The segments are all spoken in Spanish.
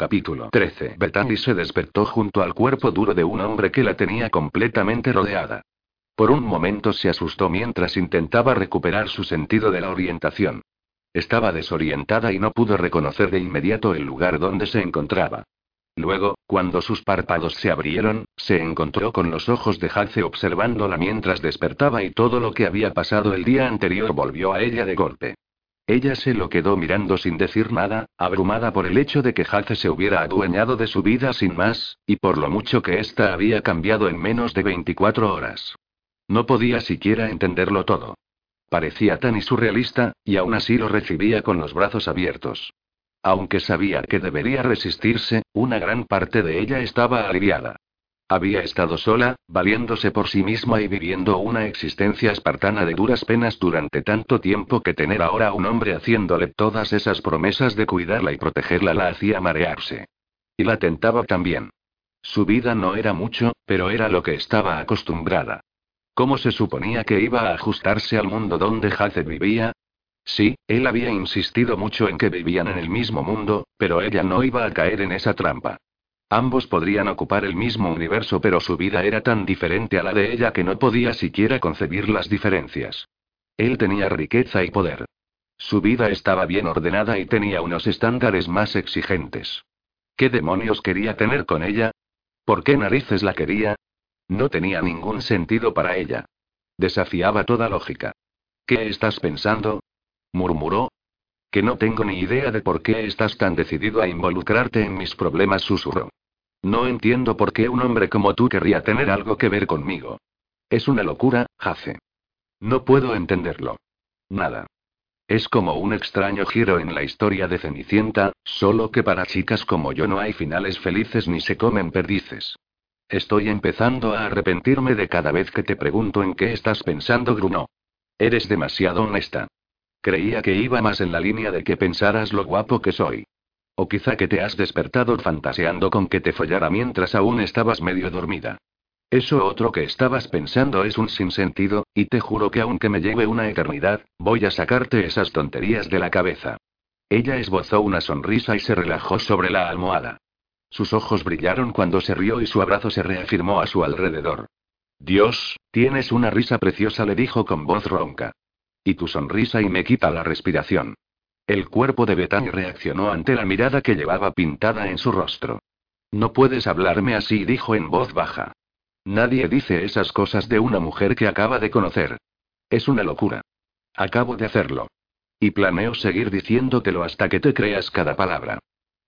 Capítulo 13. Bethany se despertó junto al cuerpo duro de un hombre que la tenía completamente rodeada. Por un momento se asustó mientras intentaba recuperar su sentido de la orientación. Estaba desorientada y no pudo reconocer de inmediato el lugar donde se encontraba. Luego, cuando sus párpados se abrieron, se encontró con los ojos de Hace observándola mientras despertaba y todo lo que había pasado el día anterior volvió a ella de golpe. Ella se lo quedó mirando sin decir nada, abrumada por el hecho de que Hace se hubiera adueñado de su vida sin más, y por lo mucho que ésta había cambiado en menos de 24 horas. No podía siquiera entenderlo todo. Parecía tan surrealista, y aún así lo recibía con los brazos abiertos. Aunque sabía que debería resistirse, una gran parte de ella estaba aliviada. Había estado sola, valiéndose por sí misma y viviendo una existencia espartana de duras penas durante tanto tiempo que tener ahora un hombre haciéndole todas esas promesas de cuidarla y protegerla la hacía marearse. Y la tentaba también. Su vida no era mucho, pero era lo que estaba acostumbrada. ¿Cómo se suponía que iba a ajustarse al mundo donde Haze vivía? Sí, él había insistido mucho en que vivían en el mismo mundo, pero ella no iba a caer en esa trampa. Ambos podrían ocupar el mismo universo, pero su vida era tan diferente a la de ella que no podía siquiera concebir las diferencias. Él tenía riqueza y poder. Su vida estaba bien ordenada y tenía unos estándares más exigentes. ¿Qué demonios quería tener con ella? ¿Por qué narices la quería? No tenía ningún sentido para ella. Desafiaba toda lógica. ¿Qué estás pensando? murmuró, que no tengo ni idea de por qué estás tan decidido a involucrarte en mis problemas, susurró. No entiendo por qué un hombre como tú querría tener algo que ver conmigo. Es una locura, Jace. No puedo entenderlo. Nada. Es como un extraño giro en la historia de Cenicienta, solo que para chicas como yo no hay finales felices ni se comen perdices. Estoy empezando a arrepentirme de cada vez que te pregunto en qué estás pensando, Bruno. Eres demasiado honesta. Creía que iba más en la línea de que pensaras lo guapo que soy. O quizá que te has despertado fantaseando con que te follara mientras aún estabas medio dormida. Eso otro que estabas pensando es un sinsentido, y te juro que aunque me lleve una eternidad, voy a sacarte esas tonterías de la cabeza. Ella esbozó una sonrisa y se relajó sobre la almohada. Sus ojos brillaron cuando se rió y su abrazo se reafirmó a su alrededor. Dios, tienes una risa preciosa, le dijo con voz ronca. Y tu sonrisa y me quita la respiración. El cuerpo de Bethany reaccionó ante la mirada que llevaba pintada en su rostro. No puedes hablarme así, dijo en voz baja. Nadie dice esas cosas de una mujer que acaba de conocer. Es una locura. Acabo de hacerlo. Y planeo seguir diciéndotelo hasta que te creas cada palabra.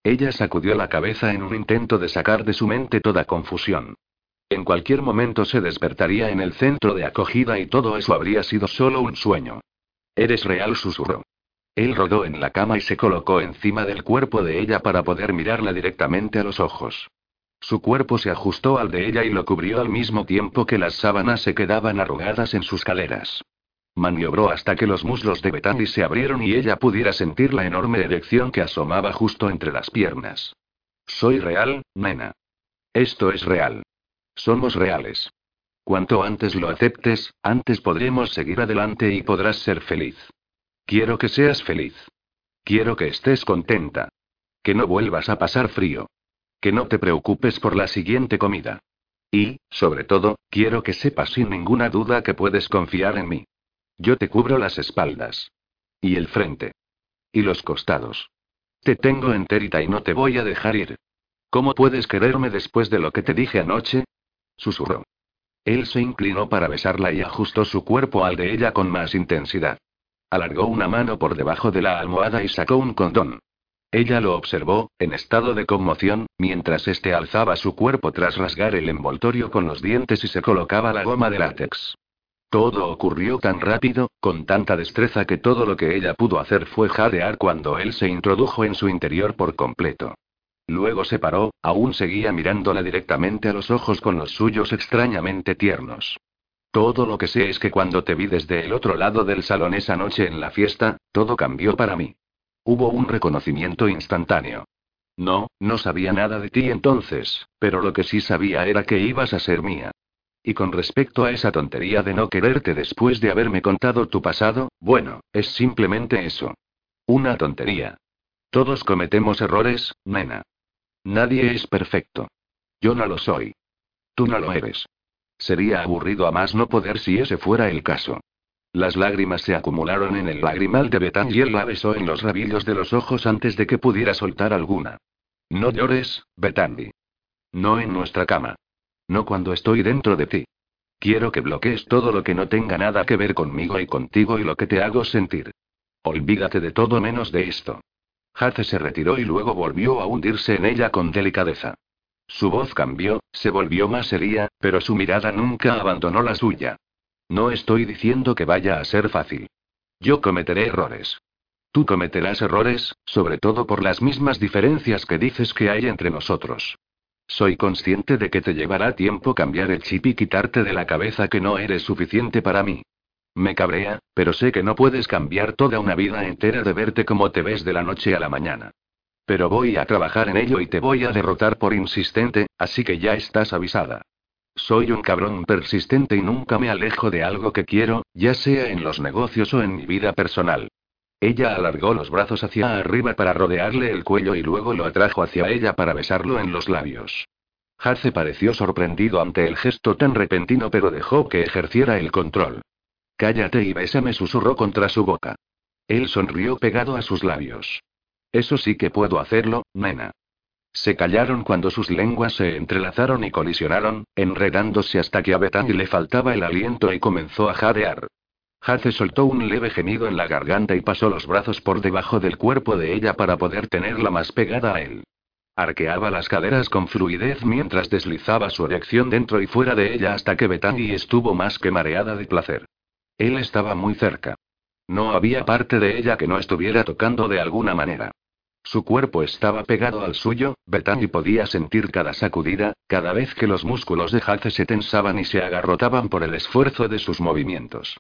Ella sacudió la cabeza en un intento de sacar de su mente toda confusión. En cualquier momento se despertaría en el centro de acogida y todo eso habría sido solo un sueño. Eres real, susurró. Él rodó en la cama y se colocó encima del cuerpo de ella para poder mirarla directamente a los ojos. Su cuerpo se ajustó al de ella y lo cubrió al mismo tiempo que las sábanas se quedaban arrugadas en sus caleras. Maniobró hasta que los muslos de Bethany se abrieron y ella pudiera sentir la enorme erección que asomaba justo entre las piernas. Soy real, nena. Esto es real. Somos reales. Cuanto antes lo aceptes, antes podremos seguir adelante y podrás ser feliz. Quiero que seas feliz. Quiero que estés contenta. Que no vuelvas a pasar frío. Que no te preocupes por la siguiente comida. Y, sobre todo, quiero que sepas sin ninguna duda que puedes confiar en mí. Yo te cubro las espaldas. Y el frente. Y los costados. Te tengo enterita y no te voy a dejar ir. ¿Cómo puedes quererme después de lo que te dije anoche? Susurró. Él se inclinó para besarla y ajustó su cuerpo al de ella con más intensidad. Alargó una mano por debajo de la almohada y sacó un condón. Ella lo observó, en estado de conmoción, mientras este alzaba su cuerpo tras rasgar el envoltorio con los dientes y se colocaba la goma de látex. Todo ocurrió tan rápido, con tanta destreza que todo lo que ella pudo hacer fue jadear cuando él se introdujo en su interior por completo. Luego se paró, aún seguía mirándola directamente a los ojos con los suyos extrañamente tiernos. Todo lo que sé es que cuando te vi desde el otro lado del salón esa noche en la fiesta, todo cambió para mí. Hubo un reconocimiento instantáneo. No, no sabía nada de ti entonces, pero lo que sí sabía era que ibas a ser mía. Y con respecto a esa tontería de no quererte después de haberme contado tu pasado, bueno, es simplemente eso. Una tontería. Todos cometemos errores, nena. Nadie es perfecto. Yo no lo soy. Tú no lo eres. Sería aburrido a más no poder si ese fuera el caso. Las lágrimas se acumularon en el lagrimal de Betán y él la besó en los rabillos de los ojos antes de que pudiera soltar alguna. No llores, Betandi. No en nuestra cama. No cuando estoy dentro de ti. Quiero que bloquees todo lo que no tenga nada que ver conmigo y contigo y lo que te hago sentir. Olvídate de todo menos de esto. Hace se retiró y luego volvió a hundirse en ella con delicadeza. Su voz cambió, se volvió más seria, pero su mirada nunca abandonó la suya. No estoy diciendo que vaya a ser fácil. Yo cometeré errores. Tú cometerás errores, sobre todo por las mismas diferencias que dices que hay entre nosotros. Soy consciente de que te llevará tiempo cambiar el chip y quitarte de la cabeza que no eres suficiente para mí. Me cabrea, pero sé que no puedes cambiar toda una vida entera de verte como te ves de la noche a la mañana. Pero voy a trabajar en ello y te voy a derrotar por insistente, así que ya estás avisada. Soy un cabrón persistente y nunca me alejo de algo que quiero, ya sea en los negocios o en mi vida personal. Ella alargó los brazos hacia arriba para rodearle el cuello y luego lo atrajo hacia ella para besarlo en los labios. Hace pareció sorprendido ante el gesto tan repentino pero dejó que ejerciera el control. Cállate y bésame, susurró contra su boca. Él sonrió pegado a sus labios. Eso sí que puedo hacerlo, nena. Se callaron cuando sus lenguas se entrelazaron y colisionaron, enredándose hasta que a Bethany le faltaba el aliento y comenzó a jadear. Hace soltó un leve gemido en la garganta y pasó los brazos por debajo del cuerpo de ella para poder tenerla más pegada a él. Arqueaba las caderas con fluidez mientras deslizaba su erección dentro y fuera de ella hasta que Bethany estuvo más que mareada de placer. Él estaba muy cerca. No había parte de ella que no estuviera tocando de alguna manera. Su cuerpo estaba pegado al suyo, Bethany podía sentir cada sacudida, cada vez que los músculos de Hace se tensaban y se agarrotaban por el esfuerzo de sus movimientos.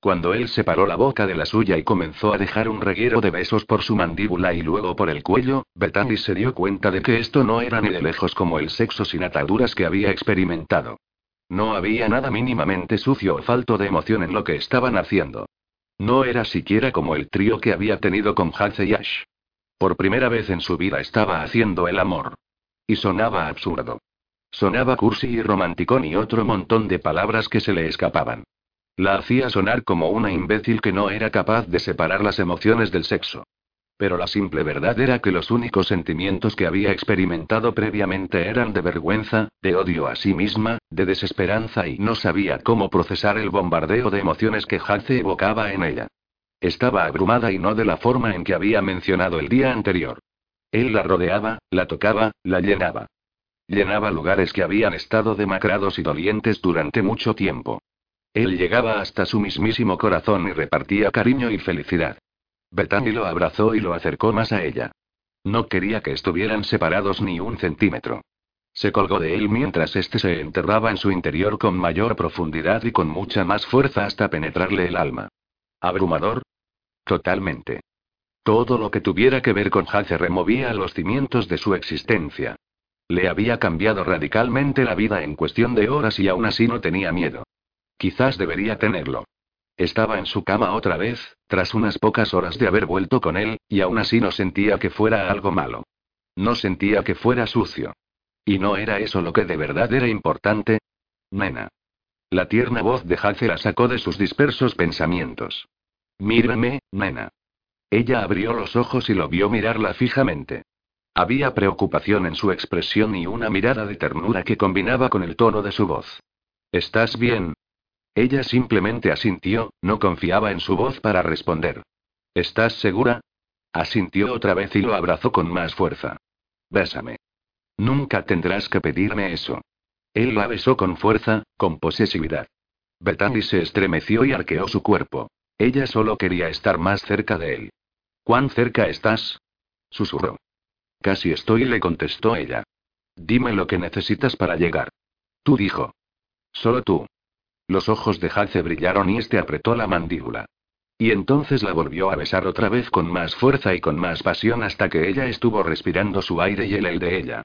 Cuando él separó la boca de la suya y comenzó a dejar un reguero de besos por su mandíbula y luego por el cuello, Bethany se dio cuenta de que esto no era ni de lejos como el sexo sin ataduras que había experimentado. No había nada mínimamente sucio o falto de emoción en lo que estaban haciendo. No era siquiera como el trío que había tenido con Haze y Ash. Por primera vez en su vida estaba haciendo el amor. Y sonaba absurdo. Sonaba cursi y romántico y otro montón de palabras que se le escapaban. La hacía sonar como una imbécil que no era capaz de separar las emociones del sexo. Pero la simple verdad era que los únicos sentimientos que había experimentado previamente eran de vergüenza, de odio a sí misma, de desesperanza y no sabía cómo procesar el bombardeo de emociones que Hace evocaba en ella. Estaba abrumada y no de la forma en que había mencionado el día anterior. Él la rodeaba, la tocaba, la llenaba. Llenaba lugares que habían estado demacrados y dolientes durante mucho tiempo. Él llegaba hasta su mismísimo corazón y repartía cariño y felicidad. Bethany lo abrazó y lo acercó más a ella. No quería que estuvieran separados ni un centímetro. Se colgó de él mientras éste se enterraba en su interior con mayor profundidad y con mucha más fuerza hasta penetrarle el alma. ¿Abrumador? Totalmente. Todo lo que tuviera que ver con Hace removía los cimientos de su existencia. Le había cambiado radicalmente la vida en cuestión de horas y aún así no tenía miedo. Quizás debería tenerlo. Estaba en su cama otra vez, tras unas pocas horas de haber vuelto con él, y aún así no sentía que fuera algo malo. No sentía que fuera sucio. ¿Y no era eso lo que de verdad era importante? Nena. La tierna voz de Hace la sacó de sus dispersos pensamientos. Mírame, nena. Ella abrió los ojos y lo vio mirarla fijamente. Había preocupación en su expresión y una mirada de ternura que combinaba con el tono de su voz. ¿Estás bien? Ella simplemente asintió, no confiaba en su voz para responder. ¿Estás segura? Asintió otra vez y lo abrazó con más fuerza. Bésame. Nunca tendrás que pedirme eso. Él la besó con fuerza, con posesividad. Bethany se estremeció y arqueó su cuerpo. Ella solo quería estar más cerca de él. ¿Cuán cerca estás? susurró. Casi estoy, le contestó ella. Dime lo que necesitas para llegar. Tú dijo. Solo tú. Los ojos de Hace brillaron y este apretó la mandíbula. Y entonces la volvió a besar otra vez con más fuerza y con más pasión hasta que ella estuvo respirando su aire y él el de ella.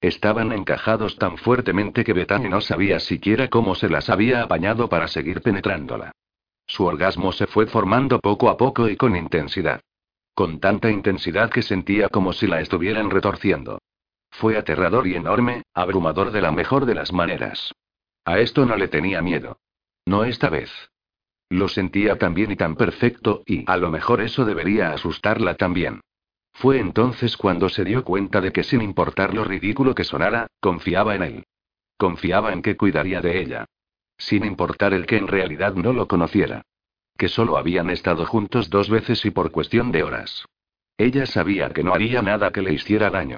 Estaban encajados tan fuertemente que Bethany no sabía siquiera cómo se las había apañado para seguir penetrándola. Su orgasmo se fue formando poco a poco y con intensidad. Con tanta intensidad que sentía como si la estuvieran retorciendo. Fue aterrador y enorme, abrumador de la mejor de las maneras. A esto no le tenía miedo. No esta vez. Lo sentía tan bien y tan perfecto, y a lo mejor eso debería asustarla también. Fue entonces cuando se dio cuenta de que sin importar lo ridículo que sonara, confiaba en él. Confiaba en que cuidaría de ella. Sin importar el que en realidad no lo conociera. Que solo habían estado juntos dos veces y por cuestión de horas. Ella sabía que no haría nada que le hiciera daño.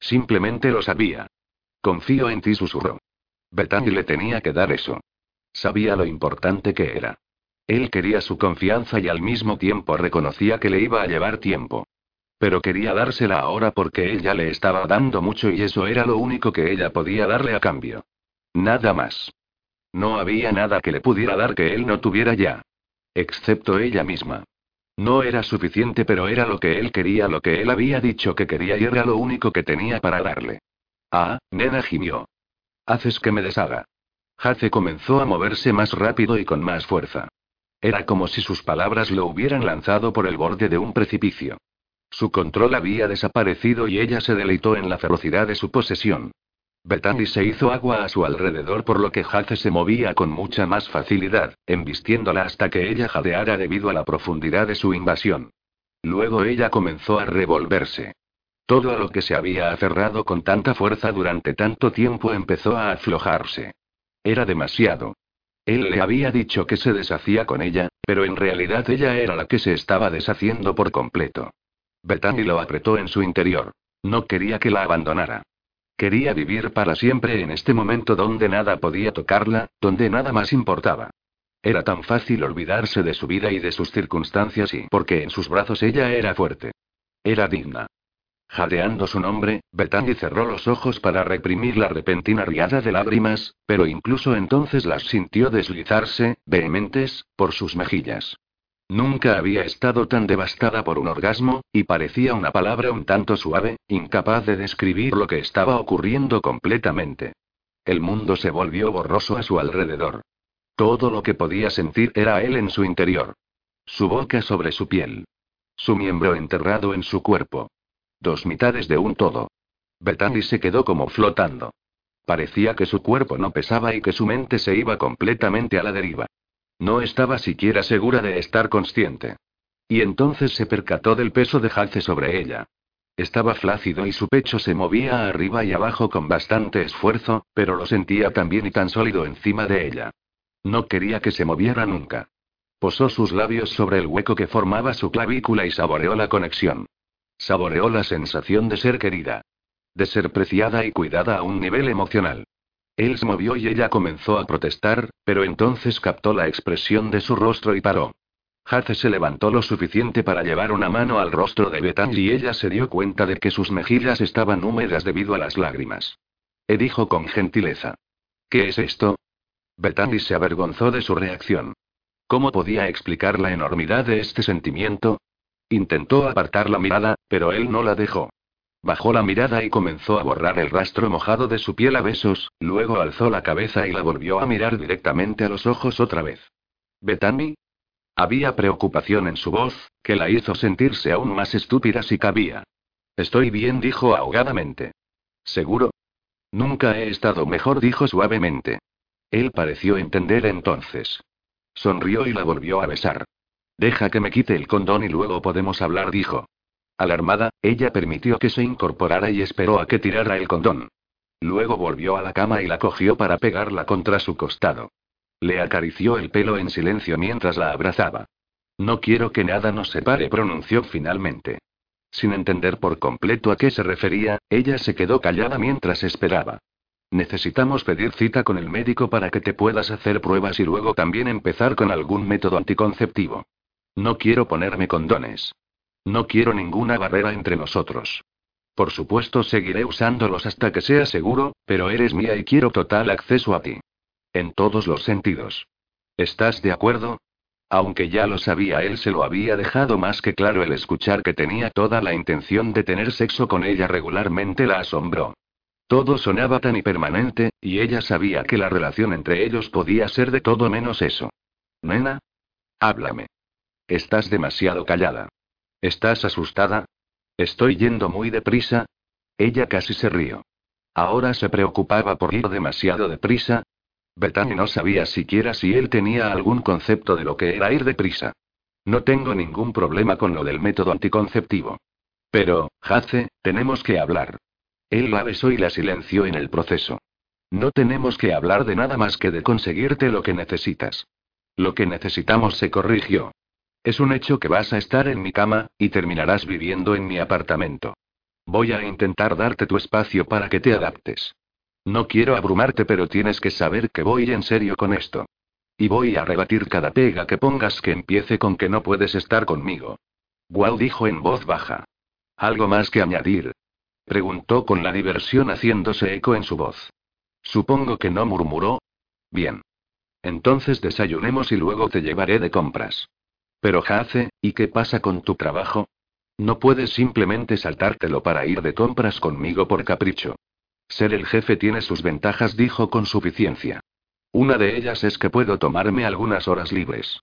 Simplemente lo sabía. Confío en ti, susurró. Bethany le tenía que dar eso. Sabía lo importante que era. Él quería su confianza y al mismo tiempo reconocía que le iba a llevar tiempo. Pero quería dársela ahora porque ella le estaba dando mucho y eso era lo único que ella podía darle a cambio. Nada más. No había nada que le pudiera dar que él no tuviera ya. Excepto ella misma. No era suficiente, pero era lo que él quería, lo que él había dicho que quería y era lo único que tenía para darle. Ah, nena gimió. Haces que me deshaga. Hace comenzó a moverse más rápido y con más fuerza. Era como si sus palabras lo hubieran lanzado por el borde de un precipicio. Su control había desaparecido y ella se deleitó en la ferocidad de su posesión. Bethany se hizo agua a su alrededor por lo que Hace se movía con mucha más facilidad, embistiéndola hasta que ella jadeara debido a la profundidad de su invasión. Luego ella comenzó a revolverse. Todo a lo que se había aferrado con tanta fuerza durante tanto tiempo empezó a aflojarse. Era demasiado. Él le había dicho que se deshacía con ella, pero en realidad ella era la que se estaba deshaciendo por completo. Bethany lo apretó en su interior. No quería que la abandonara. Quería vivir para siempre en este momento donde nada podía tocarla, donde nada más importaba. Era tan fácil olvidarse de su vida y de sus circunstancias y porque en sus brazos ella era fuerte. Era digna. Jadeando su nombre, Bethany cerró los ojos para reprimir la repentina riada de lágrimas, pero incluso entonces las sintió deslizarse, vehementes, por sus mejillas. Nunca había estado tan devastada por un orgasmo, y parecía una palabra un tanto suave, incapaz de describir lo que estaba ocurriendo completamente. El mundo se volvió borroso a su alrededor. Todo lo que podía sentir era él en su interior. Su boca sobre su piel. Su miembro enterrado en su cuerpo. Dos mitades de un todo. Bethany se quedó como flotando. Parecía que su cuerpo no pesaba y que su mente se iba completamente a la deriva. No estaba siquiera segura de estar consciente. Y entonces se percató del peso de Hace sobre ella. Estaba flácido y su pecho se movía arriba y abajo con bastante esfuerzo, pero lo sentía tan bien y tan sólido encima de ella. No quería que se moviera nunca. Posó sus labios sobre el hueco que formaba su clavícula y saboreó la conexión. Saboreó la sensación de ser querida. De ser preciada y cuidada a un nivel emocional. Él se movió y ella comenzó a protestar, pero entonces captó la expresión de su rostro y paró. Hace se levantó lo suficiente para llevar una mano al rostro de Bethany y ella se dio cuenta de que sus mejillas estaban húmedas debido a las lágrimas. E dijo con gentileza. ¿Qué es esto? Bethany se avergonzó de su reacción. ¿Cómo podía explicar la enormidad de este sentimiento? Intentó apartar la mirada, pero él no la dejó. Bajó la mirada y comenzó a borrar el rastro mojado de su piel a besos, luego alzó la cabeza y la volvió a mirar directamente a los ojos otra vez. ¿Betany? Había preocupación en su voz, que la hizo sentirse aún más estúpida si cabía. Estoy bien, dijo ahogadamente. ¿Seguro? Nunca he estado mejor, dijo suavemente. Él pareció entender entonces. Sonrió y la volvió a besar. Deja que me quite el condón y luego podemos hablar, dijo. Alarmada, ella permitió que se incorporara y esperó a que tirara el condón. Luego volvió a la cama y la cogió para pegarla contra su costado. Le acarició el pelo en silencio mientras la abrazaba. No quiero que nada nos separe, pronunció finalmente. Sin entender por completo a qué se refería, ella se quedó callada mientras esperaba. Necesitamos pedir cita con el médico para que te puedas hacer pruebas y luego también empezar con algún método anticonceptivo. No quiero ponerme condones. No quiero ninguna barrera entre nosotros. Por supuesto seguiré usándolos hasta que sea seguro, pero eres mía y quiero total acceso a ti. En todos los sentidos. ¿Estás de acuerdo? Aunque ya lo sabía, él se lo había dejado más que claro el escuchar que tenía toda la intención de tener sexo con ella regularmente la asombró. Todo sonaba tan impermanente, y ella sabía que la relación entre ellos podía ser de todo menos eso. Nena. Háblame. Estás demasiado callada. ¿Estás asustada? ¿Estoy yendo muy deprisa? Ella casi se rió. Ahora se preocupaba por ir demasiado deprisa. Bethany no sabía siquiera si él tenía algún concepto de lo que era ir deprisa. No tengo ningún problema con lo del método anticonceptivo. Pero, Hace, tenemos que hablar. Él la besó y la silenció en el proceso. No tenemos que hablar de nada más que de conseguirte lo que necesitas. Lo que necesitamos se corrigió. Es un hecho que vas a estar en mi cama, y terminarás viviendo en mi apartamento. Voy a intentar darte tu espacio para que te adaptes. No quiero abrumarte, pero tienes que saber que voy en serio con esto. Y voy a rebatir cada pega que pongas que empiece con que no puedes estar conmigo. Wow dijo en voz baja. ¿Algo más que añadir? Preguntó con la diversión haciéndose eco en su voz. Supongo que no murmuró. Bien. Entonces desayunemos y luego te llevaré de compras. Pero Hace, ¿y qué pasa con tu trabajo? No puedes simplemente saltártelo para ir de compras conmigo por capricho. Ser el jefe tiene sus ventajas, dijo con suficiencia. Una de ellas es que puedo tomarme algunas horas libres.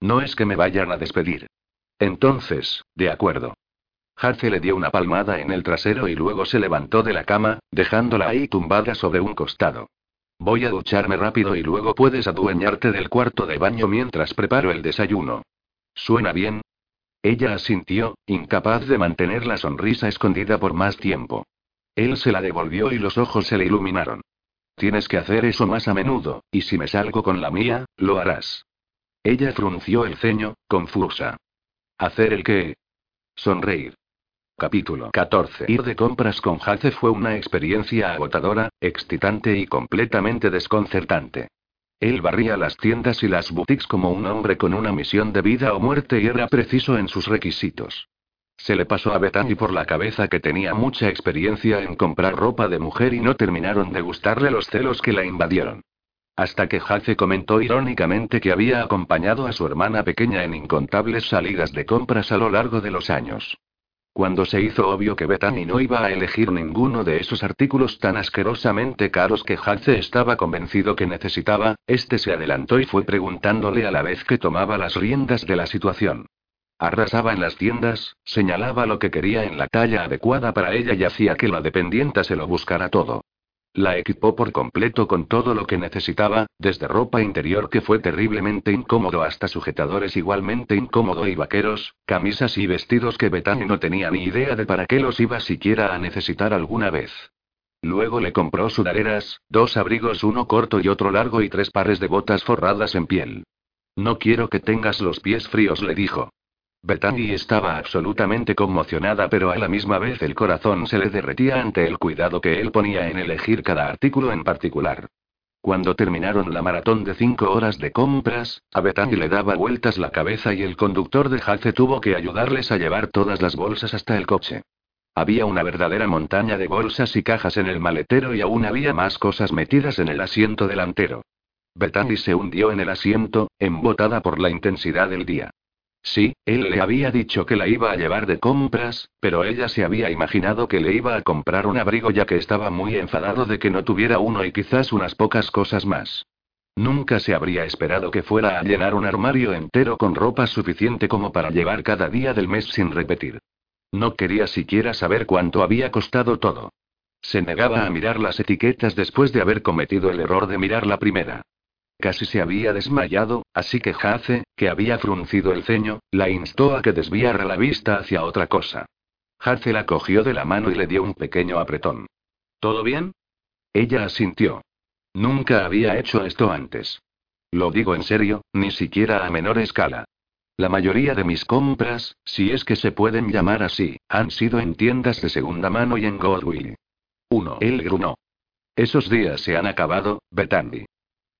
No es que me vayan a despedir. Entonces, de acuerdo. Hace le dio una palmada en el trasero y luego se levantó de la cama, dejándola ahí tumbada sobre un costado. Voy a ducharme rápido y luego puedes adueñarte del cuarto de baño mientras preparo el desayuno. ¿Suena bien? Ella asintió, incapaz de mantener la sonrisa escondida por más tiempo. Él se la devolvió y los ojos se le iluminaron. Tienes que hacer eso más a menudo, y si me salgo con la mía, lo harás. Ella frunció el ceño, confusa. ¿Hacer el qué? Sonreír. Capítulo 14. Ir de compras con Hace fue una experiencia agotadora, excitante y completamente desconcertante. Él barría las tiendas y las boutiques como un hombre con una misión de vida o muerte y era preciso en sus requisitos. Se le pasó a Bethany por la cabeza que tenía mucha experiencia en comprar ropa de mujer y no terminaron de gustarle los celos que la invadieron. Hasta que Hace comentó irónicamente que había acompañado a su hermana pequeña en incontables salidas de compras a lo largo de los años. Cuando se hizo obvio que Bethany no iba a elegir ninguno de esos artículos tan asquerosamente caros que Hace estaba convencido que necesitaba, este se adelantó y fue preguntándole a la vez que tomaba las riendas de la situación. Arrasaba en las tiendas, señalaba lo que quería en la talla adecuada para ella y hacía que la dependienta se lo buscara todo. La equipó por completo con todo lo que necesitaba, desde ropa interior que fue terriblemente incómodo hasta sujetadores igualmente incómodo y vaqueros, camisas y vestidos que Bethany no tenía ni idea de para qué los iba siquiera a necesitar alguna vez. Luego le compró sudaderas, dos abrigos uno corto y otro largo y tres pares de botas forradas en piel. No quiero que tengas los pies fríos, le dijo. Bethany estaba absolutamente conmocionada, pero a la misma vez el corazón se le derretía ante el cuidado que él ponía en elegir cada artículo en particular. Cuando terminaron la maratón de cinco horas de compras, a Bethany le daba vueltas la cabeza y el conductor de Hace tuvo que ayudarles a llevar todas las bolsas hasta el coche. Había una verdadera montaña de bolsas y cajas en el maletero y aún había más cosas metidas en el asiento delantero. Bethany se hundió en el asiento, embotada por la intensidad del día. Sí, él le había dicho que la iba a llevar de compras, pero ella se había imaginado que le iba a comprar un abrigo ya que estaba muy enfadado de que no tuviera uno y quizás unas pocas cosas más. Nunca se habría esperado que fuera a llenar un armario entero con ropa suficiente como para llevar cada día del mes sin repetir. No quería siquiera saber cuánto había costado todo. Se negaba a mirar las etiquetas después de haber cometido el error de mirar la primera. Casi se había desmayado, así que Hace, que había fruncido el ceño, la instó a que desviara la vista hacia otra cosa. Hace la cogió de la mano y le dio un pequeño apretón. ¿Todo bien? Ella asintió. Nunca había hecho esto antes. Lo digo en serio, ni siquiera a menor escala. La mayoría de mis compras, si es que se pueden llamar así, han sido en tiendas de segunda mano y en Goldwill. 1. Él grunó. Esos días se han acabado, Bethany.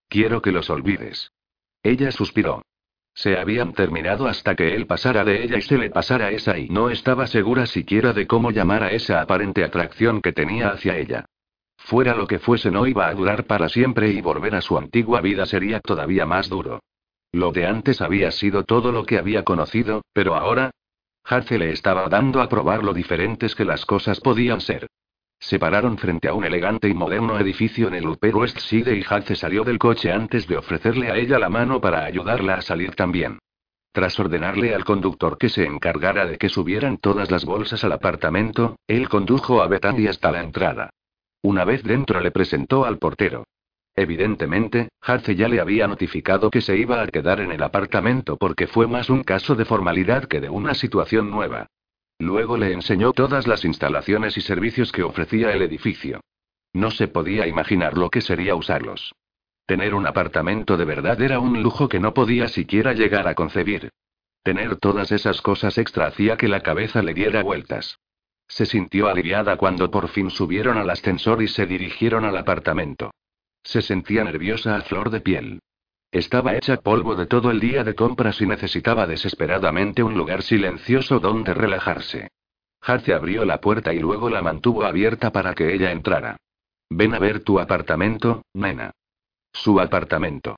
Quiero que los olvides. Ella suspiró. Se habían terminado hasta que él pasara de ella y se le pasara esa y no estaba segura siquiera de cómo llamar a esa aparente atracción que tenía hacia ella. Fuera lo que fuese no iba a durar para siempre y volver a su antigua vida sería todavía más duro. Lo de antes había sido todo lo que había conocido, pero ahora... Hace le estaba dando a probar lo diferentes que las cosas podían ser. Se pararon frente a un elegante y moderno edificio en el Upper West Side y Hace salió del coche antes de ofrecerle a ella la mano para ayudarla a salir también. Tras ordenarle al conductor que se encargara de que subieran todas las bolsas al apartamento, él condujo a Bethany hasta la entrada. Una vez dentro le presentó al portero. Evidentemente, Hace ya le había notificado que se iba a quedar en el apartamento porque fue más un caso de formalidad que de una situación nueva. Luego le enseñó todas las instalaciones y servicios que ofrecía el edificio. No se podía imaginar lo que sería usarlos. Tener un apartamento de verdad era un lujo que no podía siquiera llegar a concebir. Tener todas esas cosas extra hacía que la cabeza le diera vueltas. Se sintió aliviada cuando por fin subieron al ascensor y se dirigieron al apartamento. Se sentía nerviosa a flor de piel. Estaba hecha polvo de todo el día de compras y necesitaba desesperadamente un lugar silencioso donde relajarse. Hace abrió la puerta y luego la mantuvo abierta para que ella entrara. Ven a ver tu apartamento, nena. Su apartamento.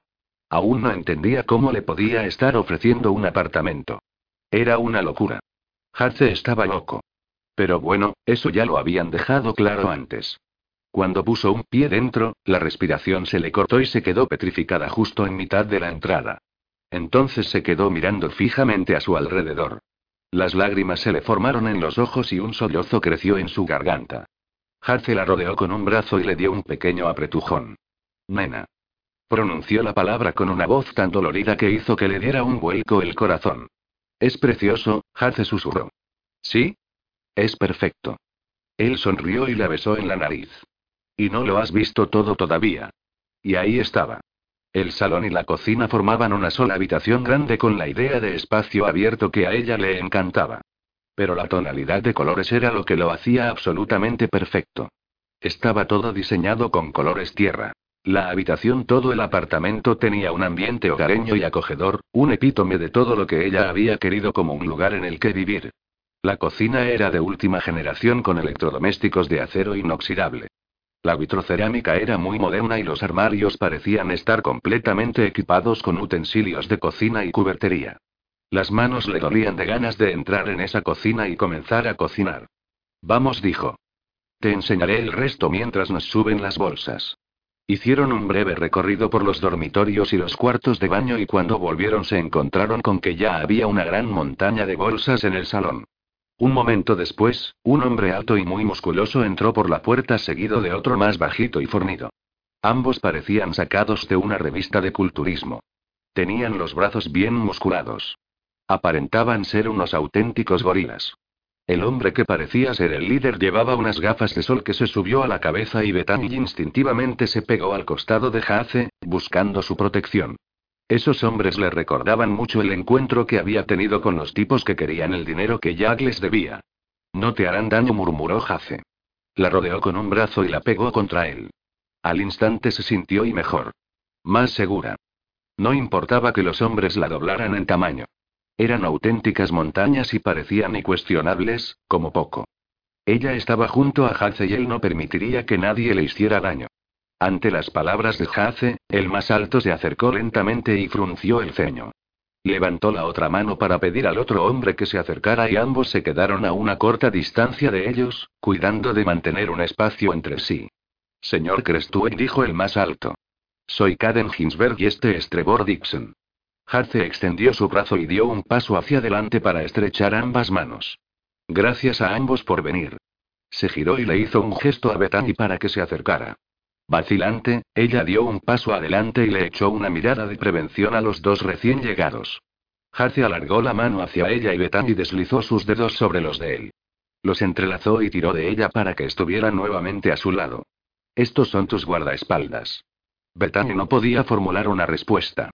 Aún no entendía cómo le podía estar ofreciendo un apartamento. Era una locura. Hace estaba loco. Pero bueno, eso ya lo habían dejado claro antes. Cuando puso un pie dentro, la respiración se le cortó y se quedó petrificada justo en mitad de la entrada. Entonces se quedó mirando fijamente a su alrededor. Las lágrimas se le formaron en los ojos y un sollozo creció en su garganta. Harce la rodeó con un brazo y le dio un pequeño apretujón. Nena. Pronunció la palabra con una voz tan dolorida que hizo que le diera un vuelco el corazón. Es precioso, Harce susurró. ¿Sí? Es perfecto. Él sonrió y la besó en la nariz. Y no lo has visto todo todavía. Y ahí estaba. El salón y la cocina formaban una sola habitación grande con la idea de espacio abierto que a ella le encantaba. Pero la tonalidad de colores era lo que lo hacía absolutamente perfecto. Estaba todo diseñado con colores tierra. La habitación, todo el apartamento tenía un ambiente hogareño y acogedor, un epítome de todo lo que ella había querido como un lugar en el que vivir. La cocina era de última generación con electrodomésticos de acero inoxidable. La vitrocerámica era muy moderna y los armarios parecían estar completamente equipados con utensilios de cocina y cubertería. Las manos le dolían de ganas de entrar en esa cocina y comenzar a cocinar. Vamos, dijo. Te enseñaré el resto mientras nos suben las bolsas. Hicieron un breve recorrido por los dormitorios y los cuartos de baño y cuando volvieron se encontraron con que ya había una gran montaña de bolsas en el salón. Un momento después, un hombre alto y muy musculoso entró por la puerta seguido de otro más bajito y fornido. Ambos parecían sacados de una revista de culturismo. Tenían los brazos bien musculados. Aparentaban ser unos auténticos gorilas. El hombre que parecía ser el líder llevaba unas gafas de sol que se subió a la cabeza y Bethany instintivamente se pegó al costado de Jace, buscando su protección. Esos hombres le recordaban mucho el encuentro que había tenido con los tipos que querían el dinero que Jack les debía. No te harán daño, murmuró Jace. La rodeó con un brazo y la pegó contra él. Al instante se sintió y mejor. Más segura. No importaba que los hombres la doblaran en tamaño. Eran auténticas montañas y parecían incuestionables, como poco. Ella estaba junto a Jace y él no permitiría que nadie le hiciera daño. Ante las palabras de Jace, el más alto se acercó lentamente y frunció el ceño. Levantó la otra mano para pedir al otro hombre que se acercara y ambos se quedaron a una corta distancia de ellos, cuidando de mantener un espacio entre sí. Señor Crestue, dijo el más alto. Soy Caden Hinsberg y este es Trevor Dixon. Jace extendió su brazo y dio un paso hacia adelante para estrechar ambas manos. Gracias a ambos por venir. Se giró y le hizo un gesto a Bethany para que se acercara. Vacilante, ella dio un paso adelante y le echó una mirada de prevención a los dos recién llegados. Harce alargó la mano hacia ella y Bethany deslizó sus dedos sobre los de él. Los entrelazó y tiró de ella para que estuviera nuevamente a su lado. Estos son tus guardaespaldas. Bethany no podía formular una respuesta.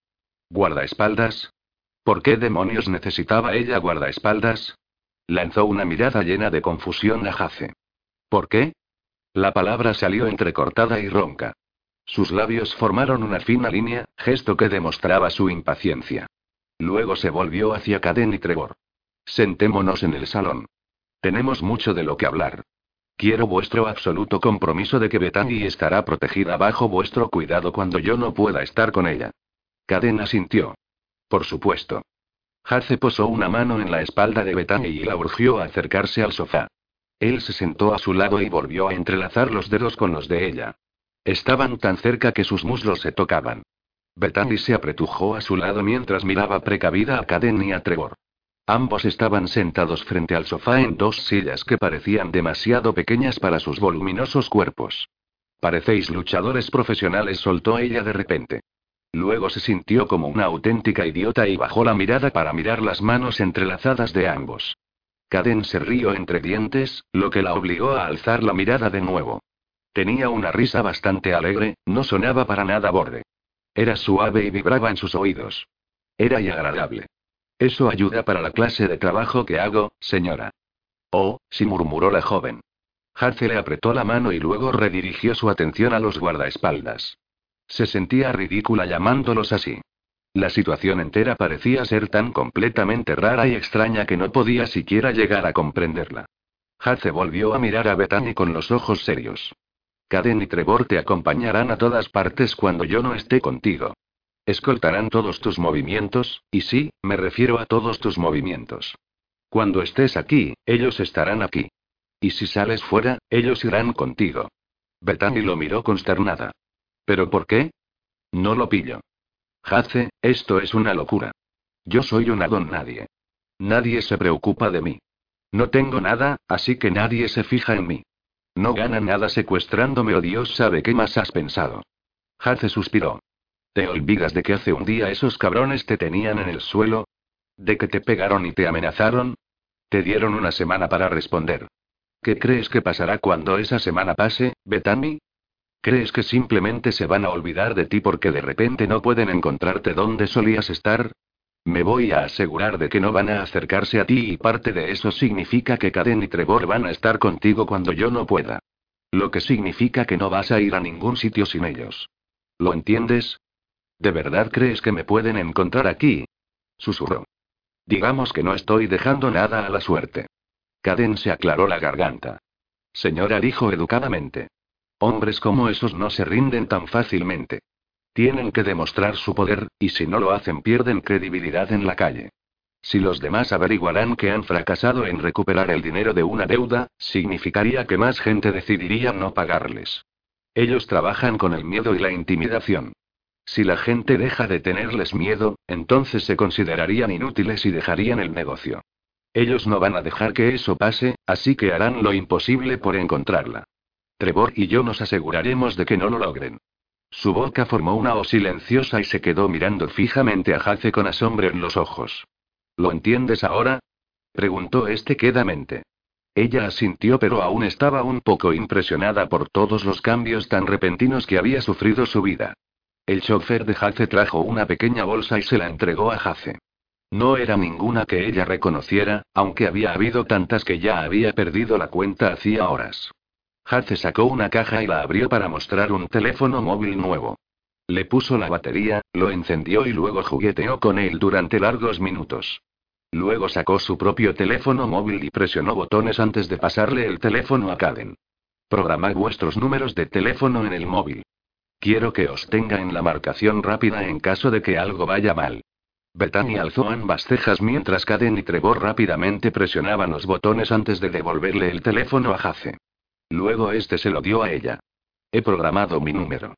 ¿Guardaespaldas? ¿Por qué demonios necesitaba ella guardaespaldas? Lanzó una mirada llena de confusión a Jace. ¿Por qué? La palabra salió entrecortada y ronca. Sus labios formaron una fina línea, gesto que demostraba su impaciencia. Luego se volvió hacia Caden y Trevor. Sentémonos en el salón. Tenemos mucho de lo que hablar. Quiero vuestro absoluto compromiso de que Bethany estará protegida bajo vuestro cuidado cuando yo no pueda estar con ella. Caden asintió. Por supuesto. Hace posó una mano en la espalda de Bethany y la urgió a acercarse al sofá. Él se sentó a su lado y volvió a entrelazar los dedos con los de ella. Estaban tan cerca que sus muslos se tocaban. Bethany se apretujó a su lado mientras miraba precavida a Caden y a Trevor. Ambos estaban sentados frente al sofá en dos sillas que parecían demasiado pequeñas para sus voluminosos cuerpos. Parecéis luchadores profesionales, soltó ella de repente. Luego se sintió como una auténtica idiota y bajó la mirada para mirar las manos entrelazadas de ambos. Caden se rió entre dientes, lo que la obligó a alzar la mirada de nuevo. Tenía una risa bastante alegre, no sonaba para nada borde. Era suave y vibraba en sus oídos. Era y agradable. Eso ayuda para la clase de trabajo que hago, señora. Oh, sí murmuró la joven. Harce le apretó la mano y luego redirigió su atención a los guardaespaldas. Se sentía ridícula llamándolos así. La situación entera parecía ser tan completamente rara y extraña que no podía siquiera llegar a comprenderla. Hace volvió a mirar a Bethany con los ojos serios. Caden y Trevor te acompañarán a todas partes cuando yo no esté contigo. Escoltarán todos tus movimientos, y sí, me refiero a todos tus movimientos. Cuando estés aquí, ellos estarán aquí. Y si sales fuera, ellos irán contigo. Bethany lo miró consternada. ¿Pero por qué? No lo pillo. Hace, esto es una locura. Yo soy una don nadie. Nadie se preocupa de mí. No tengo nada, así que nadie se fija en mí. No gana nada secuestrándome o Dios sabe qué más has pensado. Hace suspiró. ¿Te olvidas de que hace un día esos cabrones te tenían en el suelo? ¿De que te pegaron y te amenazaron? Te dieron una semana para responder. ¿Qué crees que pasará cuando esa semana pase, Betami? ¿Crees que simplemente se van a olvidar de ti porque de repente no pueden encontrarte donde solías estar? Me voy a asegurar de que no van a acercarse a ti y parte de eso significa que Karen y Trevor van a estar contigo cuando yo no pueda. Lo que significa que no vas a ir a ningún sitio sin ellos. ¿Lo entiendes? ¿De verdad crees que me pueden encontrar aquí? Susurró. Digamos que no estoy dejando nada a la suerte. Caden se aclaró la garganta. Señora dijo educadamente. Hombres como esos no se rinden tan fácilmente. Tienen que demostrar su poder, y si no lo hacen pierden credibilidad en la calle. Si los demás averiguarán que han fracasado en recuperar el dinero de una deuda, significaría que más gente decidiría no pagarles. Ellos trabajan con el miedo y la intimidación. Si la gente deja de tenerles miedo, entonces se considerarían inútiles y dejarían el negocio. Ellos no van a dejar que eso pase, así que harán lo imposible por encontrarla. Trevor y yo nos aseguraremos de que no lo logren. Su boca formó una O silenciosa y se quedó mirando fijamente a Jace con asombro en los ojos. ¿Lo entiendes ahora? preguntó este quedamente. Ella asintió, pero aún estaba un poco impresionada por todos los cambios tan repentinos que había sufrido su vida. El chofer de Jace trajo una pequeña bolsa y se la entregó a Jace. No era ninguna que ella reconociera, aunque había habido tantas que ya había perdido la cuenta hacía horas. Hace sacó una caja y la abrió para mostrar un teléfono móvil nuevo. Le puso la batería, lo encendió y luego jugueteó con él durante largos minutos. Luego sacó su propio teléfono móvil y presionó botones antes de pasarle el teléfono a Caden. Programad vuestros números de teléfono en el móvil. Quiero que os tenga en la marcación rápida en caso de que algo vaya mal. Bethany alzó ambas cejas mientras Caden y Trevor rápidamente presionaban los botones antes de devolverle el teléfono a Jace. Luego este se lo dio a ella. He programado mi número.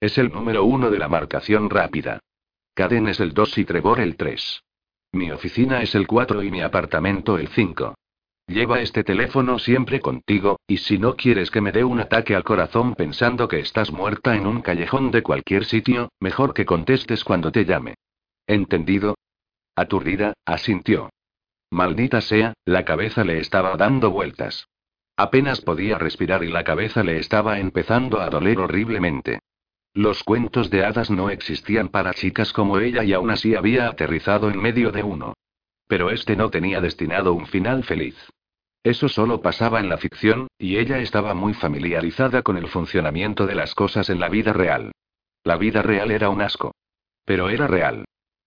Es el número uno de la marcación rápida. Caden es el 2 y Trevor el 3. Mi oficina es el 4 y mi apartamento el 5. Lleva este teléfono siempre contigo, y si no quieres que me dé un ataque al corazón pensando que estás muerta en un callejón de cualquier sitio, mejor que contestes cuando te llame. ¿Entendido? Aturdida, asintió. Maldita sea, la cabeza le estaba dando vueltas. Apenas podía respirar y la cabeza le estaba empezando a doler horriblemente. Los cuentos de hadas no existían para chicas como ella y aún así había aterrizado en medio de uno. Pero este no tenía destinado un final feliz. Eso solo pasaba en la ficción, y ella estaba muy familiarizada con el funcionamiento de las cosas en la vida real. La vida real era un asco. Pero era real.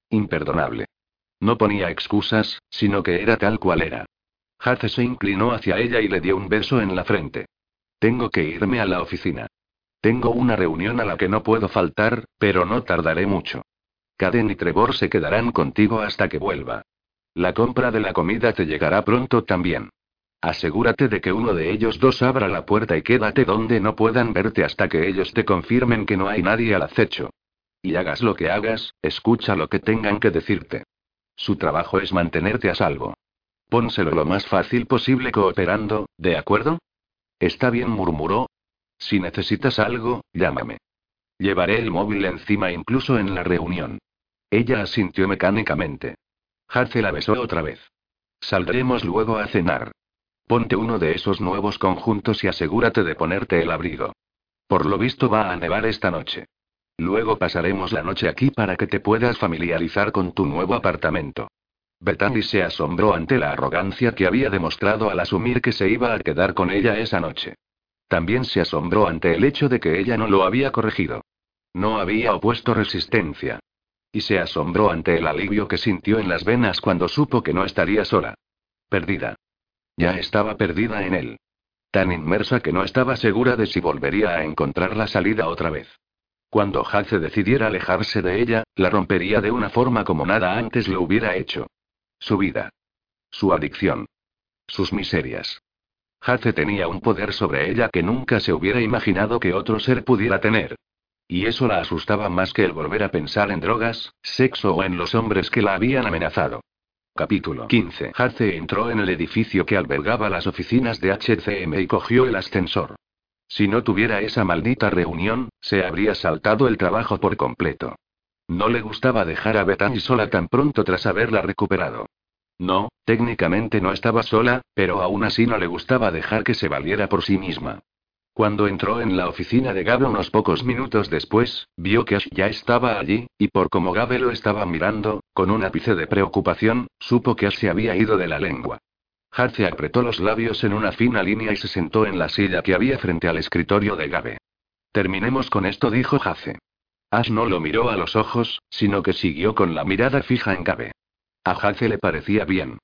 Imperdonable. No ponía excusas, sino que era tal cual era. Hace se inclinó hacia ella y le dio un beso en la frente. Tengo que irme a la oficina. Tengo una reunión a la que no puedo faltar, pero no tardaré mucho. Caden y Trevor se quedarán contigo hasta que vuelva. La compra de la comida te llegará pronto también. Asegúrate de que uno de ellos dos abra la puerta y quédate donde no puedan verte hasta que ellos te confirmen que no hay nadie al acecho. Y hagas lo que hagas, escucha lo que tengan que decirte. Su trabajo es mantenerte a salvo. Pónselo lo más fácil posible cooperando, ¿de acuerdo? Está bien, murmuró. Si necesitas algo, llámame. Llevaré el móvil encima incluso en la reunión. Ella asintió mecánicamente. Hace la besó otra vez. Saldremos luego a cenar. Ponte uno de esos nuevos conjuntos y asegúrate de ponerte el abrigo. Por lo visto va a nevar esta noche. Luego pasaremos la noche aquí para que te puedas familiarizar con tu nuevo apartamento. Bethany se asombró ante la arrogancia que había demostrado al asumir que se iba a quedar con ella esa noche. También se asombró ante el hecho de que ella no lo había corregido. No había opuesto resistencia. Y se asombró ante el alivio que sintió en las venas cuando supo que no estaría sola. Perdida. Ya estaba perdida en él. Tan inmersa que no estaba segura de si volvería a encontrar la salida otra vez. Cuando Hace decidiera alejarse de ella, la rompería de una forma como nada antes lo hubiera hecho. Su vida. Su adicción. Sus miserias. Hace tenía un poder sobre ella que nunca se hubiera imaginado que otro ser pudiera tener. Y eso la asustaba más que el volver a pensar en drogas, sexo o en los hombres que la habían amenazado. Capítulo 15. Hace entró en el edificio que albergaba las oficinas de HCM y cogió el ascensor. Si no tuviera esa maldita reunión, se habría saltado el trabajo por completo. No le gustaba dejar a Bethany sola tan pronto tras haberla recuperado. No, técnicamente no estaba sola, pero aún así no le gustaba dejar que se valiera por sí misma. Cuando entró en la oficina de Gabe unos pocos minutos después, vio que Ash ya estaba allí, y por como Gabe lo estaba mirando, con un ápice de preocupación, supo que Ash se había ido de la lengua. Harce apretó los labios en una fina línea y se sentó en la silla que había frente al escritorio de Gabe. Terminemos con esto, dijo Hace. Ash no lo miró a los ojos, sino que siguió con la mirada fija en Gabe. A Hace le parecía bien.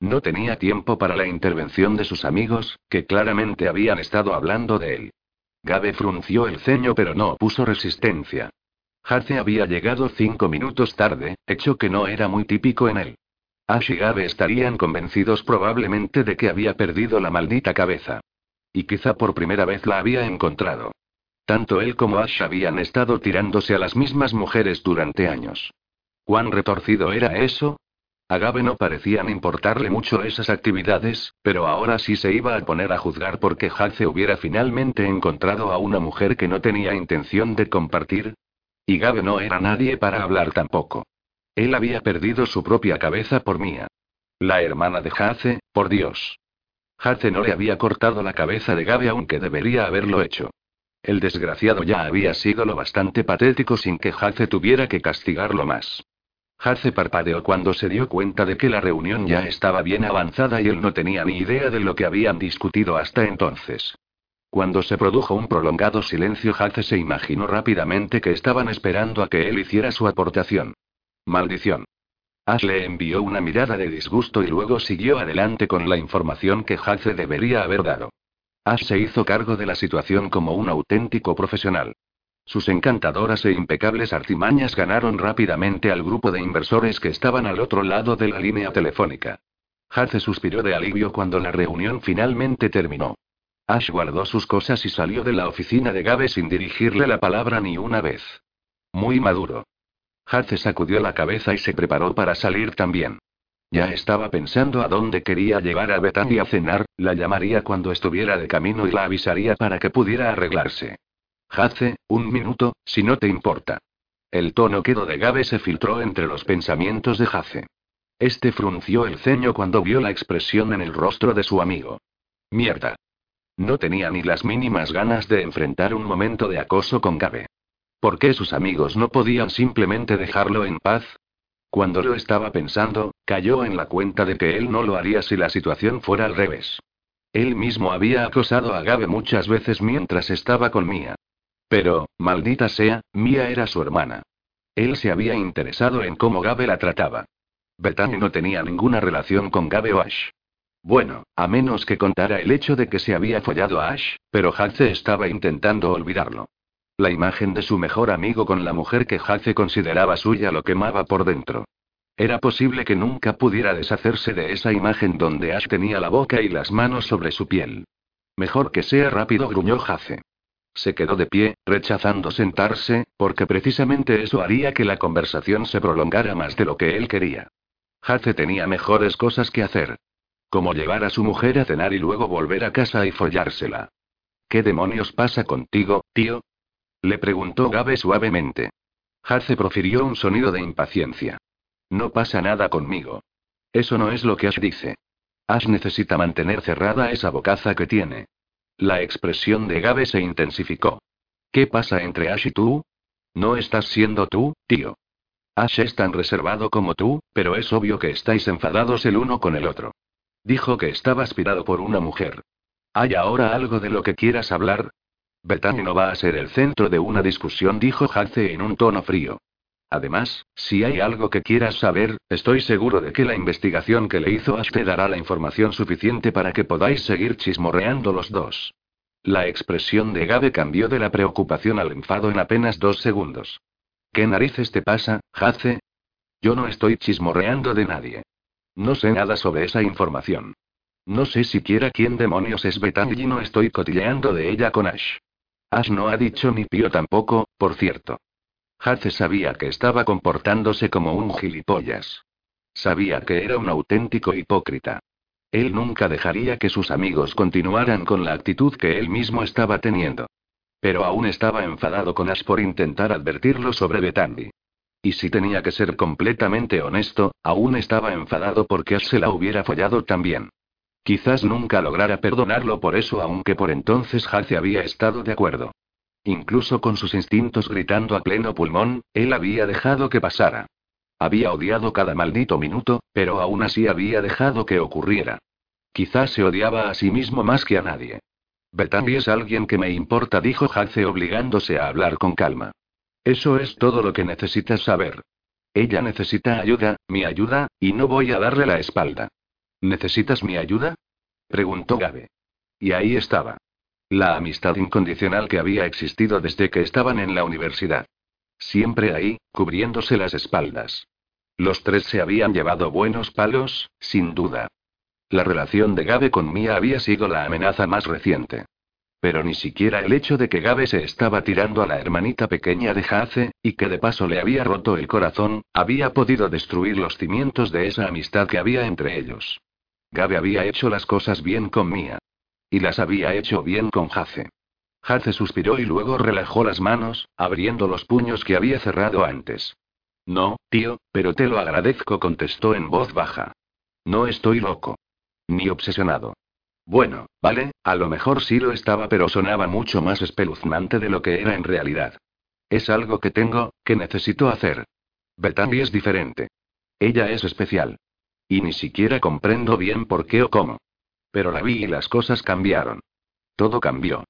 No tenía tiempo para la intervención de sus amigos, que claramente habían estado hablando de él. Gabe frunció el ceño pero no puso resistencia. Hace había llegado cinco minutos tarde, hecho que no era muy típico en él. Ash y Gabe estarían convencidos probablemente de que había perdido la maldita cabeza. Y quizá por primera vez la había encontrado. Tanto él como Ash habían estado tirándose a las mismas mujeres durante años. ¿Cuán retorcido era eso? A Gabe no parecían importarle mucho esas actividades, pero ahora sí se iba a poner a juzgar porque Hace hubiera finalmente encontrado a una mujer que no tenía intención de compartir. Y Gabe no era nadie para hablar tampoco. Él había perdido su propia cabeza por mía. La hermana de Hace, por Dios. Hace no le había cortado la cabeza de Gabe aunque debería haberlo hecho. El desgraciado ya había sido lo bastante patético sin que Hace tuviera que castigarlo más. Hace parpadeó cuando se dio cuenta de que la reunión ya estaba bien avanzada y él no tenía ni idea de lo que habían discutido hasta entonces. Cuando se produjo un prolongado silencio, Hace se imaginó rápidamente que estaban esperando a que él hiciera su aportación. Maldición. Ash le envió una mirada de disgusto y luego siguió adelante con la información que Hace debería haber dado. Ash se hizo cargo de la situación como un auténtico profesional. Sus encantadoras e impecables artimañas ganaron rápidamente al grupo de inversores que estaban al otro lado de la línea telefónica. Hace suspiró de alivio cuando la reunión finalmente terminó. Ash guardó sus cosas y salió de la oficina de Gabe sin dirigirle la palabra ni una vez. Muy maduro. Hace sacudió la cabeza y se preparó para salir también. Ya estaba pensando a dónde quería llevar a Bethany a cenar, la llamaría cuando estuviera de camino y la avisaría para que pudiera arreglarse. Hace, un minuto, si no te importa. El tono quedo de Gabe se filtró entre los pensamientos de Hace. Este frunció el ceño cuando vio la expresión en el rostro de su amigo. Mierda. No tenía ni las mínimas ganas de enfrentar un momento de acoso con Gabe. ¿Por qué sus amigos no podían simplemente dejarlo en paz? Cuando lo estaba pensando, cayó en la cuenta de que él no lo haría si la situación fuera al revés. Él mismo había acosado a Gabe muchas veces mientras estaba con Mia. Pero, maldita sea, Mia era su hermana. Él se había interesado en cómo Gabe la trataba. Bethany no tenía ninguna relación con Gabe o Ash. Bueno, a menos que contara el hecho de que se había follado a Ash, pero Haze estaba intentando olvidarlo. La imagen de su mejor amigo con la mujer que Hace consideraba suya lo quemaba por dentro. Era posible que nunca pudiera deshacerse de esa imagen donde Ash tenía la boca y las manos sobre su piel. Mejor que sea rápido, gruñó Hace. Se quedó de pie, rechazando sentarse, porque precisamente eso haría que la conversación se prolongara más de lo que él quería. Hace tenía mejores cosas que hacer. Como llevar a su mujer a cenar y luego volver a casa y follársela. ¿Qué demonios pasa contigo, tío? Le preguntó Gabe suavemente. Hace profirió un sonido de impaciencia. No pasa nada conmigo. Eso no es lo que Ash dice. Ash necesita mantener cerrada esa bocaza que tiene. La expresión de Gabe se intensificó. ¿Qué pasa entre Ash y tú? No estás siendo tú, tío. Ash es tan reservado como tú, pero es obvio que estáis enfadados el uno con el otro. Dijo que estaba aspirado por una mujer. ¿Hay ahora algo de lo que quieras hablar? Bethany no va a ser el centro de una discusión, dijo Hace en un tono frío. Además, si hay algo que quieras saber, estoy seguro de que la investigación que le hizo Ash te dará la información suficiente para que podáis seguir chismorreando los dos. La expresión de Gabe cambió de la preocupación al enfado en apenas dos segundos. ¿Qué narices te pasa, Hace? Yo no estoy chismorreando de nadie. No sé nada sobre esa información. No sé siquiera quién demonios es Bethany y no estoy cotilleando de ella con Ash. Ash no ha dicho ni pío tampoco, por cierto. Hace sabía que estaba comportándose como un gilipollas. Sabía que era un auténtico hipócrita. Él nunca dejaría que sus amigos continuaran con la actitud que él mismo estaba teniendo. Pero aún estaba enfadado con Ash por intentar advertirlo sobre Bethany. Y si tenía que ser completamente honesto, aún estaba enfadado porque Ash se la hubiera follado también. Quizás nunca lograra perdonarlo por eso, aunque por entonces Hace había estado de acuerdo. Incluso con sus instintos gritando a pleno pulmón, él había dejado que pasara. Había odiado cada maldito minuto, pero aún así había dejado que ocurriera. Quizás se odiaba a sí mismo más que a nadie. Bethany es alguien que me importa, dijo Hace obligándose a hablar con calma. Eso es todo lo que necesitas saber. Ella necesita ayuda, mi ayuda, y no voy a darle la espalda. ¿Necesitas mi ayuda? preguntó Gabe. Y ahí estaba. La amistad incondicional que había existido desde que estaban en la universidad. Siempre ahí, cubriéndose las espaldas. Los tres se habían llevado buenos palos, sin duda. La relación de Gabe con Mia había sido la amenaza más reciente. Pero ni siquiera el hecho de que Gabe se estaba tirando a la hermanita pequeña de Hace, y que de paso le había roto el corazón, había podido destruir los cimientos de esa amistad que había entre ellos. Gabe había hecho las cosas bien con Mia. Y las había hecho bien con Jace. Jace suspiró y luego relajó las manos, abriendo los puños que había cerrado antes. No, tío, pero te lo agradezco, contestó en voz baja. No estoy loco. Ni obsesionado. Bueno, vale, a lo mejor sí lo estaba, pero sonaba mucho más espeluznante de lo que era en realidad. Es algo que tengo, que necesito hacer. Bethany es diferente. Ella es especial. Y ni siquiera comprendo bien por qué o cómo. Pero la vi y las cosas cambiaron. Todo cambió.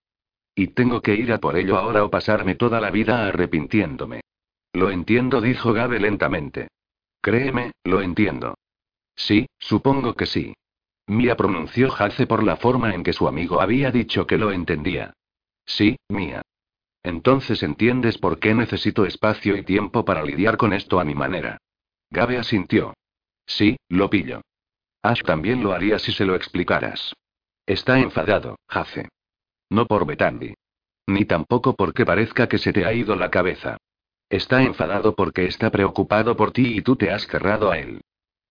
Y tengo que ir a por ello ahora o pasarme toda la vida arrepintiéndome. Lo entiendo, dijo Gabe lentamente. Créeme, lo entiendo. Sí, supongo que sí. Mia pronunció Hace por la forma en que su amigo había dicho que lo entendía. Sí, Mia. Entonces entiendes por qué necesito espacio y tiempo para lidiar con esto a mi manera. Gabe asintió. Sí, lo pillo. Ash también lo haría si se lo explicaras. Está enfadado, Jace. No por Betandi. Ni tampoco porque parezca que se te ha ido la cabeza. Está enfadado porque está preocupado por ti y tú te has cerrado a él.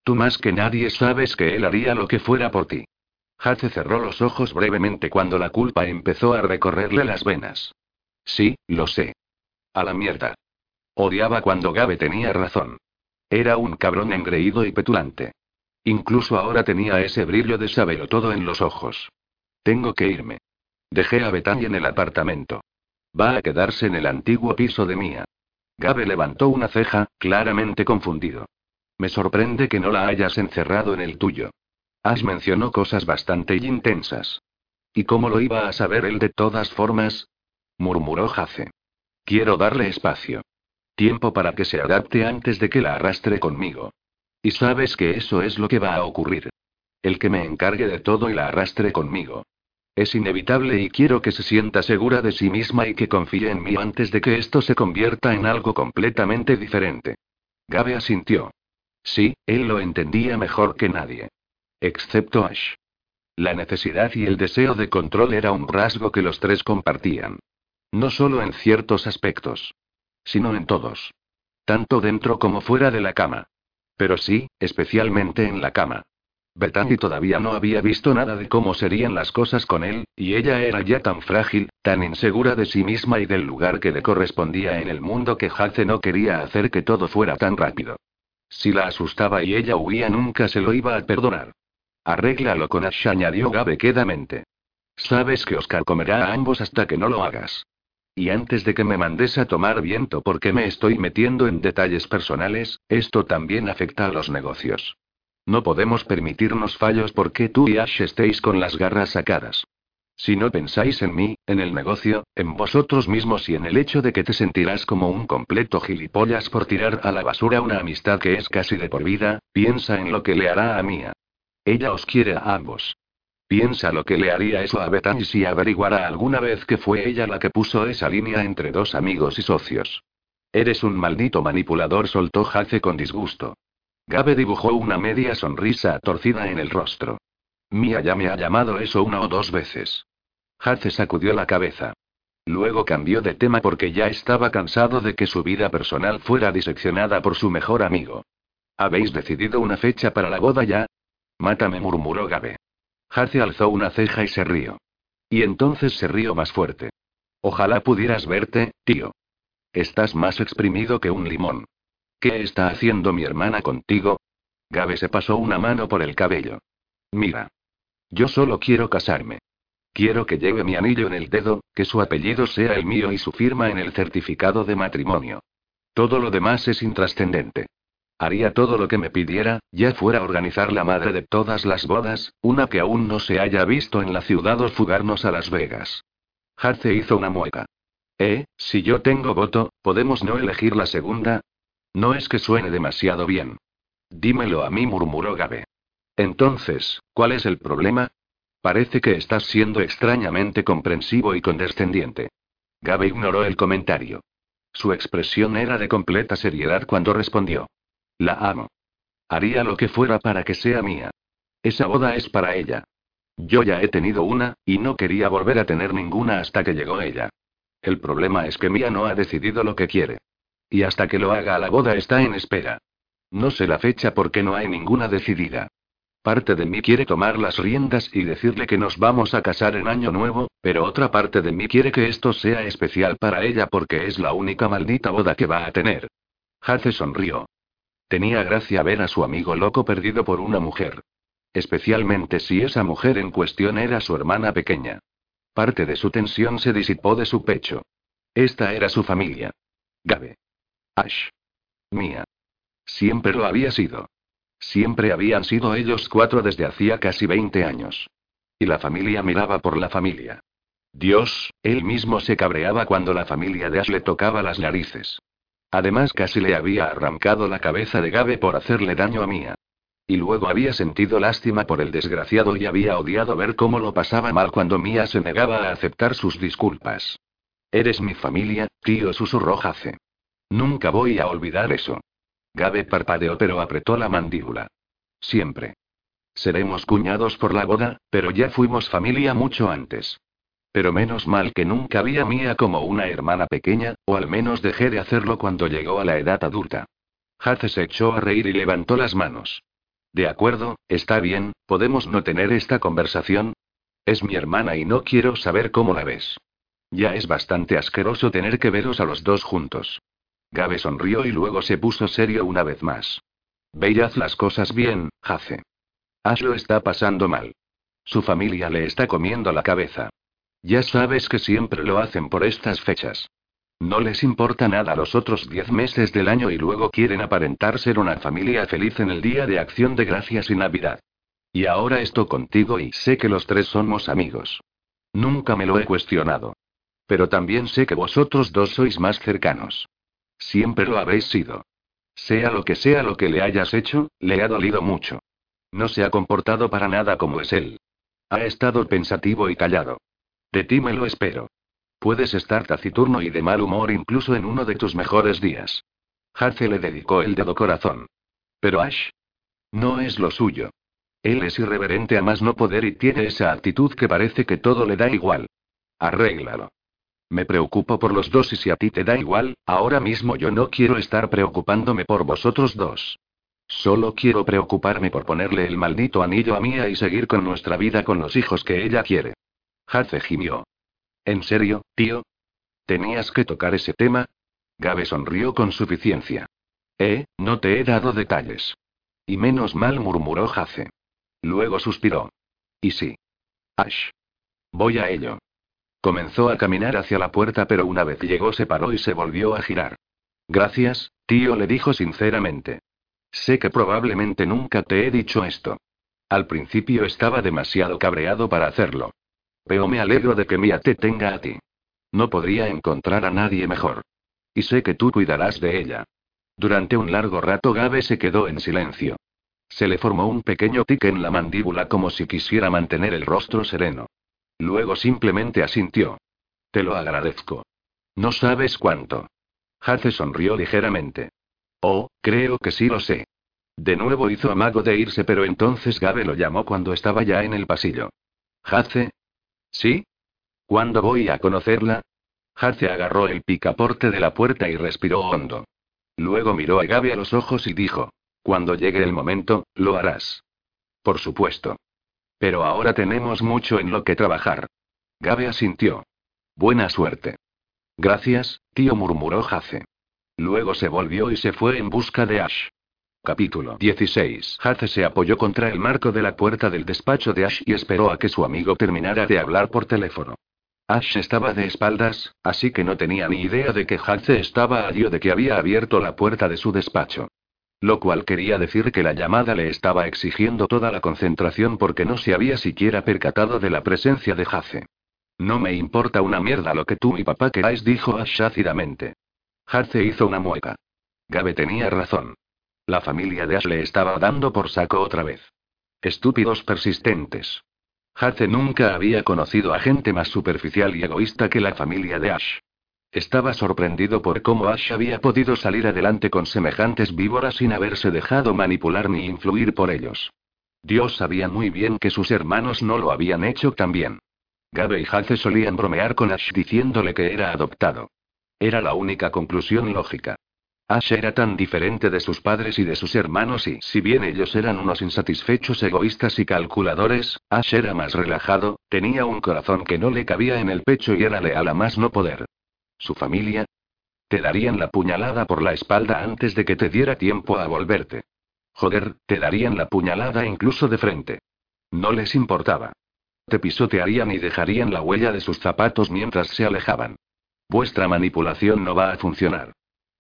Tú más que nadie sabes que él haría lo que fuera por ti. Hace cerró los ojos brevemente cuando la culpa empezó a recorrerle las venas. Sí, lo sé. A la mierda. Odiaba cuando Gabe tenía razón. Era un cabrón engreído y petulante. Incluso ahora tenía ese brillo de saberlo todo en los ojos. Tengo que irme. Dejé a Betany en el apartamento. Va a quedarse en el antiguo piso de Mía. Gabe levantó una ceja, claramente confundido. Me sorprende que no la hayas encerrado en el tuyo. Has mencionó cosas bastante intensas. ¿Y cómo lo iba a saber él de todas formas? murmuró Jace. Quiero darle espacio. Tiempo para que se adapte antes de que la arrastre conmigo. Y sabes que eso es lo que va a ocurrir. El que me encargue de todo y la arrastre conmigo. Es inevitable y quiero que se sienta segura de sí misma y que confíe en mí antes de que esto se convierta en algo completamente diferente. Gabe asintió. Sí, él lo entendía mejor que nadie. Excepto Ash. La necesidad y el deseo de control era un rasgo que los tres compartían. No solo en ciertos aspectos, sino en todos. Tanto dentro como fuera de la cama. Pero sí, especialmente en la cama. Bethany todavía no había visto nada de cómo serían las cosas con él, y ella era ya tan frágil, tan insegura de sí misma y del lugar que le correspondía en el mundo que Hace no quería hacer que todo fuera tan rápido. Si la asustaba y ella huía nunca se lo iba a perdonar. Arréglalo con Ash, añadió Gabe quedamente. Sabes que Oscar comerá a ambos hasta que no lo hagas. Y antes de que me mandes a tomar viento porque me estoy metiendo en detalles personales, esto también afecta a los negocios. No podemos permitirnos fallos porque tú y Ash estéis con las garras sacadas. Si no pensáis en mí, en el negocio, en vosotros mismos y en el hecho de que te sentirás como un completo gilipollas por tirar a la basura una amistad que es casi de por vida, piensa en lo que le hará a Mía. Ella os quiere a ambos. Piensa lo que le haría eso a Bethany si averiguara alguna vez que fue ella la que puso esa línea entre dos amigos y socios. Eres un maldito manipulador, soltó Jace con disgusto. Gabe dibujó una media sonrisa torcida en el rostro. Mia ya me ha llamado eso una o dos veces. Jace sacudió la cabeza. Luego cambió de tema porque ya estaba cansado de que su vida personal fuera diseccionada por su mejor amigo. ¿Habéis decidido una fecha para la boda ya? Mátame, murmuró Gabe. Hace alzó una ceja y se rió. Y entonces se rió más fuerte. Ojalá pudieras verte, tío. Estás más exprimido que un limón. ¿Qué está haciendo mi hermana contigo? Gabe se pasó una mano por el cabello. Mira. Yo solo quiero casarme. Quiero que lleve mi anillo en el dedo, que su apellido sea el mío y su firma en el certificado de matrimonio. Todo lo demás es intrascendente. Haría todo lo que me pidiera, ya fuera organizar la madre de todas las bodas, una que aún no se haya visto en la ciudad o fugarnos a Las Vegas. Harce hizo una mueca. Eh, si yo tengo voto, ¿podemos no elegir la segunda? No es que suene demasiado bien. Dímelo a mí, murmuró Gabe. Entonces, ¿cuál es el problema? Parece que estás siendo extrañamente comprensivo y condescendiente. Gabe ignoró el comentario. Su expresión era de completa seriedad cuando respondió. La amo. Haría lo que fuera para que sea mía. Esa boda es para ella. Yo ya he tenido una, y no quería volver a tener ninguna hasta que llegó ella. El problema es que Mía no ha decidido lo que quiere. Y hasta que lo haga la boda está en espera. No sé la fecha porque no hay ninguna decidida. Parte de mí quiere tomar las riendas y decirle que nos vamos a casar en Año Nuevo, pero otra parte de mí quiere que esto sea especial para ella porque es la única maldita boda que va a tener. Hace sonrió. Tenía gracia ver a su amigo loco perdido por una mujer. Especialmente si esa mujer en cuestión era su hermana pequeña. Parte de su tensión se disipó de su pecho. Esta era su familia. Gabe. Ash. Mía. Siempre lo había sido. Siempre habían sido ellos cuatro desde hacía casi 20 años. Y la familia miraba por la familia. Dios, él mismo se cabreaba cuando la familia de Ash le tocaba las narices. Además casi le había arrancado la cabeza de Gabe por hacerle daño a Mía. Y luego había sentido lástima por el desgraciado y había odiado ver cómo lo pasaba mal cuando Mía se negaba a aceptar sus disculpas. Eres mi familia, tío, susurró Jace. Nunca voy a olvidar eso. Gabe parpadeó pero apretó la mandíbula. Siempre. Seremos cuñados por la boda, pero ya fuimos familia mucho antes. Pero menos mal que nunca vi a Mía como una hermana pequeña, o al menos dejé de hacerlo cuando llegó a la edad adulta. Hace se echó a reír y levantó las manos. De acuerdo, está bien, ¿podemos no tener esta conversación? Es mi hermana y no quiero saber cómo la ves. Ya es bastante asqueroso tener que veros a los dos juntos. Gabe sonrió y luego se puso serio una vez más. Ve y haz las cosas bien, Jace. Ash lo está pasando mal. Su familia le está comiendo la cabeza. Ya sabes que siempre lo hacen por estas fechas. No les importa nada los otros diez meses del año y luego quieren aparentar ser una familia feliz en el Día de Acción de Gracias y Navidad. Y ahora esto contigo y sé que los tres somos amigos. Nunca me lo he cuestionado. Pero también sé que vosotros dos sois más cercanos. Siempre lo habéis sido. Sea lo que sea lo que le hayas hecho, le ha dolido mucho. No se ha comportado para nada como es él. Ha estado pensativo y callado. De ti me lo espero. Puedes estar taciturno y de mal humor incluso en uno de tus mejores días. Hace le dedicó el dedo corazón. Pero Ash. No es lo suyo. Él es irreverente a más no poder y tiene esa actitud que parece que todo le da igual. Arréglalo. Me preocupo por los dos y si a ti te da igual, ahora mismo yo no quiero estar preocupándome por vosotros dos. Solo quiero preocuparme por ponerle el maldito anillo a Mía y seguir con nuestra vida con los hijos que ella quiere. Hace gimió. ¿En serio, tío? ¿Tenías que tocar ese tema? Gabe sonrió con suficiencia. Eh, no te he dado detalles. Y menos mal murmuró Jace. Luego suspiró. Y sí. Ash. Voy a ello. Comenzó a caminar hacia la puerta, pero una vez llegó se paró y se volvió a girar. Gracias, tío, le dijo sinceramente. Sé que probablemente nunca te he dicho esto. Al principio estaba demasiado cabreado para hacerlo. Pero me alegro de que Mia te tenga a ti. No podría encontrar a nadie mejor. Y sé que tú cuidarás de ella. Durante un largo rato Gabe se quedó en silencio. Se le formó un pequeño tic en la mandíbula como si quisiera mantener el rostro sereno. Luego simplemente asintió. Te lo agradezco. No sabes cuánto. Hace sonrió ligeramente. Oh, creo que sí lo sé. De nuevo hizo amago de irse, pero entonces Gabe lo llamó cuando estaba ya en el pasillo. Hace. ¿Sí? ¿Cuándo voy a conocerla? Hace agarró el picaporte de la puerta y respiró hondo. Luego miró a Gabe a los ojos y dijo: Cuando llegue el momento, lo harás. Por supuesto. Pero ahora tenemos mucho en lo que trabajar. Gabe asintió. Buena suerte. Gracias, tío, murmuró Hace. Luego se volvió y se fue en busca de Ash. Capítulo 16. Hace se apoyó contra el marco de la puerta del despacho de Ash y esperó a que su amigo terminara de hablar por teléfono. Ash estaba de espaldas, así que no tenía ni idea de que Hace estaba allí o de que había abierto la puerta de su despacho. Lo cual quería decir que la llamada le estaba exigiendo toda la concentración porque no se había siquiera percatado de la presencia de Hace. No me importa una mierda lo que tú y papá queráis, dijo Ash ácidamente. Hace hizo una mueca. Gabe tenía razón. La familia de Ash le estaba dando por saco otra vez. Estúpidos persistentes. Hace nunca había conocido a gente más superficial y egoísta que la familia de Ash. Estaba sorprendido por cómo Ash había podido salir adelante con semejantes víboras sin haberse dejado manipular ni influir por ellos. Dios sabía muy bien que sus hermanos no lo habían hecho tan bien. Gabe y Hace solían bromear con Ash diciéndole que era adoptado. Era la única conclusión lógica. Ash era tan diferente de sus padres y de sus hermanos y, si bien ellos eran unos insatisfechos egoístas y calculadores, Ash era más relajado, tenía un corazón que no le cabía en el pecho y era leal a más no poder. ¿Su familia? Te darían la puñalada por la espalda antes de que te diera tiempo a volverte. Joder, te darían la puñalada incluso de frente. No les importaba. Te pisotearían y dejarían la huella de sus zapatos mientras se alejaban. Vuestra manipulación no va a funcionar.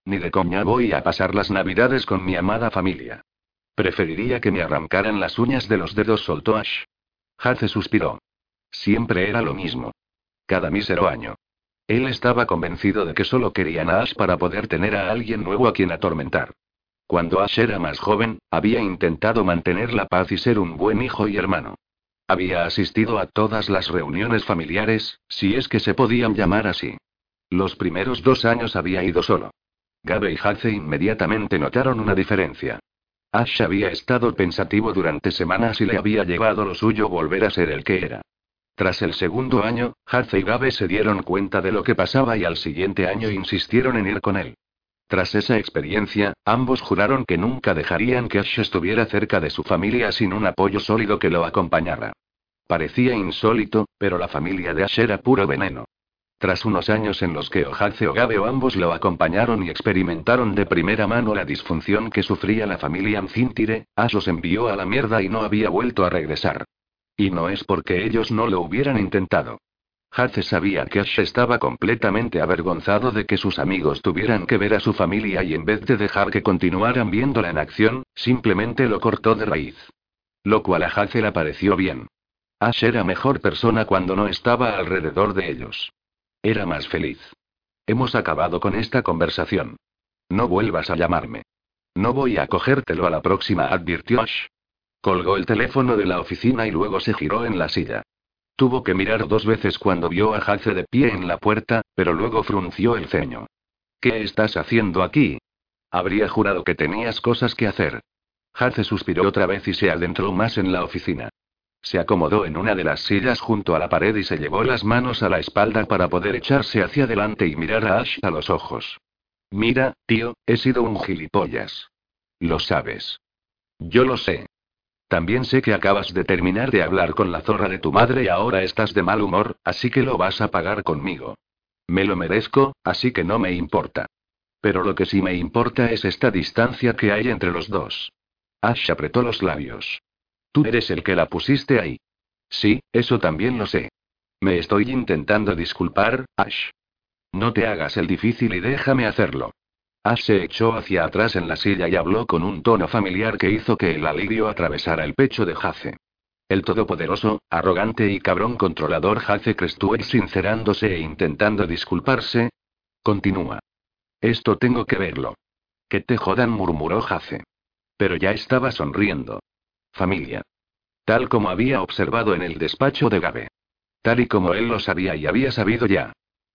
Ni de coña voy a pasar las navidades con mi amada familia. Preferiría que me arrancaran las uñas de los dedos, soltó Ash. Hace suspiró. Siempre era lo mismo. Cada mísero año. Él estaba convencido de que solo querían a Ash para poder tener a alguien nuevo a quien atormentar. Cuando Ash era más joven, había intentado mantener la paz y ser un buen hijo y hermano. Había asistido a todas las reuniones familiares, si es que se podían llamar así. Los primeros dos años había ido solo. Gabe y Hace inmediatamente notaron una diferencia. Ash había estado pensativo durante semanas y le había llevado lo suyo volver a ser el que era. Tras el segundo año, Haze y Gabe se dieron cuenta de lo que pasaba y al siguiente año insistieron en ir con él. Tras esa experiencia, ambos juraron que nunca dejarían que Ash estuviera cerca de su familia sin un apoyo sólido que lo acompañara. Parecía insólito, pero la familia de Ash era puro veneno. Tras unos años en los que Ojace o Gabe o ambos lo acompañaron y experimentaron de primera mano la disfunción que sufría la familia Amcintire, Ash los envió a la mierda y no había vuelto a regresar. Y no es porque ellos no lo hubieran intentado. Hace sabía que Ash estaba completamente avergonzado de que sus amigos tuvieran que ver a su familia y en vez de dejar que continuaran viéndola en acción, simplemente lo cortó de raíz. Lo cual a Hace le pareció bien. Ash era mejor persona cuando no estaba alrededor de ellos. Era más feliz. Hemos acabado con esta conversación. No vuelvas a llamarme. No voy a cogértelo a la próxima, advirtió Ash. Colgó el teléfono de la oficina y luego se giró en la silla. Tuvo que mirar dos veces cuando vio a Hace de pie en la puerta, pero luego frunció el ceño. ¿Qué estás haciendo aquí? Habría jurado que tenías cosas que hacer. Hace suspiró otra vez y se adentró más en la oficina. Se acomodó en una de las sillas junto a la pared y se llevó las manos a la espalda para poder echarse hacia adelante y mirar a Ash a los ojos. Mira, tío, he sido un gilipollas. Lo sabes. Yo lo sé. También sé que acabas de terminar de hablar con la zorra de tu madre y ahora estás de mal humor, así que lo vas a pagar conmigo. Me lo merezco, así que no me importa. Pero lo que sí me importa es esta distancia que hay entre los dos. Ash apretó los labios. Tú eres el que la pusiste ahí. Sí, eso también lo sé. Me estoy intentando disculpar, Ash. No te hagas el difícil y déjame hacerlo. Ash se echó hacia atrás en la silla y habló con un tono familiar que hizo que el alivio atravesara el pecho de Jace. El todopoderoso, arrogante y cabrón controlador Jace Crestue sincerándose e intentando disculparse. Continúa. Esto tengo que verlo. Que te jodan, murmuró Jace. Pero ya estaba sonriendo. Familia. Tal como había observado en el despacho de Gabe. Tal y como él lo sabía y había sabido ya.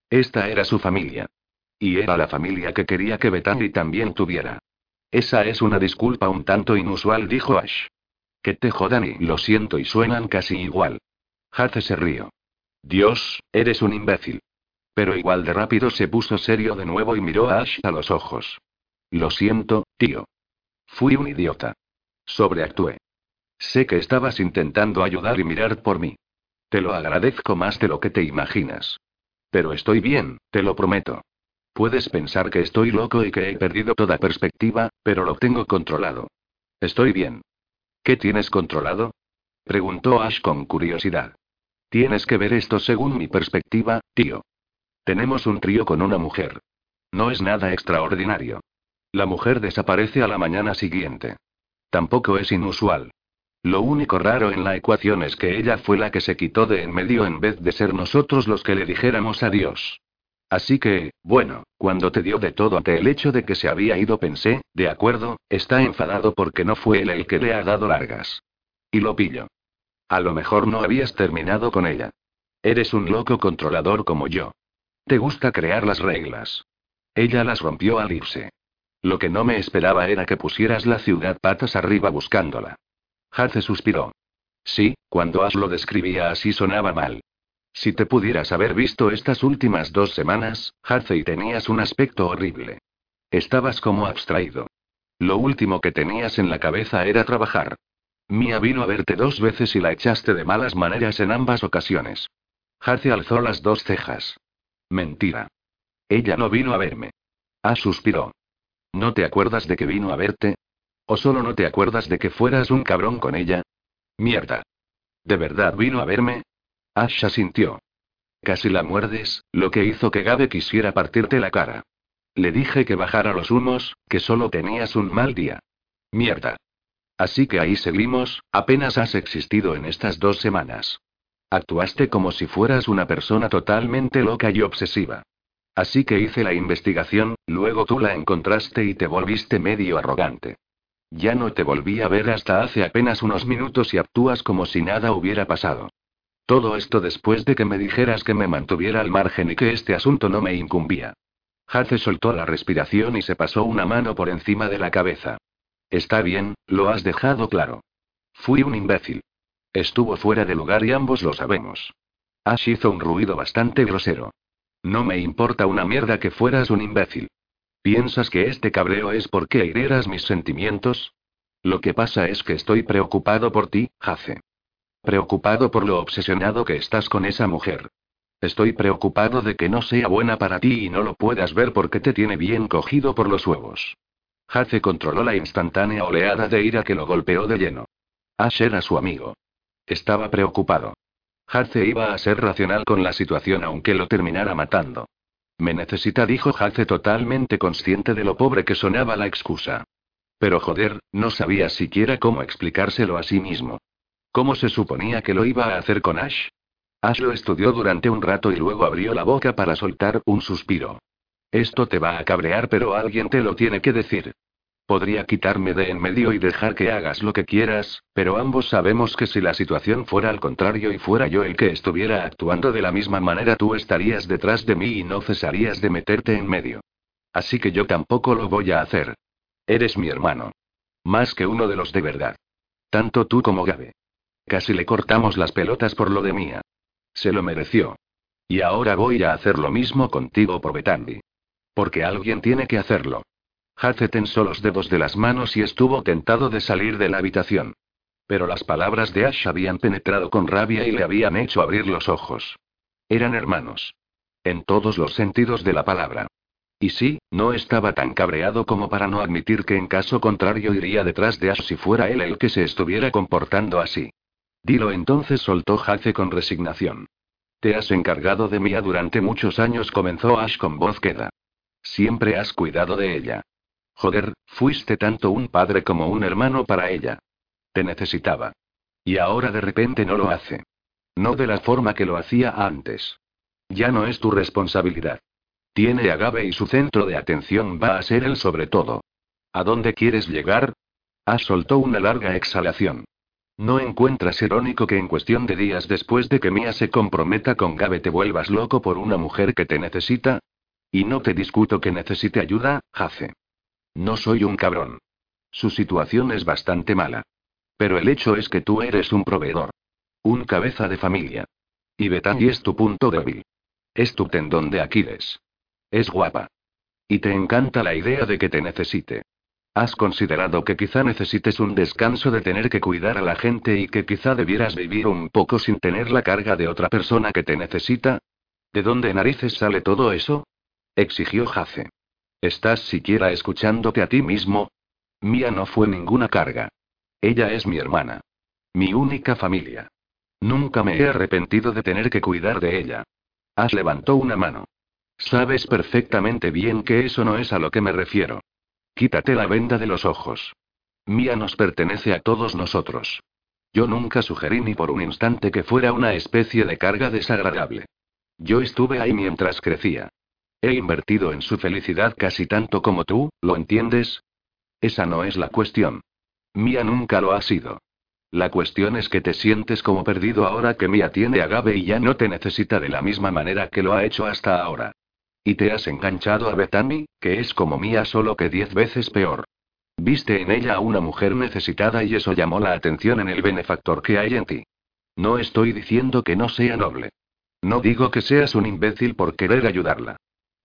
Esta era su familia. Y era la familia que quería que Bethany también tuviera. Esa es una disculpa un tanto inusual, dijo Ash. Que te jodan y lo siento y suenan casi igual. Hace se rió. Dios, eres un imbécil. Pero igual de rápido se puso serio de nuevo y miró a Ash a los ojos. Lo siento, tío. Fui un idiota. Sobreactué. Sé que estabas intentando ayudar y mirar por mí. Te lo agradezco más de lo que te imaginas. Pero estoy bien, te lo prometo. Puedes pensar que estoy loco y que he perdido toda perspectiva, pero lo tengo controlado. Estoy bien. ¿Qué tienes controlado? Preguntó Ash con curiosidad. Tienes que ver esto según mi perspectiva, tío. Tenemos un trío con una mujer. No es nada extraordinario. La mujer desaparece a la mañana siguiente. Tampoco es inusual. Lo único raro en la ecuación es que ella fue la que se quitó de en medio en vez de ser nosotros los que le dijéramos adiós. Así que, bueno, cuando te dio de todo ante el hecho de que se había ido pensé, de acuerdo, está enfadado porque no fue él el que le ha dado largas. Y lo pillo. A lo mejor no habías terminado con ella. Eres un loco controlador como yo. Te gusta crear las reglas. Ella las rompió al irse. Lo que no me esperaba era que pusieras la ciudad patas arriba buscándola. Hace suspiró. Sí, cuando Ash lo describía así sonaba mal. Si te pudieras haber visto estas últimas dos semanas, y tenías un aspecto horrible. Estabas como abstraído. Lo último que tenías en la cabeza era trabajar. Mia vino a verte dos veces y la echaste de malas maneras en ambas ocasiones. Hace alzó las dos cejas. Mentira. Ella no vino a verme. Ah, suspiró. ¿No te acuerdas de que vino a verte? ¿O solo no te acuerdas de que fueras un cabrón con ella? Mierda. ¿De verdad vino a verme? Asha sintió. Casi la muerdes, lo que hizo que Gabe quisiera partirte la cara. Le dije que bajara los humos, que solo tenías un mal día. Mierda. Así que ahí seguimos, apenas has existido en estas dos semanas. Actuaste como si fueras una persona totalmente loca y obsesiva. Así que hice la investigación, luego tú la encontraste y te volviste medio arrogante. Ya no te volví a ver hasta hace apenas unos minutos y actúas como si nada hubiera pasado. Todo esto después de que me dijeras que me mantuviera al margen y que este asunto no me incumbía. Hace soltó la respiración y se pasó una mano por encima de la cabeza. Está bien, lo has dejado claro. Fui un imbécil. Estuvo fuera de lugar y ambos lo sabemos. Ash hizo un ruido bastante grosero. No me importa una mierda que fueras un imbécil. ¿Piensas que este cabreo es porque hirieras mis sentimientos? Lo que pasa es que estoy preocupado por ti, Jace. Preocupado por lo obsesionado que estás con esa mujer. Estoy preocupado de que no sea buena para ti y no lo puedas ver porque te tiene bien cogido por los huevos. Hace controló la instantánea oleada de ira que lo golpeó de lleno. Ash era su amigo. Estaba preocupado. Hace iba a ser racional con la situación aunque lo terminara matando. Me necesita, dijo Hace totalmente consciente de lo pobre que sonaba la excusa. Pero joder, no sabía siquiera cómo explicárselo a sí mismo. ¿Cómo se suponía que lo iba a hacer con Ash? Ash lo estudió durante un rato y luego abrió la boca para soltar un suspiro. Esto te va a cabrear, pero alguien te lo tiene que decir. Podría quitarme de en medio y dejar que hagas lo que quieras, pero ambos sabemos que si la situación fuera al contrario y fuera yo el que estuviera actuando de la misma manera, tú estarías detrás de mí y no cesarías de meterte en medio. Así que yo tampoco lo voy a hacer. Eres mi hermano. Más que uno de los de verdad. Tanto tú como Gabe. Casi le cortamos las pelotas por lo de Mía. Se lo mereció. Y ahora voy a hacer lo mismo contigo por Betandi. Porque alguien tiene que hacerlo. Hace tensó los dedos de las manos y estuvo tentado de salir de la habitación. Pero las palabras de Ash habían penetrado con rabia y le habían hecho abrir los ojos. Eran hermanos. En todos los sentidos de la palabra. Y sí, no estaba tan cabreado como para no admitir que en caso contrario iría detrás de Ash si fuera él el que se estuviera comportando así. Dilo entonces, soltó Hace con resignación. Te has encargado de Mía durante muchos años, comenzó Ash con voz queda. Siempre has cuidado de ella. Joder, fuiste tanto un padre como un hermano para ella. Te necesitaba. Y ahora de repente no lo hace. No de la forma que lo hacía antes. Ya no es tu responsabilidad. Tiene a Gabe y su centro de atención va a ser él sobre todo. ¿A dónde quieres llegar? Ash soltó una larga exhalación. ¿No encuentras irónico que en cuestión de días después de que Mia se comprometa con Gabe te vuelvas loco por una mujer que te necesita? Y no te discuto que necesite ayuda, Jace. No soy un cabrón. Su situación es bastante mala. Pero el hecho es que tú eres un proveedor. Un cabeza de familia. Y Betty es tu punto débil. Es tu tendón de Aquiles. Es guapa. Y te encanta la idea de que te necesite. ¿Has considerado que quizá necesites un descanso de tener que cuidar a la gente y que quizá debieras vivir un poco sin tener la carga de otra persona que te necesita? ¿De dónde narices sale todo eso? exigió Jace. ¿Estás siquiera escuchándote a ti mismo? Mía no fue ninguna carga. Ella es mi hermana. Mi única familia. Nunca me he arrepentido de tener que cuidar de ella. Has levantó una mano. Sabes perfectamente bien que eso no es a lo que me refiero. Quítate la venda de los ojos. Mía nos pertenece a todos nosotros. Yo nunca sugerí ni por un instante que fuera una especie de carga desagradable. Yo estuve ahí mientras crecía. He invertido en su felicidad casi tanto como tú, ¿lo entiendes? Esa no es la cuestión. Mía nunca lo ha sido. La cuestión es que te sientes como perdido ahora que Mía tiene a Gabe y ya no te necesita de la misma manera que lo ha hecho hasta ahora. Y te has enganchado a Bethany, que es como mía solo que diez veces peor. Viste en ella a una mujer necesitada y eso llamó la atención en el benefactor que hay en ti. No estoy diciendo que no sea noble. No digo que seas un imbécil por querer ayudarla.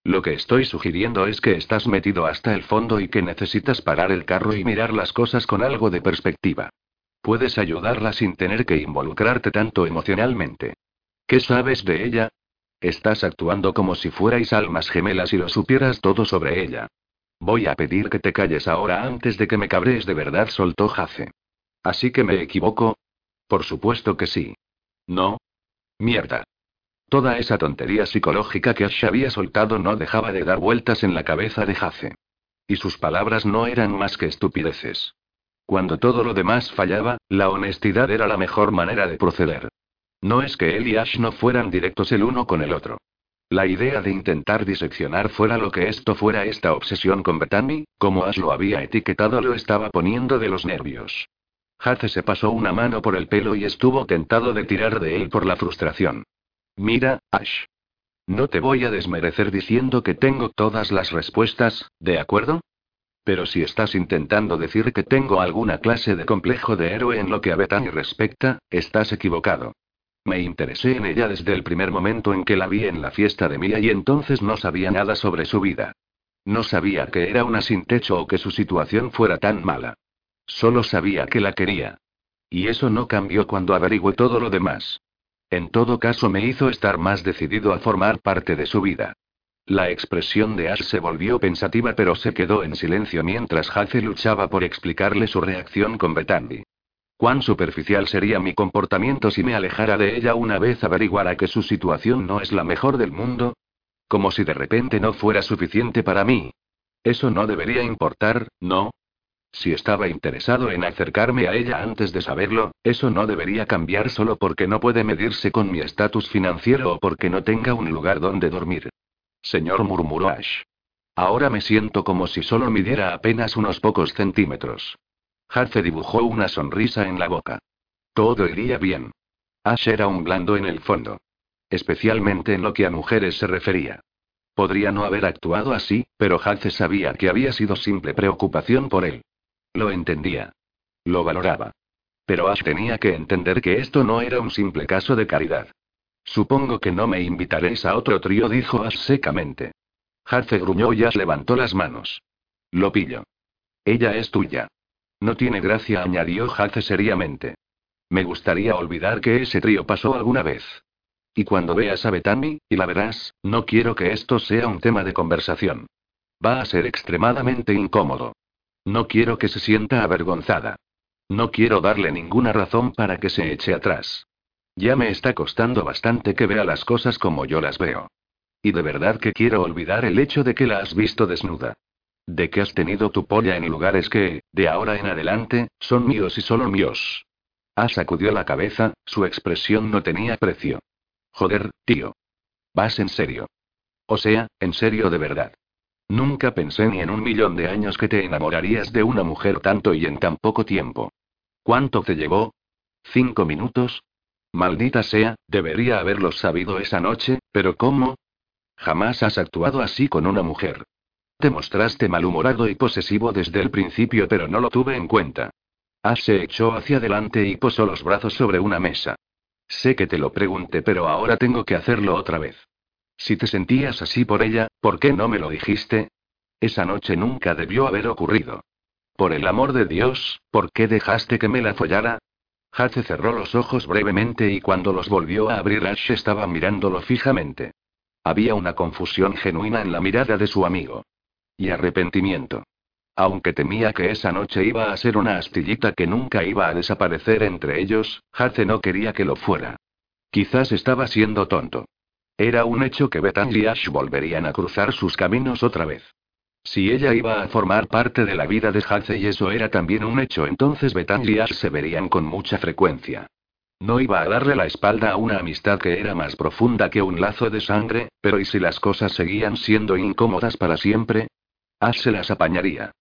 Lo que estoy sugiriendo es que estás metido hasta el fondo y que necesitas parar el carro y mirar las cosas con algo de perspectiva. Puedes ayudarla sin tener que involucrarte tanto emocionalmente. ¿Qué sabes de ella? Estás actuando como si fuerais almas gemelas y lo supieras todo sobre ella. Voy a pedir que te calles ahora antes de que me cabrees de verdad, soltó Jace. ¿Así que me equivoco? Por supuesto que sí. No. Mierda. Toda esa tontería psicológica que Ash había soltado no dejaba de dar vueltas en la cabeza de Jace. Y sus palabras no eran más que estupideces. Cuando todo lo demás fallaba, la honestidad era la mejor manera de proceder. No es que él y Ash no fueran directos el uno con el otro. La idea de intentar diseccionar fuera lo que esto fuera esta obsesión con Bethany, como Ash lo había etiquetado, lo estaba poniendo de los nervios. Hace se pasó una mano por el pelo y estuvo tentado de tirar de él por la frustración. Mira, Ash. No te voy a desmerecer diciendo que tengo todas las respuestas, ¿de acuerdo? Pero si estás intentando decir que tengo alguna clase de complejo de héroe en lo que a Bethany respecta, estás equivocado. Me interesé en ella desde el primer momento en que la vi en la fiesta de Mía y entonces no sabía nada sobre su vida. No sabía que era una sin techo o que su situación fuera tan mala. Solo sabía que la quería. Y eso no cambió cuando averigüé todo lo demás. En todo caso me hizo estar más decidido a formar parte de su vida. La expresión de Ash se volvió pensativa pero se quedó en silencio mientras Hace luchaba por explicarle su reacción con Bethany. Cuán superficial sería mi comportamiento si me alejara de ella una vez averiguara que su situación no es la mejor del mundo. Como si de repente no fuera suficiente para mí. Eso no debería importar, ¿no? Si estaba interesado en acercarme a ella antes de saberlo, eso no debería cambiar solo porque no puede medirse con mi estatus financiero o porque no tenga un lugar donde dormir. Señor murmuró Ash. Ahora me siento como si solo midiera apenas unos pocos centímetros. Harce dibujó una sonrisa en la boca. Todo iría bien. Ash era un blando en el fondo. Especialmente en lo que a mujeres se refería. Podría no haber actuado así, pero Harce sabía que había sido simple preocupación por él. Lo entendía. Lo valoraba. Pero Ash tenía que entender que esto no era un simple caso de caridad. Supongo que no me invitaréis a otro trío, dijo Ash secamente. Hace gruñó y Ash levantó las manos. Lo pillo. Ella es tuya. No tiene gracia, añadió Hace seriamente. Me gustaría olvidar que ese trío pasó alguna vez. Y cuando veas a Betami, y la verás, no quiero que esto sea un tema de conversación. Va a ser extremadamente incómodo. No quiero que se sienta avergonzada. No quiero darle ninguna razón para que se eche atrás. Ya me está costando bastante que vea las cosas como yo las veo. Y de verdad que quiero olvidar el hecho de que la has visto desnuda. De que has tenido tu polla en lugares que, de ahora en adelante, son míos y solo míos. Ah sacudió la cabeza, su expresión no tenía precio. Joder, tío. Vas en serio. O sea, en serio de verdad. Nunca pensé ni en un millón de años que te enamorarías de una mujer tanto y en tan poco tiempo. ¿Cuánto te llevó? ¿Cinco minutos? Maldita sea, debería haberlo sabido esa noche, pero ¿cómo? Jamás has actuado así con una mujer. Te mostraste malhumorado y posesivo desde el principio, pero no lo tuve en cuenta. Ash se echó hacia adelante y posó los brazos sobre una mesa. Sé que te lo pregunté, pero ahora tengo que hacerlo otra vez. Si te sentías así por ella, ¿por qué no me lo dijiste? Esa noche nunca debió haber ocurrido. Por el amor de Dios, ¿por qué dejaste que me la follara? Hace cerró los ojos brevemente y cuando los volvió a abrir Ash estaba mirándolo fijamente. Había una confusión genuina en la mirada de su amigo. Y arrepentimiento. Aunque temía que esa noche iba a ser una astillita que nunca iba a desaparecer entre ellos, Hace no quería que lo fuera. Quizás estaba siendo tonto. Era un hecho que Bethany y Ash volverían a cruzar sus caminos otra vez. Si ella iba a formar parte de la vida de Haze y eso era también un hecho, entonces Bethany y Ash se verían con mucha frecuencia. No iba a darle la espalda a una amistad que era más profunda que un lazo de sangre, pero ¿y si las cosas seguían siendo incómodas para siempre? Ash se las apañaría.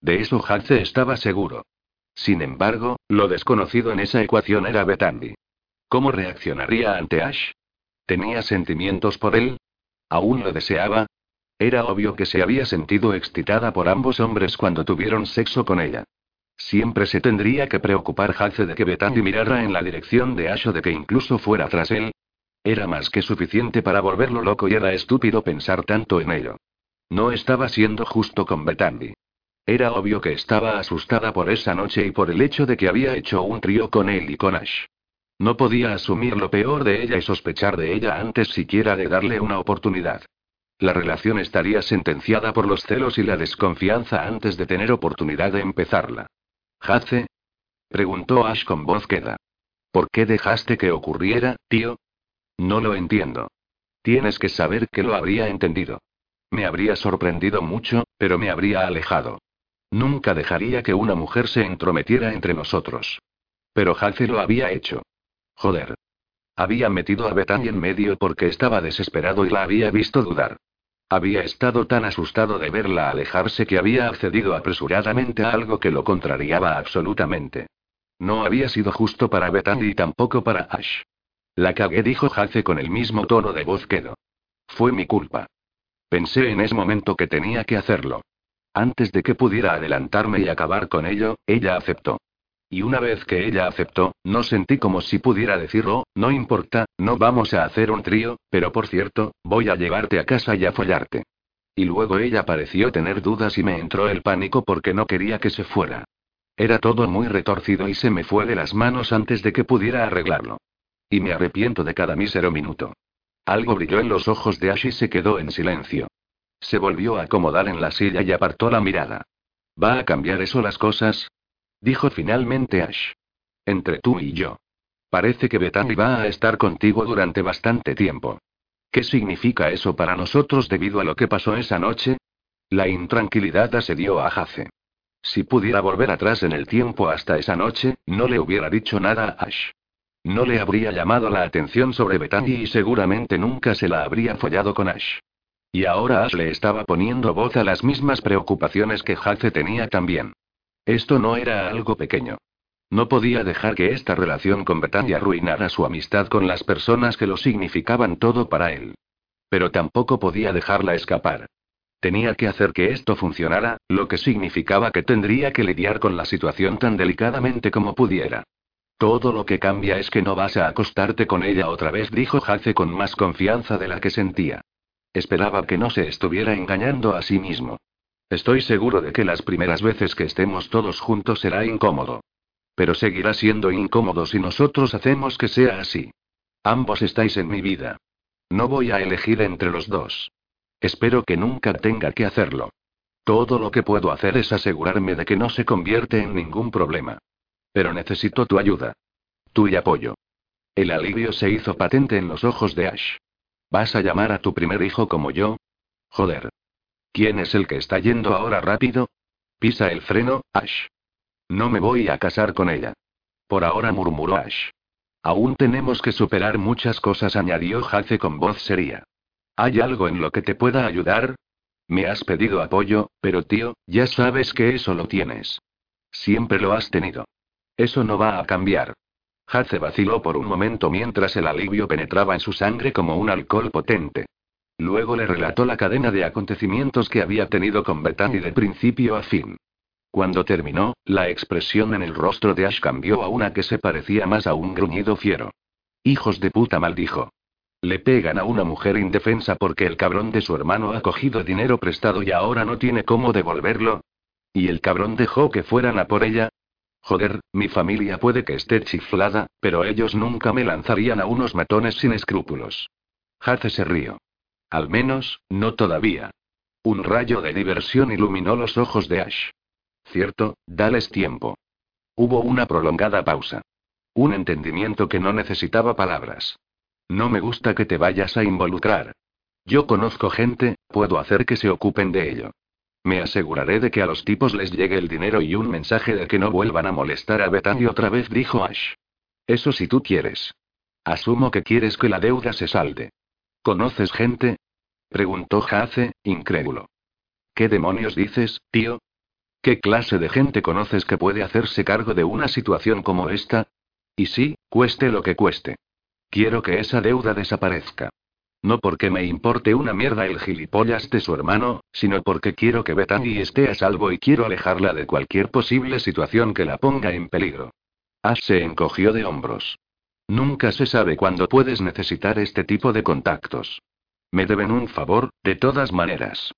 De eso Haze estaba seguro. Sin embargo, lo desconocido en esa ecuación era Bethany. ¿Cómo reaccionaría ante Ash? ¿Tenía sentimientos por él? ¿Aún lo deseaba? Era obvio que se había sentido excitada por ambos hombres cuando tuvieron sexo con ella. Siempre se tendría que preocupar Hace de que Bethany mirara en la dirección de Ash o de que incluso fuera tras él. Era más que suficiente para volverlo loco y era estúpido pensar tanto en ello. No estaba siendo justo con Bethany. Era obvio que estaba asustada por esa noche y por el hecho de que había hecho un trío con él y con Ash. No podía asumir lo peor de ella y sospechar de ella antes siquiera de darle una oportunidad. La relación estaría sentenciada por los celos y la desconfianza antes de tener oportunidad de empezarla. ¿Hace? preguntó Ash con voz queda. ¿Por qué dejaste que ocurriera, tío? No lo entiendo. Tienes que saber que lo habría entendido. Me habría sorprendido mucho, pero me habría alejado. Nunca dejaría que una mujer se entrometiera entre nosotros. Pero Hace lo había hecho. Joder. Había metido a Bethany en medio porque estaba desesperado y la había visto dudar. Había estado tan asustado de verla alejarse que había accedido apresuradamente a algo que lo contrariaba absolutamente. No había sido justo para Bethany y tampoco para Ash. La cagué, dijo Hace con el mismo tono de voz quedo. Fue mi culpa. Pensé en ese momento que tenía que hacerlo. Antes de que pudiera adelantarme y acabar con ello, ella aceptó. Y una vez que ella aceptó, no sentí como si pudiera decirlo, no importa, no vamos a hacer un trío, pero por cierto, voy a llevarte a casa y a follarte. Y luego ella pareció tener dudas y me entró el pánico porque no quería que se fuera. Era todo muy retorcido y se me fue de las manos antes de que pudiera arreglarlo. Y me arrepiento de cada mísero minuto. Algo brilló en los ojos de Ash y se quedó en silencio. Se volvió a acomodar en la silla y apartó la mirada. ¿Va a cambiar eso las cosas? Dijo finalmente Ash. Entre tú y yo. Parece que Bethany va a estar contigo durante bastante tiempo. ¿Qué significa eso para nosotros debido a lo que pasó esa noche? La intranquilidad asedió a Jace. Si pudiera volver atrás en el tiempo hasta esa noche, no le hubiera dicho nada a Ash. No le habría llamado la atención sobre Bethany y seguramente nunca se la habría follado con Ash. Y ahora Ash le estaba poniendo voz a las mismas preocupaciones que Jace tenía también. Esto no era algo pequeño. No podía dejar que esta relación con Betania arruinara su amistad con las personas que lo significaban todo para él. Pero tampoco podía dejarla escapar. Tenía que hacer que esto funcionara, lo que significaba que tendría que lidiar con la situación tan delicadamente como pudiera. Todo lo que cambia es que no vas a acostarte con ella otra vez, dijo Hace con más confianza de la que sentía. Esperaba que no se estuviera engañando a sí mismo. Estoy seguro de que las primeras veces que estemos todos juntos será incómodo. Pero seguirá siendo incómodo si nosotros hacemos que sea así. Ambos estáis en mi vida. No voy a elegir entre los dos. Espero que nunca tenga que hacerlo. Todo lo que puedo hacer es asegurarme de que no se convierte en ningún problema. Pero necesito tu ayuda. Tu y apoyo. El alivio se hizo patente en los ojos de Ash. ¿Vas a llamar a tu primer hijo como yo? Joder. ¿Quién es el que está yendo ahora rápido? Pisa el freno, Ash. No me voy a casar con ella. Por ahora murmuró Ash. Aún tenemos que superar muchas cosas, añadió Hace con voz seria. ¿Hay algo en lo que te pueda ayudar? Me has pedido apoyo, pero tío, ya sabes que eso lo tienes. Siempre lo has tenido. Eso no va a cambiar. Hace vaciló por un momento mientras el alivio penetraba en su sangre como un alcohol potente. Luego le relató la cadena de acontecimientos que había tenido con Bethany de principio a fin. Cuando terminó, la expresión en el rostro de Ash cambió a una que se parecía más a un gruñido fiero. Hijos de puta maldijo. Le pegan a una mujer indefensa porque el cabrón de su hermano ha cogido dinero prestado y ahora no tiene cómo devolverlo. ¿Y el cabrón dejó que fueran a por ella? Joder, mi familia puede que esté chiflada, pero ellos nunca me lanzarían a unos matones sin escrúpulos. Hace se rió. Al menos, no todavía. Un rayo de diversión iluminó los ojos de Ash. Cierto, dales tiempo. Hubo una prolongada pausa. Un entendimiento que no necesitaba palabras. No me gusta que te vayas a involucrar. Yo conozco gente, puedo hacer que se ocupen de ello. Me aseguraré de que a los tipos les llegue el dinero y un mensaje de que no vuelvan a molestar a Bethany otra vez, dijo Ash. Eso si tú quieres. Asumo que quieres que la deuda se salde. ¿Conoces gente? Preguntó Hace, incrédulo. ¿Qué demonios dices, tío? ¿Qué clase de gente conoces que puede hacerse cargo de una situación como esta? Y sí, cueste lo que cueste. Quiero que esa deuda desaparezca. No porque me importe una mierda el gilipollas de su hermano, sino porque quiero que Bethany esté a salvo y quiero alejarla de cualquier posible situación que la ponga en peligro. Ash se encogió de hombros. Nunca se sabe cuándo puedes necesitar este tipo de contactos. Me deben un favor, de todas maneras.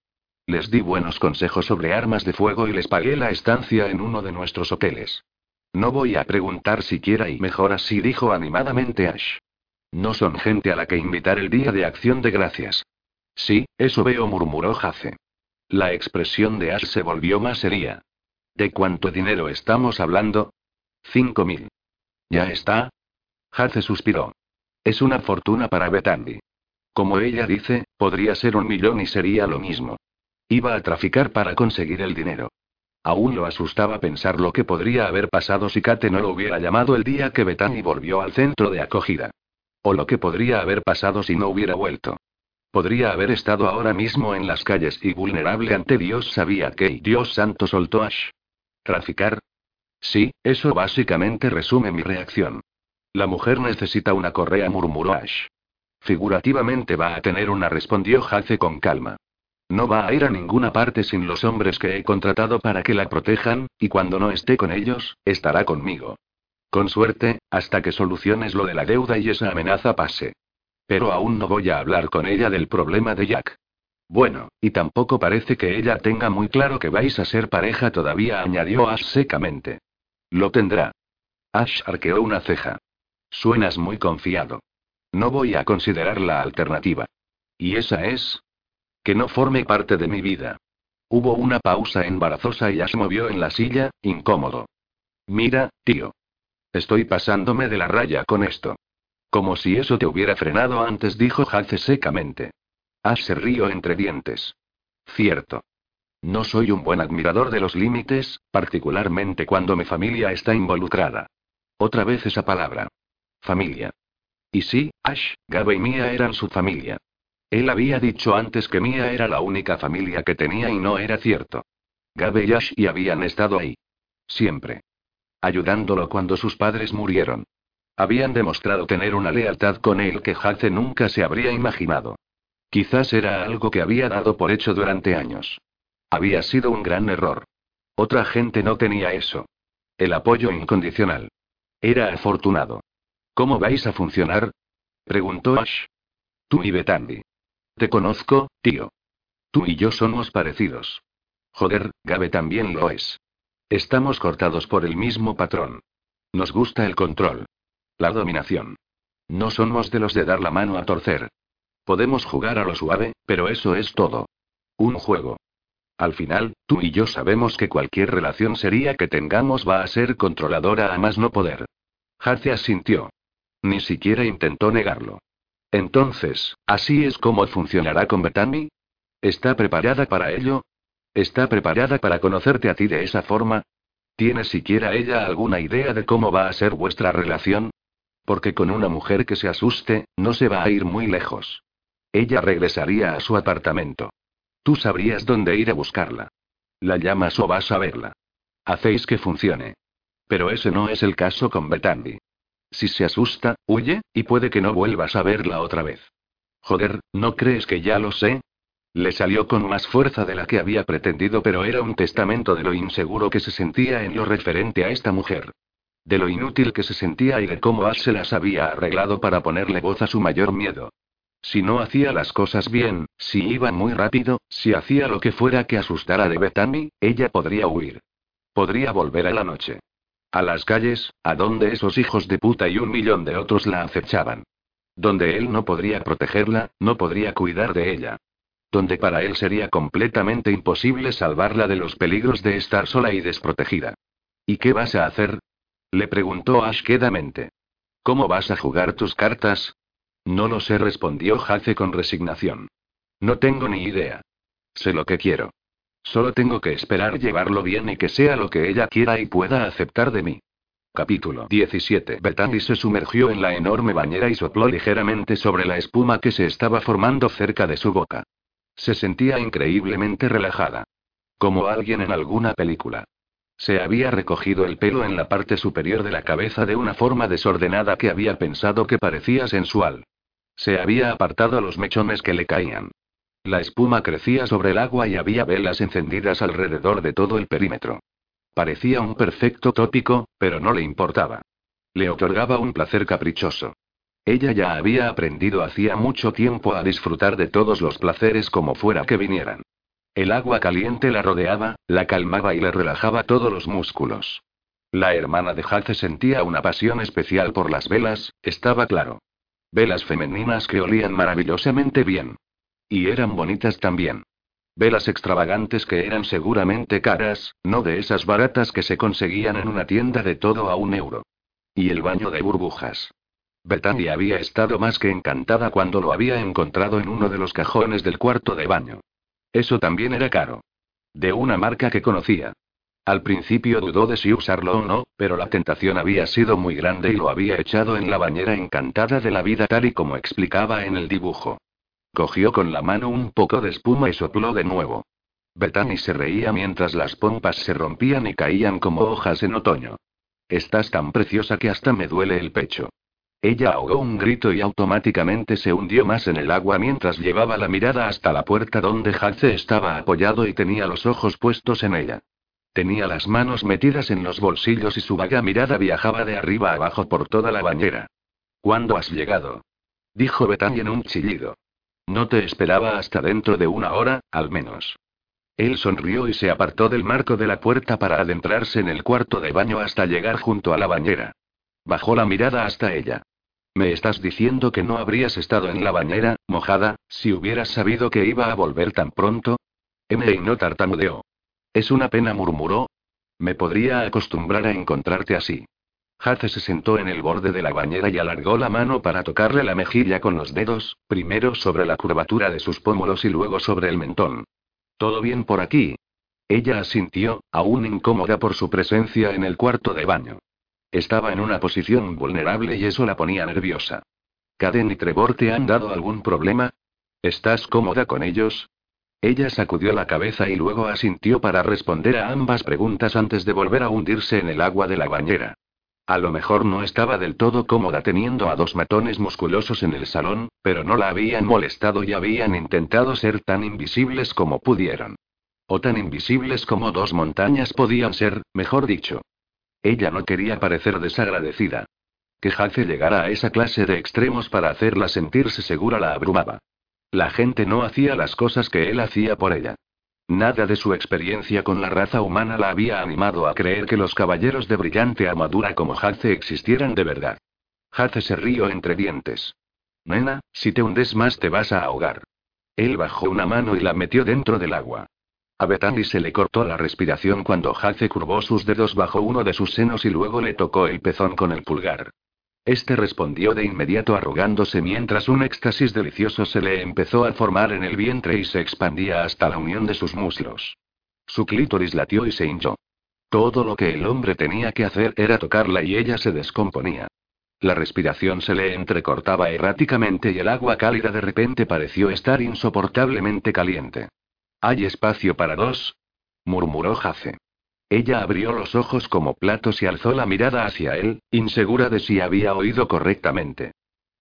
Les di buenos consejos sobre armas de fuego y les pagué la estancia en uno de nuestros hoteles. No voy a preguntar siquiera y mejor así dijo animadamente Ash. No son gente a la que invitar el día de acción de gracias. Sí, eso veo, murmuró Jace. La expresión de Ash se volvió más seria. ¿De cuánto dinero estamos hablando? Cinco mil. ¿Ya está? Jace suspiró. Es una fortuna para Bethany. Como ella dice, podría ser un millón y sería lo mismo. Iba a traficar para conseguir el dinero. Aún lo asustaba pensar lo que podría haber pasado si Kate no lo hubiera llamado el día que Bethany volvió al centro de acogida. O lo que podría haber pasado si no hubiera vuelto. Podría haber estado ahora mismo en las calles y vulnerable ante Dios sabía que Dios santo soltó Ash. ¿Traficar? Sí, eso básicamente resume mi reacción. La mujer necesita una correa, murmuró Ash. Figurativamente va a tener una, respondió Hace con calma. No va a ir a ninguna parte sin los hombres que he contratado para que la protejan, y cuando no esté con ellos, estará conmigo. Con suerte, hasta que soluciones lo de la deuda y esa amenaza pase. Pero aún no voy a hablar con ella del problema de Jack. Bueno, y tampoco parece que ella tenga muy claro que vais a ser pareja todavía, añadió Ash secamente. Lo tendrá. Ash arqueó una ceja. Suenas muy confiado. No voy a considerar la alternativa. ¿Y esa es? Que no forme parte de mi vida. Hubo una pausa embarazosa y Ash movió en la silla, incómodo. Mira, tío. Estoy pasándome de la raya con esto. Como si eso te hubiera frenado antes, dijo Hace secamente. Ash se rió entre dientes. Cierto. No soy un buen admirador de los límites, particularmente cuando mi familia está involucrada. Otra vez esa palabra. Familia. Y sí, Ash, Gabe y Mia eran su familia. Él había dicho antes que Mia era la única familia que tenía y no era cierto. Gabe y Ash y habían estado ahí. Siempre. Ayudándolo cuando sus padres murieron. Habían demostrado tener una lealtad con él que Hace nunca se habría imaginado. Quizás era algo que había dado por hecho durante años. Había sido un gran error. Otra gente no tenía eso. El apoyo incondicional. Era afortunado. ¿Cómo vais a funcionar? preguntó Ash. Tú y Betandi. Te conozco, tío. Tú y yo somos parecidos. Joder, Gabe también lo es. Estamos cortados por el mismo patrón. Nos gusta el control. La dominación. No somos de los de dar la mano a torcer. Podemos jugar a lo suave, pero eso es todo. Un juego. Al final, tú y yo sabemos que cualquier relación sería que tengamos va a ser controladora a más no poder. Hace asintió. Ni siquiera intentó negarlo. Entonces, ¿así es como funcionará con Bethany? ¿Está preparada para ello? ¿Está preparada para conocerte a ti de esa forma? ¿Tiene siquiera ella alguna idea de cómo va a ser vuestra relación? Porque con una mujer que se asuste, no se va a ir muy lejos. Ella regresaría a su apartamento. Tú sabrías dónde ir a buscarla. La llamas o vas a verla. Hacéis que funcione. Pero ese no es el caso con Betandi. Si se asusta, huye, y puede que no vuelvas a verla otra vez. Joder, ¿no crees que ya lo sé? Le salió con más fuerza de la que había pretendido, pero era un testamento de lo inseguro que se sentía en lo referente a esta mujer. De lo inútil que se sentía y de cómo Ash se las había arreglado para ponerle voz a su mayor miedo. Si no hacía las cosas bien, si iba muy rápido, si hacía lo que fuera que asustara de Bethany, ella podría huir. Podría volver a la noche. A las calles, a donde esos hijos de puta y un millón de otros la acechaban. Donde él no podría protegerla, no podría cuidar de ella. Donde para él sería completamente imposible salvarla de los peligros de estar sola y desprotegida. ¿Y qué vas a hacer? Le preguntó Ash quedamente. ¿Cómo vas a jugar tus cartas? No lo sé, respondió Jace con resignación. No tengo ni idea. Sé lo que quiero. Solo tengo que esperar llevarlo bien y que sea lo que ella quiera y pueda aceptar de mí. Capítulo 17. Bethany se sumergió en la enorme bañera y sopló ligeramente sobre la espuma que se estaba formando cerca de su boca. Se sentía increíblemente relajada. Como alguien en alguna película. Se había recogido el pelo en la parte superior de la cabeza de una forma desordenada que había pensado que parecía sensual. Se había apartado los mechones que le caían. La espuma crecía sobre el agua y había velas encendidas alrededor de todo el perímetro. Parecía un perfecto tópico, pero no le importaba. Le otorgaba un placer caprichoso. Ella ya había aprendido hacía mucho tiempo a disfrutar de todos los placeres como fuera que vinieran. El agua caliente la rodeaba, la calmaba y le relajaba todos los músculos. La hermana de Hace sentía una pasión especial por las velas, estaba claro. Velas femeninas que olían maravillosamente bien. Y eran bonitas también. Velas extravagantes que eran seguramente caras, no de esas baratas que se conseguían en una tienda de todo a un euro. Y el baño de burbujas. Bethany había estado más que encantada cuando lo había encontrado en uno de los cajones del cuarto de baño. Eso también era caro. De una marca que conocía. Al principio dudó de si usarlo o no, pero la tentación había sido muy grande y lo había echado en la bañera encantada de la vida tal y como explicaba en el dibujo. Cogió con la mano un poco de espuma y sopló de nuevo. Bethany se reía mientras las pompas se rompían y caían como hojas en otoño. Estás tan preciosa que hasta me duele el pecho. Ella ahogó un grito y automáticamente se hundió más en el agua mientras llevaba la mirada hasta la puerta donde Hace estaba apoyado y tenía los ojos puestos en ella. Tenía las manos metidas en los bolsillos y su vaga mirada viajaba de arriba abajo por toda la bañera. ¿Cuándo has llegado? Dijo Betania en un chillido. No te esperaba hasta dentro de una hora, al menos. Él sonrió y se apartó del marco de la puerta para adentrarse en el cuarto de baño hasta llegar junto a la bañera. Bajó la mirada hasta ella. ¿Me estás diciendo que no habrías estado en la bañera, mojada, si hubieras sabido que iba a volver tan pronto? M. no tartamudeó. Es una pena, murmuró. Me podría acostumbrar a encontrarte así. Hace se sentó en el borde de la bañera y alargó la mano para tocarle la mejilla con los dedos, primero sobre la curvatura de sus pómulos y luego sobre el mentón. ¿Todo bien por aquí? Ella asintió, aún incómoda por su presencia en el cuarto de baño. Estaba en una posición vulnerable y eso la ponía nerviosa. ¿Caden y Trevor te han dado algún problema? ¿Estás cómoda con ellos? Ella sacudió la cabeza y luego asintió para responder a ambas preguntas antes de volver a hundirse en el agua de la bañera. A lo mejor no estaba del todo cómoda teniendo a dos matones musculosos en el salón, pero no la habían molestado y habían intentado ser tan invisibles como pudieron. O tan invisibles como dos montañas podían ser, mejor dicho. Ella no quería parecer desagradecida. Que Hace llegara a esa clase de extremos para hacerla sentirse segura la abrumaba. La gente no hacía las cosas que él hacía por ella. Nada de su experiencia con la raza humana la había animado a creer que los caballeros de brillante armadura como Hace existieran de verdad. Hace se rió entre dientes. Nena, si te hundes más te vas a ahogar. Él bajó una mano y la metió dentro del agua. A Bethany se le cortó la respiración cuando Hace curvó sus dedos bajo uno de sus senos y luego le tocó el pezón con el pulgar. Este respondió de inmediato arrugándose mientras un éxtasis delicioso se le empezó a formar en el vientre y se expandía hasta la unión de sus muslos. Su clítoris latió y se hinchó. Todo lo que el hombre tenía que hacer era tocarla y ella se descomponía. La respiración se le entrecortaba erráticamente y el agua cálida de repente pareció estar insoportablemente caliente. ¿Hay espacio para dos? murmuró Jace. Ella abrió los ojos como platos y alzó la mirada hacia él, insegura de si había oído correctamente.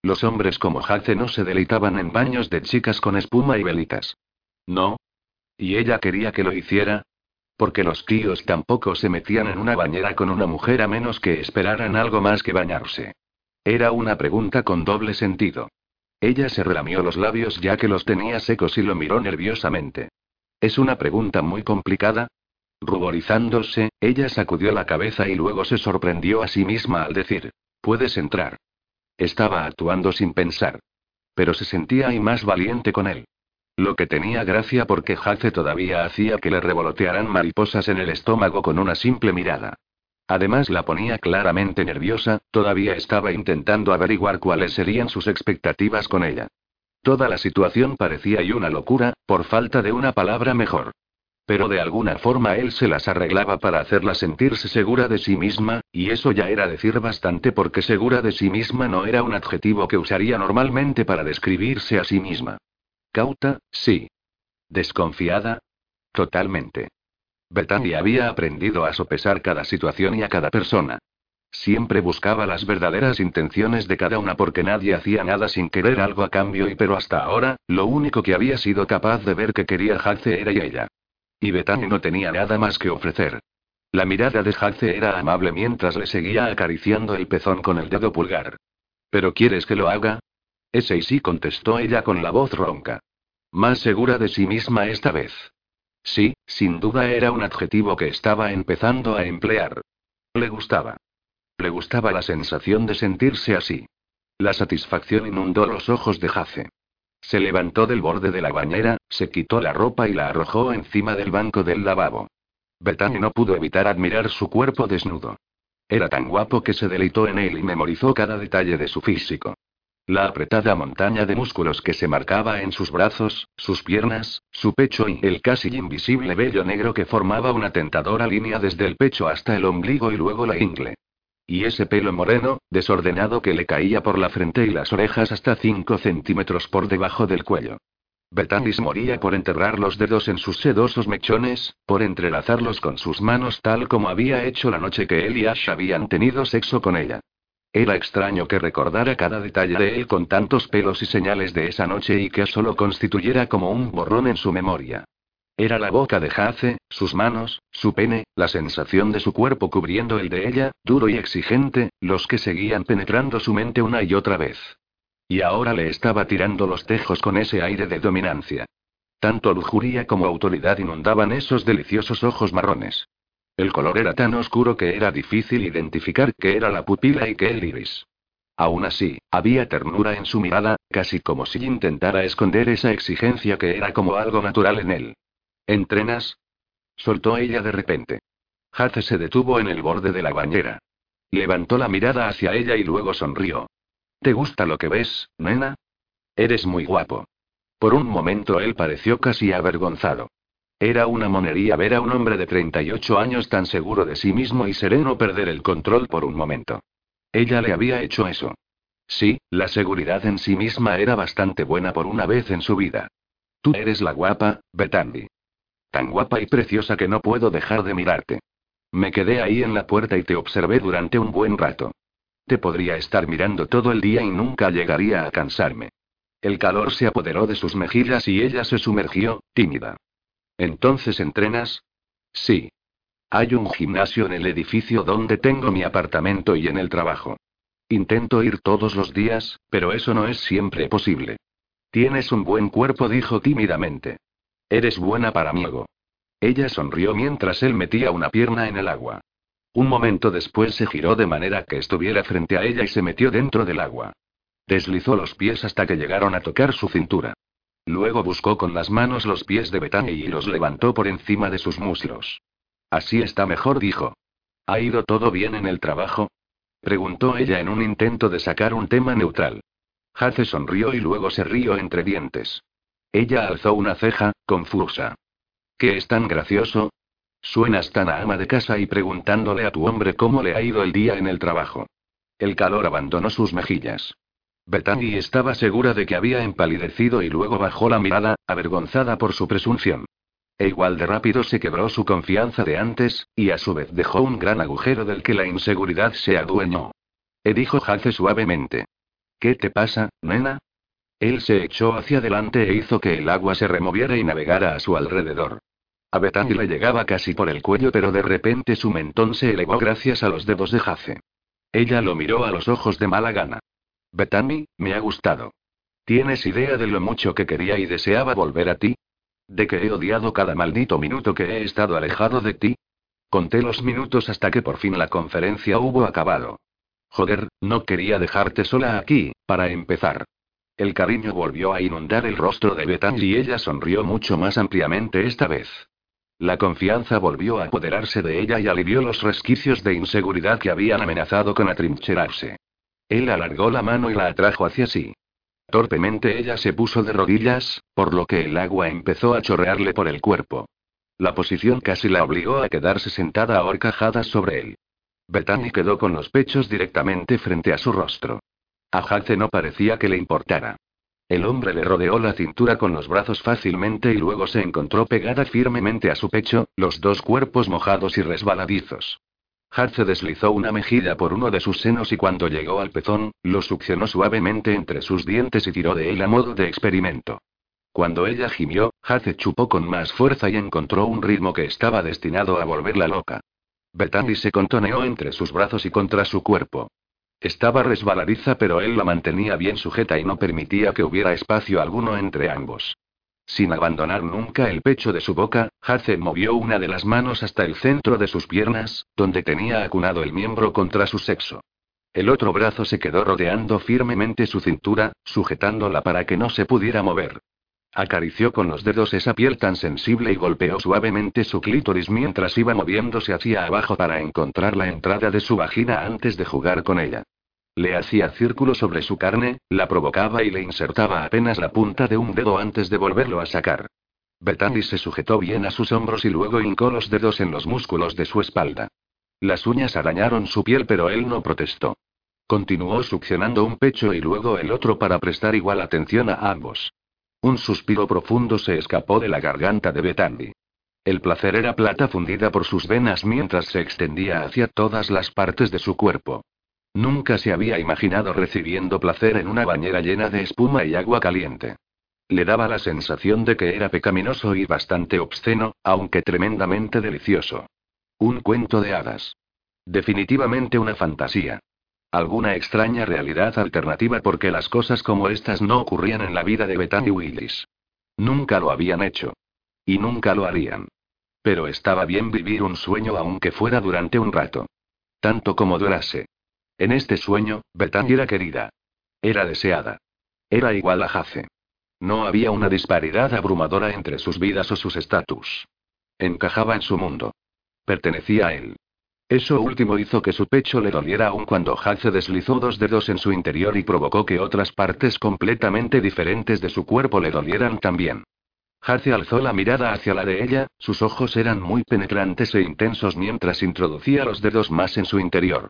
Los hombres como Hace no se deleitaban en baños de chicas con espuma y velitas. No. ¿Y ella quería que lo hiciera? Porque los tíos tampoco se metían en una bañera con una mujer a menos que esperaran algo más que bañarse. Era una pregunta con doble sentido. Ella se relamió los labios ya que los tenía secos y lo miró nerviosamente. Es una pregunta muy complicada, Ruborizándose, ella sacudió la cabeza y luego se sorprendió a sí misma al decir, puedes entrar. Estaba actuando sin pensar. Pero se sentía y más valiente con él. Lo que tenía gracia porque Jace todavía hacía que le revolotearan mariposas en el estómago con una simple mirada. Además la ponía claramente nerviosa, todavía estaba intentando averiguar cuáles serían sus expectativas con ella. Toda la situación parecía y una locura, por falta de una palabra mejor. Pero de alguna forma él se las arreglaba para hacerla sentirse segura de sí misma, y eso ya era decir bastante porque segura de sí misma no era un adjetivo que usaría normalmente para describirse a sí misma. Cauta, sí. Desconfiada. Totalmente. Bethany había aprendido a sopesar cada situación y a cada persona. Siempre buscaba las verdaderas intenciones de cada una porque nadie hacía nada sin querer algo a cambio y pero hasta ahora, lo único que había sido capaz de ver que quería Hace era ella. Y no tenía nada más que ofrecer. La mirada de Hace era amable mientras le seguía acariciando el pezón con el dedo pulgar. ¿Pero quieres que lo haga? Ese y sí contestó ella con la voz ronca. Más segura de sí misma esta vez. Sí, sin duda era un adjetivo que estaba empezando a emplear. Le gustaba. Le gustaba la sensación de sentirse así. La satisfacción inundó los ojos de Jace. Se levantó del borde de la bañera, se quitó la ropa y la arrojó encima del banco del lavabo. Bethany no pudo evitar admirar su cuerpo desnudo. Era tan guapo que se deleitó en él y memorizó cada detalle de su físico. La apretada montaña de músculos que se marcaba en sus brazos, sus piernas, su pecho y el casi invisible vello negro que formaba una tentadora línea desde el pecho hasta el ombligo y luego la ingle. Y ese pelo moreno, desordenado que le caía por la frente y las orejas hasta 5 centímetros por debajo del cuello. Betanis moría por enterrar los dedos en sus sedosos mechones, por entrelazarlos con sus manos tal como había hecho la noche que él y Ash habían tenido sexo con ella. Era extraño que recordara cada detalle de él con tantos pelos y señales de esa noche y que solo constituyera como un borrón en su memoria. Era la boca de Jace, sus manos, su pene, la sensación de su cuerpo cubriendo el de ella, duro y exigente, los que seguían penetrando su mente una y otra vez. Y ahora le estaba tirando los tejos con ese aire de dominancia. Tanto lujuria como autoridad inundaban esos deliciosos ojos marrones. El color era tan oscuro que era difícil identificar qué era la pupila y qué el iris. Aún así, había ternura en su mirada, casi como si intentara esconder esa exigencia que era como algo natural en él. ¿Entrenas? soltó ella de repente. Hace se detuvo en el borde de la bañera. Levantó la mirada hacia ella y luego sonrió. ¿Te gusta lo que ves, nena? Eres muy guapo. Por un momento él pareció casi avergonzado. Era una monería ver a un hombre de 38 años tan seguro de sí mismo y sereno perder el control por un momento. Ella le había hecho eso. Sí, la seguridad en sí misma era bastante buena por una vez en su vida. Tú eres la guapa, Betandi. Tan guapa y preciosa que no puedo dejar de mirarte. Me quedé ahí en la puerta y te observé durante un buen rato. Te podría estar mirando todo el día y nunca llegaría a cansarme. El calor se apoderó de sus mejillas y ella se sumergió, tímida. ¿Entonces entrenas? Sí. Hay un gimnasio en el edificio donde tengo mi apartamento y en el trabajo. Intento ir todos los días, pero eso no es siempre posible. Tienes un buen cuerpo, dijo tímidamente. Eres buena para mi ego. Ella sonrió mientras él metía una pierna en el agua. Un momento después se giró de manera que estuviera frente a ella y se metió dentro del agua. Deslizó los pies hasta que llegaron a tocar su cintura. Luego buscó con las manos los pies de Bethany y los levantó por encima de sus muslos. Así está mejor, dijo. ¿Ha ido todo bien en el trabajo? Preguntó ella en un intento de sacar un tema neutral. Hace sonrió y luego se rió entre dientes. Ella alzó una ceja, confusa. ¿Qué es tan gracioso? Suenas tan a ama de casa y preguntándole a tu hombre cómo le ha ido el día en el trabajo. El calor abandonó sus mejillas. Bethany estaba segura de que había empalidecido y luego bajó la mirada, avergonzada por su presunción. E igual de rápido se quebró su confianza de antes, y a su vez dejó un gran agujero del que la inseguridad se adueñó. E dijo Jace suavemente. ¿Qué te pasa, nena? Él se echó hacia adelante e hizo que el agua se removiera y navegara a su alrededor. A Bethany le llegaba casi por el cuello, pero de repente su mentón se elevó gracias a los dedos de Jace. Ella lo miró a los ojos de mala gana. Bethany, me ha gustado. ¿Tienes idea de lo mucho que quería y deseaba volver a ti? ¿De que he odiado cada maldito minuto que he estado alejado de ti? Conté los minutos hasta que por fin la conferencia hubo acabado. Joder, no quería dejarte sola aquí, para empezar. El cariño volvió a inundar el rostro de Bethany y ella sonrió mucho más ampliamente esta vez. La confianza volvió a apoderarse de ella y alivió los resquicios de inseguridad que habían amenazado con atrincherarse. Él alargó la mano y la atrajo hacia sí. Torpemente ella se puso de rodillas, por lo que el agua empezó a chorrearle por el cuerpo. La posición casi la obligó a quedarse sentada a horcajadas sobre él. Bethany quedó con los pechos directamente frente a su rostro. A no parecía que le importara. El hombre le rodeó la cintura con los brazos fácilmente y luego se encontró pegada firmemente a su pecho, los dos cuerpos mojados y resbaladizos. Hace deslizó una mejilla por uno de sus senos y cuando llegó al pezón, lo succionó suavemente entre sus dientes y tiró de él a modo de experimento. Cuando ella gimió, Hace chupó con más fuerza y encontró un ritmo que estaba destinado a volverla loca. Bethany se contoneó entre sus brazos y contra su cuerpo. Estaba resbaladiza pero él la mantenía bien sujeta y no permitía que hubiera espacio alguno entre ambos. Sin abandonar nunca el pecho de su boca, Hace movió una de las manos hasta el centro de sus piernas, donde tenía acunado el miembro contra su sexo. El otro brazo se quedó rodeando firmemente su cintura, sujetándola para que no se pudiera mover. Acarició con los dedos esa piel tan sensible y golpeó suavemente su clítoris mientras iba moviéndose hacia abajo para encontrar la entrada de su vagina antes de jugar con ella. Le hacía círculos sobre su carne, la provocaba y le insertaba apenas la punta de un dedo antes de volverlo a sacar. Bethany se sujetó bien a sus hombros y luego hincó los dedos en los músculos de su espalda. Las uñas arañaron su piel pero él no protestó. Continuó succionando un pecho y luego el otro para prestar igual atención a ambos. Un suspiro profundo se escapó de la garganta de Bethany. El placer era plata fundida por sus venas mientras se extendía hacia todas las partes de su cuerpo. Nunca se había imaginado recibiendo placer en una bañera llena de espuma y agua caliente. Le daba la sensación de que era pecaminoso y bastante obsceno, aunque tremendamente delicioso. Un cuento de hadas. Definitivamente una fantasía. Alguna extraña realidad alternativa porque las cosas como estas no ocurrían en la vida de Bethany Willis. Nunca lo habían hecho. Y nunca lo harían. Pero estaba bien vivir un sueño aunque fuera durante un rato. Tanto como durase. En este sueño, Bethany era querida. Era deseada. Era igual a Jace. No había una disparidad abrumadora entre sus vidas o sus estatus. Encajaba en su mundo. Pertenecía a él. Eso último hizo que su pecho le doliera aun cuando Jace deslizó dos dedos en su interior y provocó que otras partes completamente diferentes de su cuerpo le dolieran también. Hace alzó la mirada hacia la de ella, sus ojos eran muy penetrantes e intensos mientras introducía los dedos más en su interior.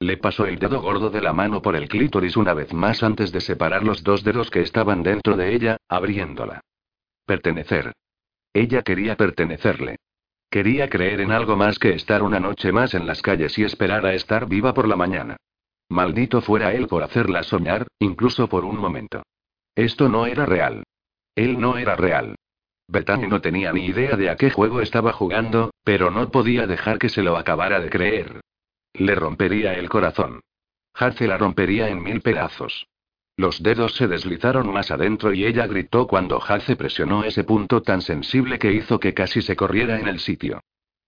Le pasó el dedo gordo de la mano por el clítoris una vez más antes de separar los dos dedos que estaban dentro de ella, abriéndola. Pertenecer. Ella quería pertenecerle. Quería creer en algo más que estar una noche más en las calles y esperar a estar viva por la mañana. Maldito fuera él por hacerla soñar, incluso por un momento. Esto no era real. Él no era real. Bethany no tenía ni idea de a qué juego estaba jugando, pero no podía dejar que se lo acabara de creer. Le rompería el corazón. Hace la rompería en mil pedazos. Los dedos se deslizaron más adentro y ella gritó cuando Hace presionó ese punto tan sensible que hizo que casi se corriera en el sitio.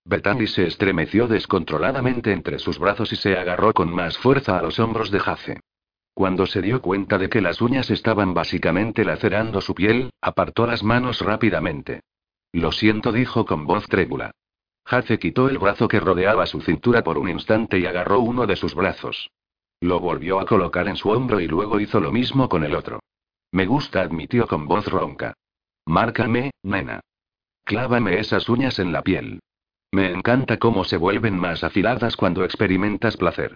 Bethany se estremeció descontroladamente entre sus brazos y se agarró con más fuerza a los hombros de Hace. Cuando se dio cuenta de que las uñas estaban básicamente lacerando su piel, apartó las manos rápidamente. Lo siento, dijo con voz trébula. Hace quitó el brazo que rodeaba su cintura por un instante y agarró uno de sus brazos. Lo volvió a colocar en su hombro y luego hizo lo mismo con el otro. Me gusta, admitió con voz ronca. Márcame, nena. Clávame esas uñas en la piel. Me encanta cómo se vuelven más afiladas cuando experimentas placer.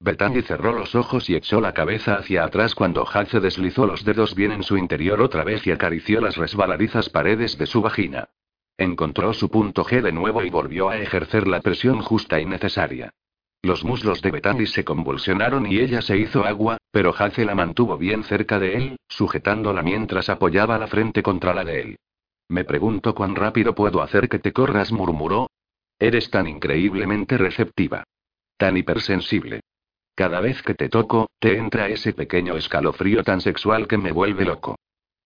Bethany cerró los ojos y echó la cabeza hacia atrás cuando Hace deslizó los dedos bien en su interior otra vez y acarició las resbaladizas paredes de su vagina. Encontró su punto G de nuevo y volvió a ejercer la presión justa y necesaria. Los muslos de Bethany se convulsionaron y ella se hizo agua, pero Hace la mantuvo bien cerca de él, sujetándola mientras apoyaba la frente contra la de él. Me pregunto cuán rápido puedo hacer que te corras, murmuró. Eres tan increíblemente receptiva. Tan hipersensible. Cada vez que te toco, te entra ese pequeño escalofrío tan sexual que me vuelve loco.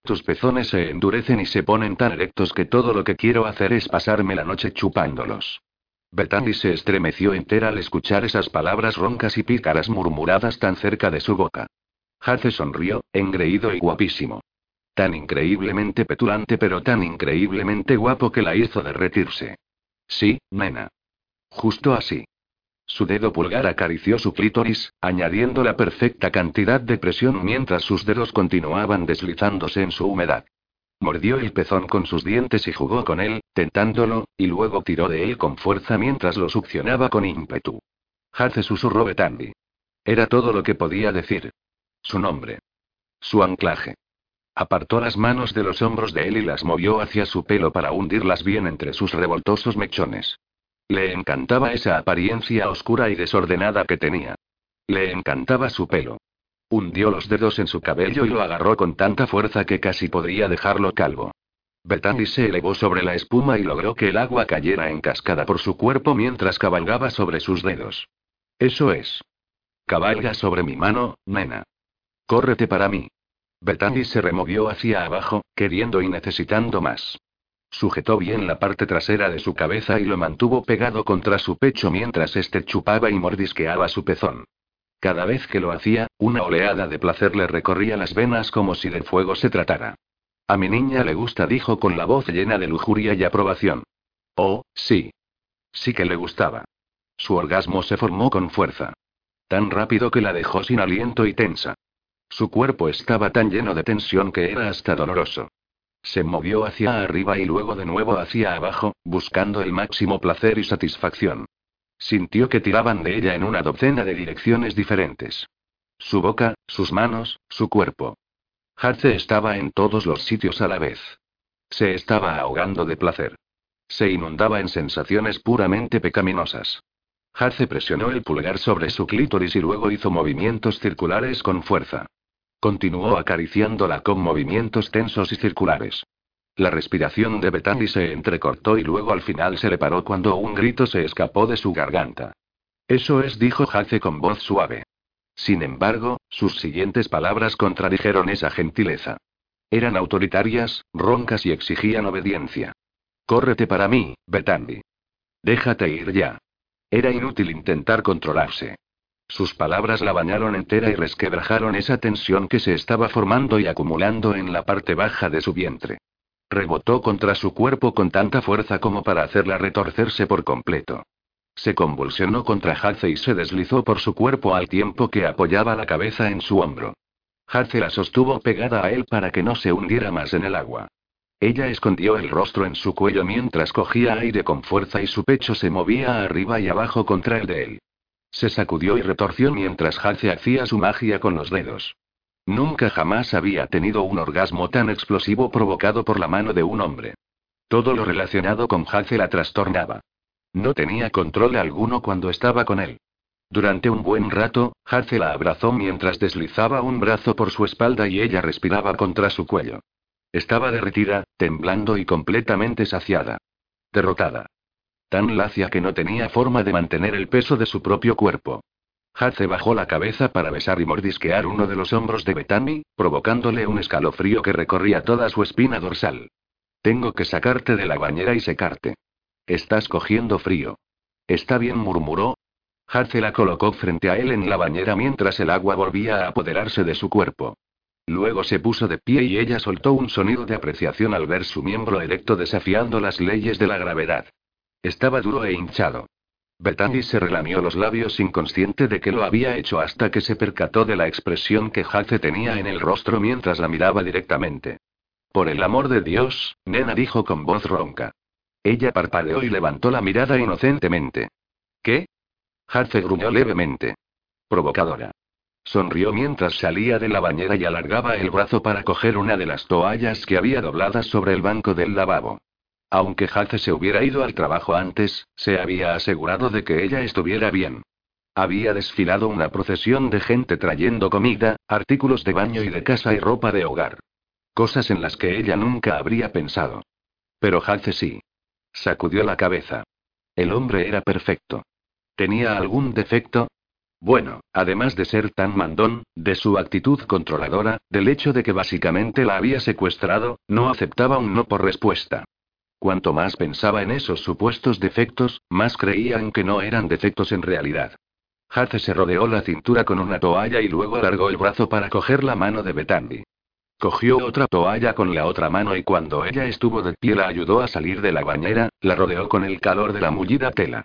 Tus pezones se endurecen y se ponen tan erectos que todo lo que quiero hacer es pasarme la noche chupándolos. Bethany se estremeció entera al escuchar esas palabras roncas y pícaras murmuradas tan cerca de su boca. Hace sonrió, engreído y guapísimo. Tan increíblemente petulante pero tan increíblemente guapo que la hizo derretirse. Sí, nena. Justo así. Su dedo pulgar acarició su clítoris, añadiendo la perfecta cantidad de presión mientras sus dedos continuaban deslizándose en su humedad. Mordió el pezón con sus dientes y jugó con él, tentándolo, y luego tiró de él con fuerza mientras lo succionaba con ímpetu. Hace susurró Betandi. Era todo lo que podía decir. Su nombre. Su anclaje. Apartó las manos de los hombros de él y las movió hacia su pelo para hundirlas bien entre sus revoltosos mechones. Le encantaba esa apariencia oscura y desordenada que tenía. Le encantaba su pelo. Hundió los dedos en su cabello y lo agarró con tanta fuerza que casi podría dejarlo calvo. Bethany se elevó sobre la espuma y logró que el agua cayera en cascada por su cuerpo mientras cabalgaba sobre sus dedos. Eso es. Cabalga sobre mi mano, nena. Córrete para mí. Bethany se removió hacia abajo, queriendo y necesitando más. Sujetó bien la parte trasera de su cabeza y lo mantuvo pegado contra su pecho mientras éste chupaba y mordisqueaba su pezón. Cada vez que lo hacía, una oleada de placer le recorría las venas como si de fuego se tratara. A mi niña le gusta, dijo con la voz llena de lujuria y aprobación. Oh, sí. Sí que le gustaba. Su orgasmo se formó con fuerza. Tan rápido que la dejó sin aliento y tensa. Su cuerpo estaba tan lleno de tensión que era hasta doloroso. Se movió hacia arriba y luego de nuevo hacia abajo, buscando el máximo placer y satisfacción. Sintió que tiraban de ella en una docena de direcciones diferentes. Su boca, sus manos, su cuerpo. Harce estaba en todos los sitios a la vez. Se estaba ahogando de placer. Se inundaba en sensaciones puramente pecaminosas. Harce presionó el pulgar sobre su clítoris y luego hizo movimientos circulares con fuerza. Continuó acariciándola con movimientos tensos y circulares. La respiración de Bethany se entrecortó y luego al final se le paró cuando un grito se escapó de su garganta. Eso es, dijo Hace con voz suave. Sin embargo, sus siguientes palabras contradijeron esa gentileza. Eran autoritarias, roncas y exigían obediencia. Córrete para mí, Bethany. Déjate ir ya. Era inútil intentar controlarse. Sus palabras la bañaron entera y resquebrajaron esa tensión que se estaba formando y acumulando en la parte baja de su vientre. Rebotó contra su cuerpo con tanta fuerza como para hacerla retorcerse por completo. Se convulsionó contra Hace y se deslizó por su cuerpo al tiempo que apoyaba la cabeza en su hombro. Hace la sostuvo pegada a él para que no se hundiera más en el agua. Ella escondió el rostro en su cuello mientras cogía aire con fuerza y su pecho se movía arriba y abajo contra el de él. Se sacudió y retorció mientras Hace hacía su magia con los dedos. Nunca jamás había tenido un orgasmo tan explosivo provocado por la mano de un hombre. Todo lo relacionado con Hace la trastornaba. No tenía control alguno cuando estaba con él. Durante un buen rato, Hace la abrazó mientras deslizaba un brazo por su espalda y ella respiraba contra su cuello. Estaba derretida, temblando y completamente saciada. Derrotada. Tan lacia que no tenía forma de mantener el peso de su propio cuerpo. Hace bajó la cabeza para besar y mordisquear uno de los hombros de Bethany, provocándole un escalofrío que recorría toda su espina dorsal. Tengo que sacarte de la bañera y secarte. Estás cogiendo frío. Está bien, murmuró. Hace la colocó frente a él en la bañera mientras el agua volvía a apoderarse de su cuerpo. Luego se puso de pie y ella soltó un sonido de apreciación al ver su miembro erecto desafiando las leyes de la gravedad. Estaba duro e hinchado. Bethany se relamió los labios inconsciente de que lo había hecho hasta que se percató de la expresión que Jace tenía en el rostro mientras la miraba directamente. Por el amor de Dios, nena dijo con voz ronca. Ella parpadeó y levantó la mirada inocentemente. ¿Qué? Jace gruñó levemente. Provocadora. Sonrió mientras salía de la bañera y alargaba el brazo para coger una de las toallas que había dobladas sobre el banco del lavabo. Aunque Hace se hubiera ido al trabajo antes, se había asegurado de que ella estuviera bien. Había desfilado una procesión de gente trayendo comida, artículos de baño y de casa y ropa de hogar. Cosas en las que ella nunca habría pensado. Pero Hace sí. Sacudió la cabeza. El hombre era perfecto. ¿Tenía algún defecto? Bueno, además de ser tan mandón, de su actitud controladora, del hecho de que básicamente la había secuestrado, no aceptaba un no por respuesta. Cuanto más pensaba en esos supuestos defectos, más creía en que no eran defectos en realidad. Hace se rodeó la cintura con una toalla y luego alargó el brazo para coger la mano de Betandi. Cogió otra toalla con la otra mano y cuando ella estuvo de pie la ayudó a salir de la bañera, la rodeó con el calor de la mullida tela.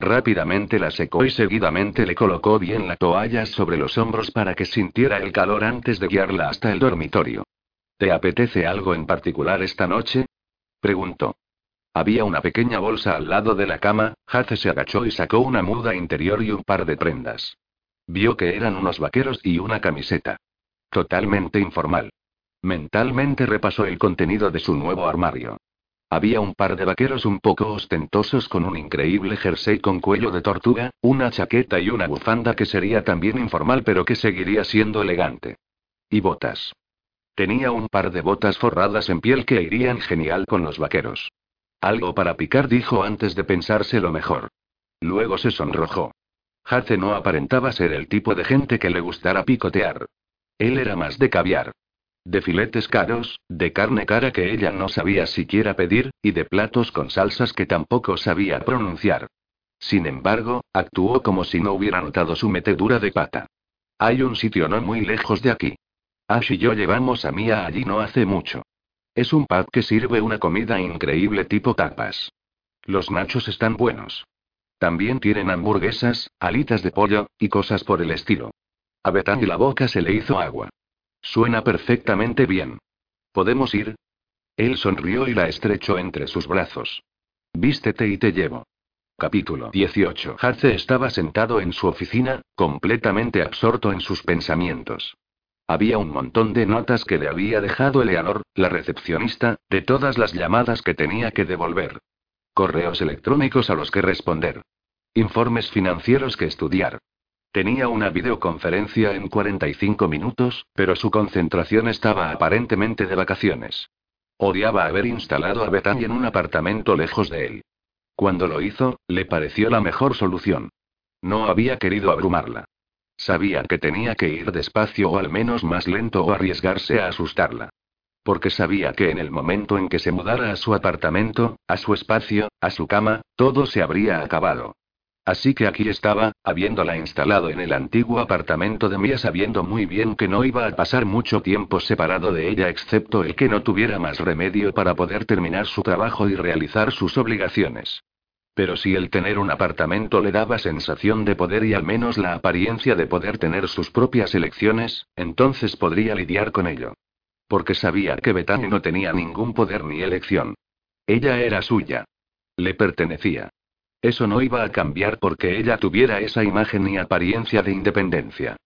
Rápidamente la secó y seguidamente le colocó bien la toalla sobre los hombros para que sintiera el calor antes de guiarla hasta el dormitorio. ¿Te apetece algo en particular esta noche? Preguntó. Había una pequeña bolsa al lado de la cama, Hace se agachó y sacó una muda interior y un par de prendas. Vio que eran unos vaqueros y una camiseta. Totalmente informal. Mentalmente repasó el contenido de su nuevo armario. Había un par de vaqueros un poco ostentosos con un increíble jersey con cuello de tortuga, una chaqueta y una bufanda que sería también informal pero que seguiría siendo elegante. Y botas. Tenía un par de botas forradas en piel que irían genial con los vaqueros. Algo para picar, dijo antes de pensárselo mejor. Luego se sonrojó. Hace no aparentaba ser el tipo de gente que le gustara picotear. Él era más de caviar. De filetes caros, de carne cara que ella no sabía siquiera pedir, y de platos con salsas que tampoco sabía pronunciar. Sin embargo, actuó como si no hubiera notado su metedura de pata. Hay un sitio no muy lejos de aquí. Ash y yo llevamos a Mia allí no hace mucho. Es un pub que sirve una comida increíble tipo tapas. Los nachos están buenos. También tienen hamburguesas, alitas de pollo, y cosas por el estilo. A Betán la boca se le hizo agua. Suena perfectamente bien. ¿Podemos ir? Él sonrió y la estrechó entre sus brazos. Vístete y te llevo. Capítulo 18. Hace estaba sentado en su oficina, completamente absorto en sus pensamientos. Había un montón de notas que le había dejado Eleanor, la recepcionista, de todas las llamadas que tenía que devolver. Correos electrónicos a los que responder. Informes financieros que estudiar. Tenía una videoconferencia en 45 minutos, pero su concentración estaba aparentemente de vacaciones. Odiaba haber instalado a Bethany en un apartamento lejos de él. Cuando lo hizo, le pareció la mejor solución. No había querido abrumarla. Sabía que tenía que ir despacio o al menos más lento o arriesgarse a asustarla. Porque sabía que en el momento en que se mudara a su apartamento, a su espacio, a su cama, todo se habría acabado. Así que aquí estaba, habiéndola instalado en el antiguo apartamento de Mia sabiendo muy bien que no iba a pasar mucho tiempo separado de ella excepto el que no tuviera más remedio para poder terminar su trabajo y realizar sus obligaciones. Pero si el tener un apartamento le daba sensación de poder y al menos la apariencia de poder tener sus propias elecciones, entonces podría lidiar con ello. Porque sabía que Bethany no tenía ningún poder ni elección. Ella era suya. Le pertenecía. Eso no iba a cambiar porque ella tuviera esa imagen y apariencia de independencia.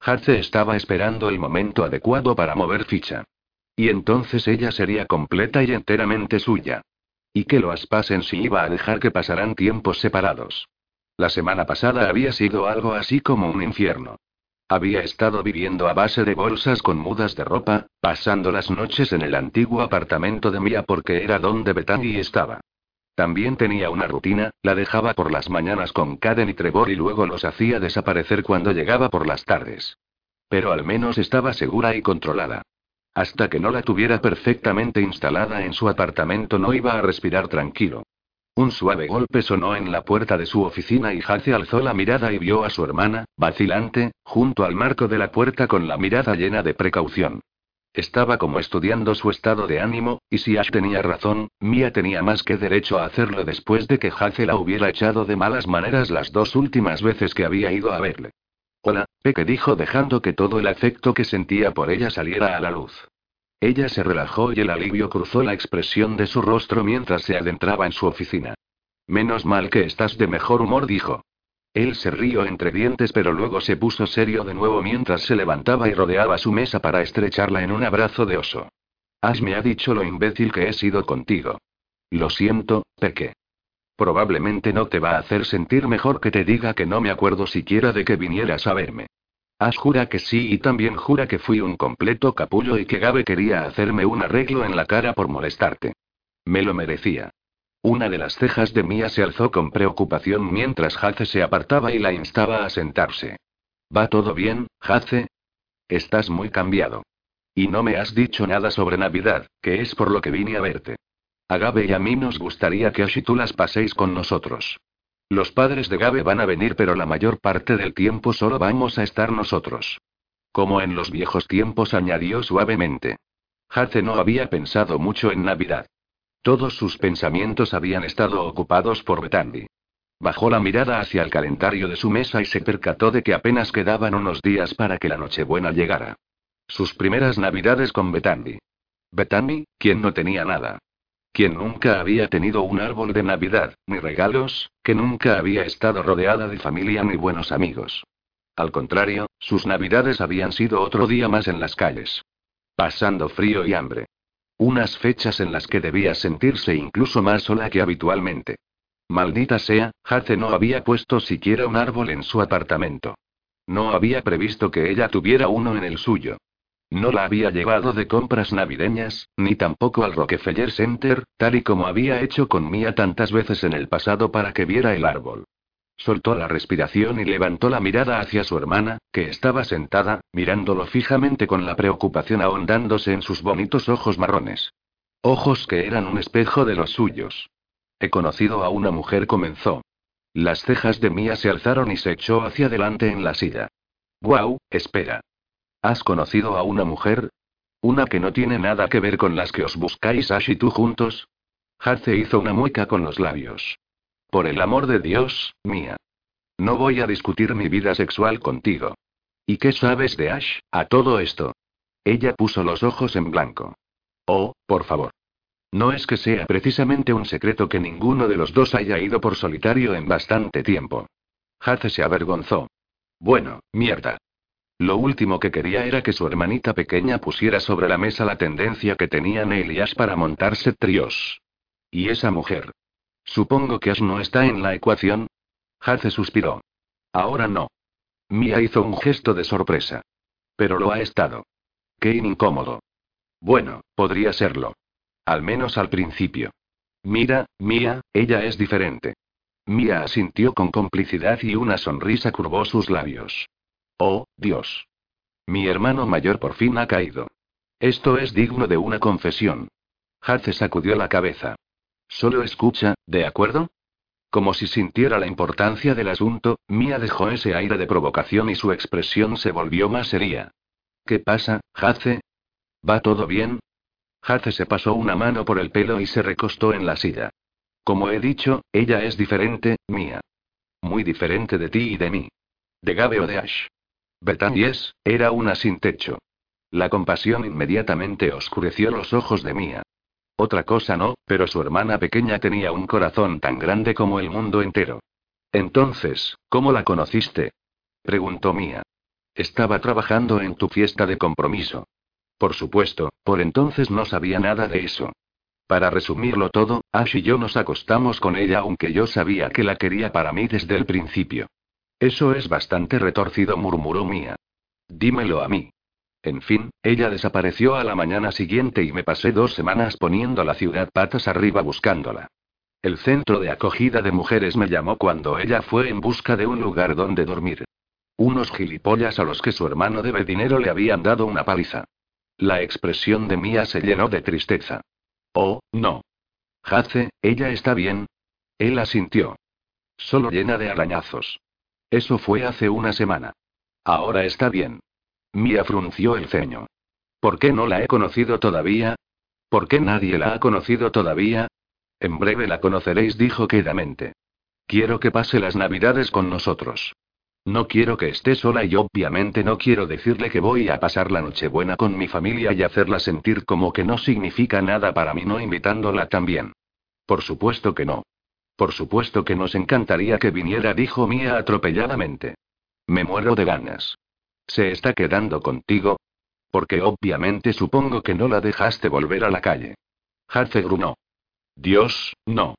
Hace estaba esperando el momento adecuado para mover ficha. Y entonces ella sería completa y enteramente suya. Y que lo aspasen si iba a dejar que pasaran tiempos separados. La semana pasada había sido algo así como un infierno. Había estado viviendo a base de bolsas con mudas de ropa, pasando las noches en el antiguo apartamento de Mia porque era donde Bethany estaba. También tenía una rutina, la dejaba por las mañanas con Caden y Trevor y luego los hacía desaparecer cuando llegaba por las tardes. Pero al menos estaba segura y controlada. Hasta que no la tuviera perfectamente instalada en su apartamento no iba a respirar tranquilo. Un suave golpe sonó en la puerta de su oficina y Hace alzó la mirada y vio a su hermana, vacilante, junto al marco de la puerta con la mirada llena de precaución. Estaba como estudiando su estado de ánimo, y si Ash tenía razón, Mia tenía más que derecho a hacerlo después de que Hace la hubiera echado de malas maneras las dos últimas veces que había ido a verle. Hola, Peque dijo dejando que todo el afecto que sentía por ella saliera a la luz. Ella se relajó y el alivio cruzó la expresión de su rostro mientras se adentraba en su oficina. Menos mal que estás de mejor humor, dijo. Él se rió entre dientes, pero luego se puso serio de nuevo mientras se levantaba y rodeaba su mesa para estrecharla en un abrazo de oso. Has me ha dicho lo imbécil que he sido contigo. Lo siento, Peque. Probablemente no te va a hacer sentir mejor que te diga que no me acuerdo siquiera de que vinieras a verme. Ash jura que sí y también jura que fui un completo capullo y que Gabe quería hacerme un arreglo en la cara por molestarte. Me lo merecía. Una de las cejas de Mia se alzó con preocupación mientras Hace se apartaba y la instaba a sentarse. ¿Va todo bien, Hace? Estás muy cambiado. Y no me has dicho nada sobre Navidad, que es por lo que vine a verte. A Gabe y a mí nos gustaría que Ash y tú las paséis con nosotros. Los padres de Gabe van a venir, pero la mayor parte del tiempo solo vamos a estar nosotros. Como en los viejos tiempos, añadió suavemente. Hace no había pensado mucho en Navidad. Todos sus pensamientos habían estado ocupados por Bethany. Bajó la mirada hacia el calendario de su mesa y se percató de que apenas quedaban unos días para que la Nochebuena llegara. Sus primeras Navidades con Bethany. Bethany, quien no tenía nada quien nunca había tenido un árbol de Navidad, ni regalos, que nunca había estado rodeada de familia ni buenos amigos. Al contrario, sus Navidades habían sido otro día más en las calles. Pasando frío y hambre. Unas fechas en las que debía sentirse incluso más sola que habitualmente. Maldita sea, Hace no había puesto siquiera un árbol en su apartamento. No había previsto que ella tuviera uno en el suyo. No la había llevado de compras navideñas, ni tampoco al Rockefeller Center, tal y como había hecho con Mia tantas veces en el pasado para que viera el árbol. Soltó la respiración y levantó la mirada hacia su hermana, que estaba sentada, mirándolo fijamente con la preocupación ahondándose en sus bonitos ojos marrones. Ojos que eran un espejo de los suyos. He conocido a una mujer, comenzó. Las cejas de Mia se alzaron y se echó hacia adelante en la silla. ¡Guau! Espera. ¿Has conocido a una mujer? ¿Una que no tiene nada que ver con las que os buscáis Ash y tú juntos? Hace hizo una mueca con los labios. Por el amor de Dios, mía. No voy a discutir mi vida sexual contigo. ¿Y qué sabes de Ash, a todo esto? Ella puso los ojos en blanco. Oh, por favor. No es que sea precisamente un secreto que ninguno de los dos haya ido por solitario en bastante tiempo. Hace se avergonzó. Bueno, mierda. Lo último que quería era que su hermanita pequeña pusiera sobre la mesa la tendencia que tenía Ash para montarse tríos. ¿Y esa mujer? Supongo que Ash no está en la ecuación. Hace suspiró. Ahora no. Mia hizo un gesto de sorpresa. Pero lo ha estado. Qué incómodo. Bueno, podría serlo. Al menos al principio. Mira, Mia, ella es diferente. Mia asintió con complicidad y una sonrisa curvó sus labios. Oh, Dios. Mi hermano mayor por fin ha caído. Esto es digno de una confesión. Hace sacudió la cabeza. Solo escucha, ¿de acuerdo? Como si sintiera la importancia del asunto, Mia dejó ese aire de provocación y su expresión se volvió más seria. ¿Qué pasa, Hace? ¿Va todo bien? Hace se pasó una mano por el pelo y se recostó en la silla. Como he dicho, ella es diferente, Mia. Muy diferente de ti y de mí. De Gabe o de Ash. Bethany's, era una sin techo. La compasión inmediatamente oscureció los ojos de Mía. Otra cosa no, pero su hermana pequeña tenía un corazón tan grande como el mundo entero. Entonces, ¿cómo la conociste? preguntó Mía. Estaba trabajando en tu fiesta de compromiso. Por supuesto, por entonces no sabía nada de eso. Para resumirlo todo, Ash y yo nos acostamos con ella aunque yo sabía que la quería para mí desde el principio. Eso es bastante retorcido, murmuró Mía. Dímelo a mí. En fin, ella desapareció a la mañana siguiente y me pasé dos semanas poniendo la ciudad patas arriba buscándola. El centro de acogida de mujeres me llamó cuando ella fue en busca de un lugar donde dormir. Unos gilipollas a los que su hermano debe dinero le habían dado una paliza. La expresión de Mía se llenó de tristeza. Oh, no. Hace, ella está bien. Él asintió. Solo llena de arañazos. Eso fue hace una semana. Ahora está bien. Mia frunció el ceño. ¿Por qué no la he conocido todavía? ¿Por qué nadie la ha conocido todavía? En breve la conoceréis, dijo quedamente. Quiero que pase las navidades con nosotros. No quiero que esté sola y obviamente no quiero decirle que voy a pasar la Nochebuena con mi familia y hacerla sentir como que no significa nada para mí no invitándola también. Por supuesto que no. Por supuesto que nos encantaría que viniera, dijo Mia atropelladamente. Me muero de ganas. ¿Se está quedando contigo? Porque obviamente supongo que no la dejaste volver a la calle. Hace grunó. Dios, no.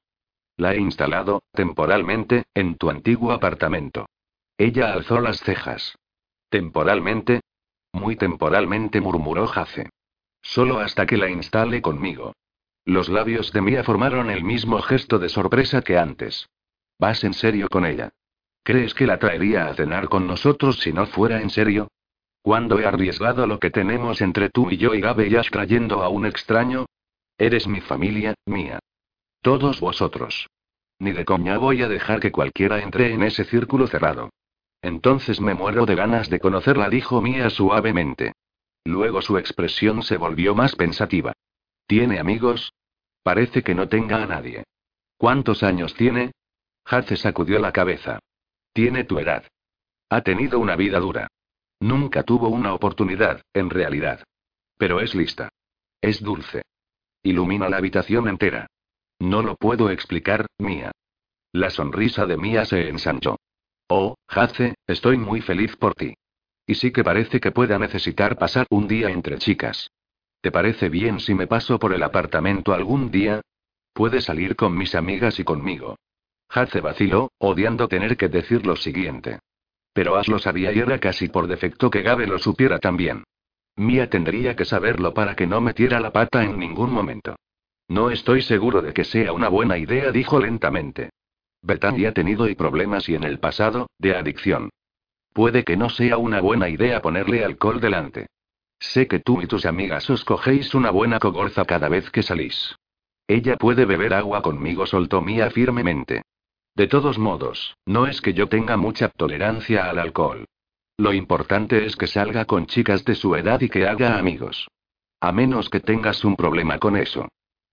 La he instalado, temporalmente, en tu antiguo apartamento. Ella alzó las cejas. ¿Temporalmente? Muy temporalmente murmuró Jace. Solo hasta que la instale conmigo. Los labios de Mia formaron el mismo gesto de sorpresa que antes. ¿Vas en serio con ella? ¿Crees que la traería a cenar con nosotros si no fuera en serio? ¿Cuándo he arriesgado lo que tenemos entre tú y yo y Gabe ya trayendo a un extraño? Eres mi familia, mía. Todos vosotros. Ni de coña voy a dejar que cualquiera entre en ese círculo cerrado. Entonces me muero de ganas de conocerla, dijo Mía suavemente. Luego su expresión se volvió más pensativa. ¿Tiene amigos? Parece que no tenga a nadie. ¿Cuántos años tiene? Hace sacudió la cabeza. Tiene tu edad. Ha tenido una vida dura. Nunca tuvo una oportunidad, en realidad. Pero es lista. Es dulce. Ilumina la habitación entera. No lo puedo explicar, Mía. La sonrisa de Mía se ensanchó. Oh, Hace, estoy muy feliz por ti. Y sí que parece que pueda necesitar pasar un día entre chicas. ¿Te parece bien si me paso por el apartamento algún día? Puede salir con mis amigas y conmigo. Hace vaciló, odiando tener que decir lo siguiente. Pero As lo sabía y era casi por defecto que Gabe lo supiera también. Mía tendría que saberlo para que no metiera la pata en ningún momento. No estoy seguro de que sea una buena idea, dijo lentamente. Bethany ha tenido y problemas y en el pasado, de adicción. Puede que no sea una buena idea ponerle alcohol delante. Sé que tú y tus amigas os cogéis una buena cogorza cada vez que salís. Ella puede beber agua conmigo, soltó Mía firmemente. De todos modos, no es que yo tenga mucha tolerancia al alcohol. Lo importante es que salga con chicas de su edad y que haga amigos. A menos que tengas un problema con eso.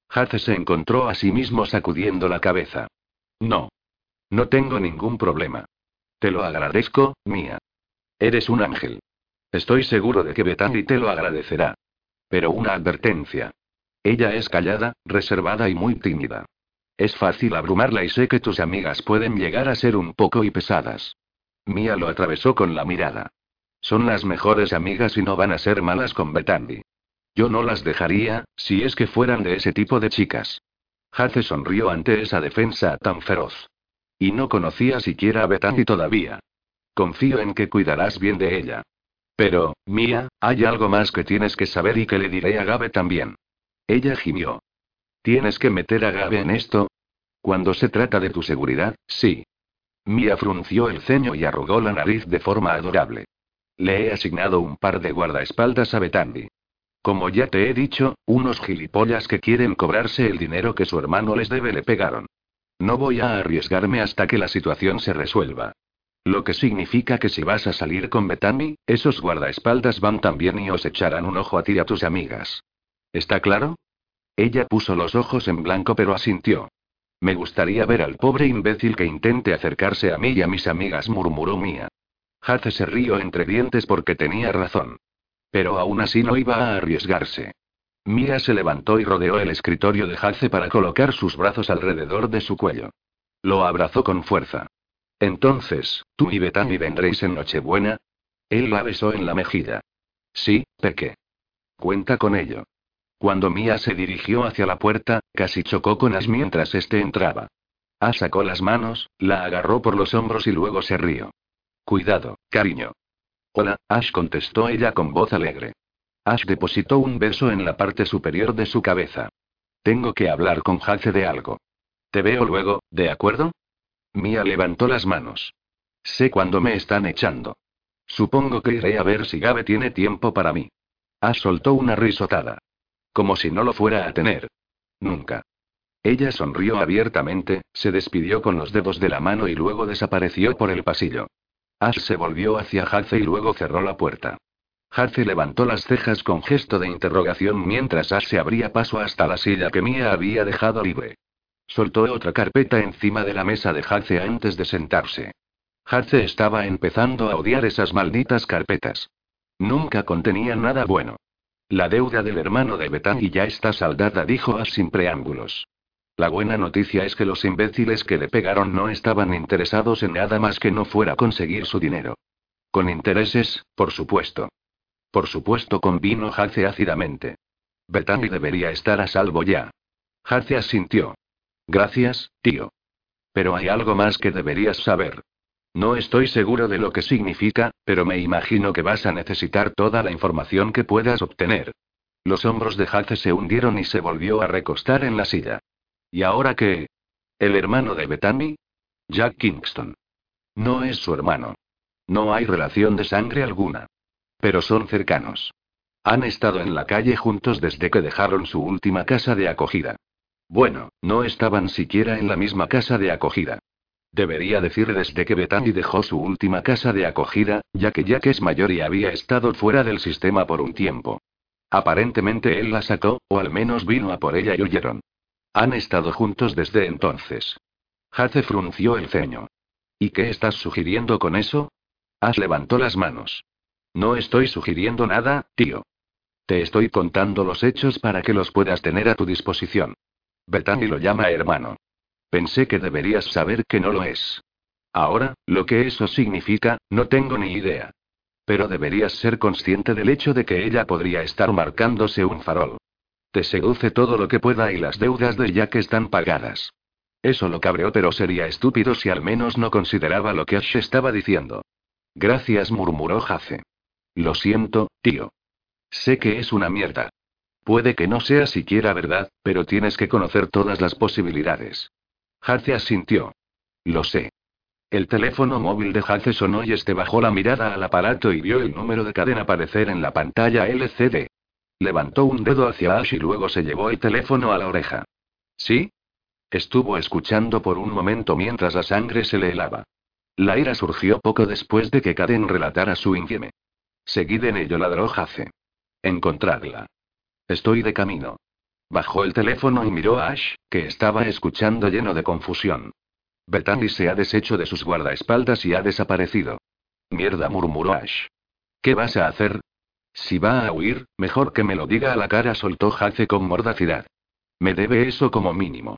Hace se encontró a sí mismo sacudiendo la cabeza. No. No tengo ningún problema. Te lo agradezco, mía. Eres un ángel. Estoy seguro de que Bethany te lo agradecerá. Pero una advertencia. Ella es callada, reservada y muy tímida. Es fácil abrumarla y sé que tus amigas pueden llegar a ser un poco y pesadas. Mía lo atravesó con la mirada. Son las mejores amigas y no van a ser malas con Bethany. Yo no las dejaría, si es que fueran de ese tipo de chicas. Hace sonrió ante esa defensa tan feroz. Y no conocía siquiera a Bethany todavía. Confío en que cuidarás bien de ella. Pero, Mía, hay algo más que tienes que saber y que le diré a Gabe también. Ella gimió. ¿Tienes que meter a Gabe en esto? Cuando se trata de tu seguridad, sí. Mía frunció el ceño y arrugó la nariz de forma adorable. Le he asignado un par de guardaespaldas a Bethany. Como ya te he dicho, unos gilipollas que quieren cobrarse el dinero que su hermano les debe le pegaron. No voy a arriesgarme hasta que la situación se resuelva. Lo que significa que si vas a salir con Bethany, esos guardaespaldas van también y os echarán un ojo a ti y a tus amigas. ¿Está claro? Ella puso los ojos en blanco pero asintió. Me gustaría ver al pobre imbécil que intente acercarse a mí y a mis amigas, murmuró Mía. Hace se rió entre dientes porque tenía razón. Pero aún así no iba a arriesgarse. Mia se levantó y rodeó el escritorio de Hace para colocar sus brazos alrededor de su cuello. Lo abrazó con fuerza. Entonces, ¿tú y Bethany vendréis en Nochebuena? Él la besó en la mejilla. Sí, Peque. Cuenta con ello. Cuando Mia se dirigió hacia la puerta, casi chocó con As mientras este entraba. As sacó las manos, la agarró por los hombros y luego se rió. Cuidado, cariño. Hola, Ash contestó ella con voz alegre. Ash depositó un beso en la parte superior de su cabeza. Tengo que hablar con Jace de algo. Te veo luego, ¿de acuerdo? Mia levantó las manos. Sé cuándo me están echando. Supongo que iré a ver si Gabe tiene tiempo para mí. Ash soltó una risotada. Como si no lo fuera a tener. Nunca. Ella sonrió abiertamente, se despidió con los dedos de la mano y luego desapareció por el pasillo. Ash se volvió hacia Hace y luego cerró la puerta. Hace levantó las cejas con gesto de interrogación mientras Ash se abría paso hasta la silla que Mia había dejado libre. Soltó otra carpeta encima de la mesa de Hace antes de sentarse. Hace estaba empezando a odiar esas malditas carpetas. Nunca contenían nada bueno. La deuda del hermano de Bethany ya está saldada, dijo Ash sin preámbulos. La buena noticia es que los imbéciles que le pegaron no estaban interesados en nada más que no fuera conseguir su dinero. Con intereses, por supuesto. Por supuesto, convino Hace ácidamente. Bethany debería estar a salvo ya. Hace asintió. Gracias, tío. Pero hay algo más que deberías saber. No estoy seguro de lo que significa, pero me imagino que vas a necesitar toda la información que puedas obtener. Los hombros de Hace se hundieron y se volvió a recostar en la silla. ¿Y ahora qué? ¿El hermano de Bethany? Jack Kingston. No es su hermano. No hay relación de sangre alguna. Pero son cercanos. Han estado en la calle juntos desde que dejaron su última casa de acogida. Bueno, no estaban siquiera en la misma casa de acogida. Debería decir desde que Bethany dejó su última casa de acogida, ya que Jack es mayor y había estado fuera del sistema por un tiempo. Aparentemente él la sacó, o al menos vino a por ella y huyeron. Han estado juntos desde entonces. Hace frunció el ceño. ¿Y qué estás sugiriendo con eso? Has levantó las manos. No estoy sugiriendo nada, tío. Te estoy contando los hechos para que los puedas tener a tu disposición. Bethany lo llama hermano. Pensé que deberías saber que no lo es. Ahora, lo que eso significa, no tengo ni idea. Pero deberías ser consciente del hecho de que ella podría estar marcándose un farol. Te seduce todo lo que pueda y las deudas de Jack están pagadas. Eso lo cabreó, pero sería estúpido si al menos no consideraba lo que Ash estaba diciendo. Gracias, murmuró Jace. Lo siento, tío. Sé que es una mierda. Puede que no sea siquiera verdad, pero tienes que conocer todas las posibilidades. Jace asintió. Lo sé. El teléfono móvil de Jace sonó y este bajó la mirada al aparato y vio el número de cadena aparecer en la pantalla LCD. Levantó un dedo hacia Ash y luego se llevó el teléfono a la oreja. ¿Sí? Estuvo escuchando por un momento mientras la sangre se le helaba. La ira surgió poco después de que Karen relatara su infieme. Seguid en ello, ladró Jace. Encontrarla. Estoy de camino. Bajó el teléfono y miró a Ash, que estaba escuchando lleno de confusión. Bethany se ha deshecho de sus guardaespaldas y ha desaparecido. Mierda, murmuró Ash. ¿Qué vas a hacer? Si va a huir, mejor que me lo diga a la cara, soltó Jace con mordacidad. Me debe eso como mínimo.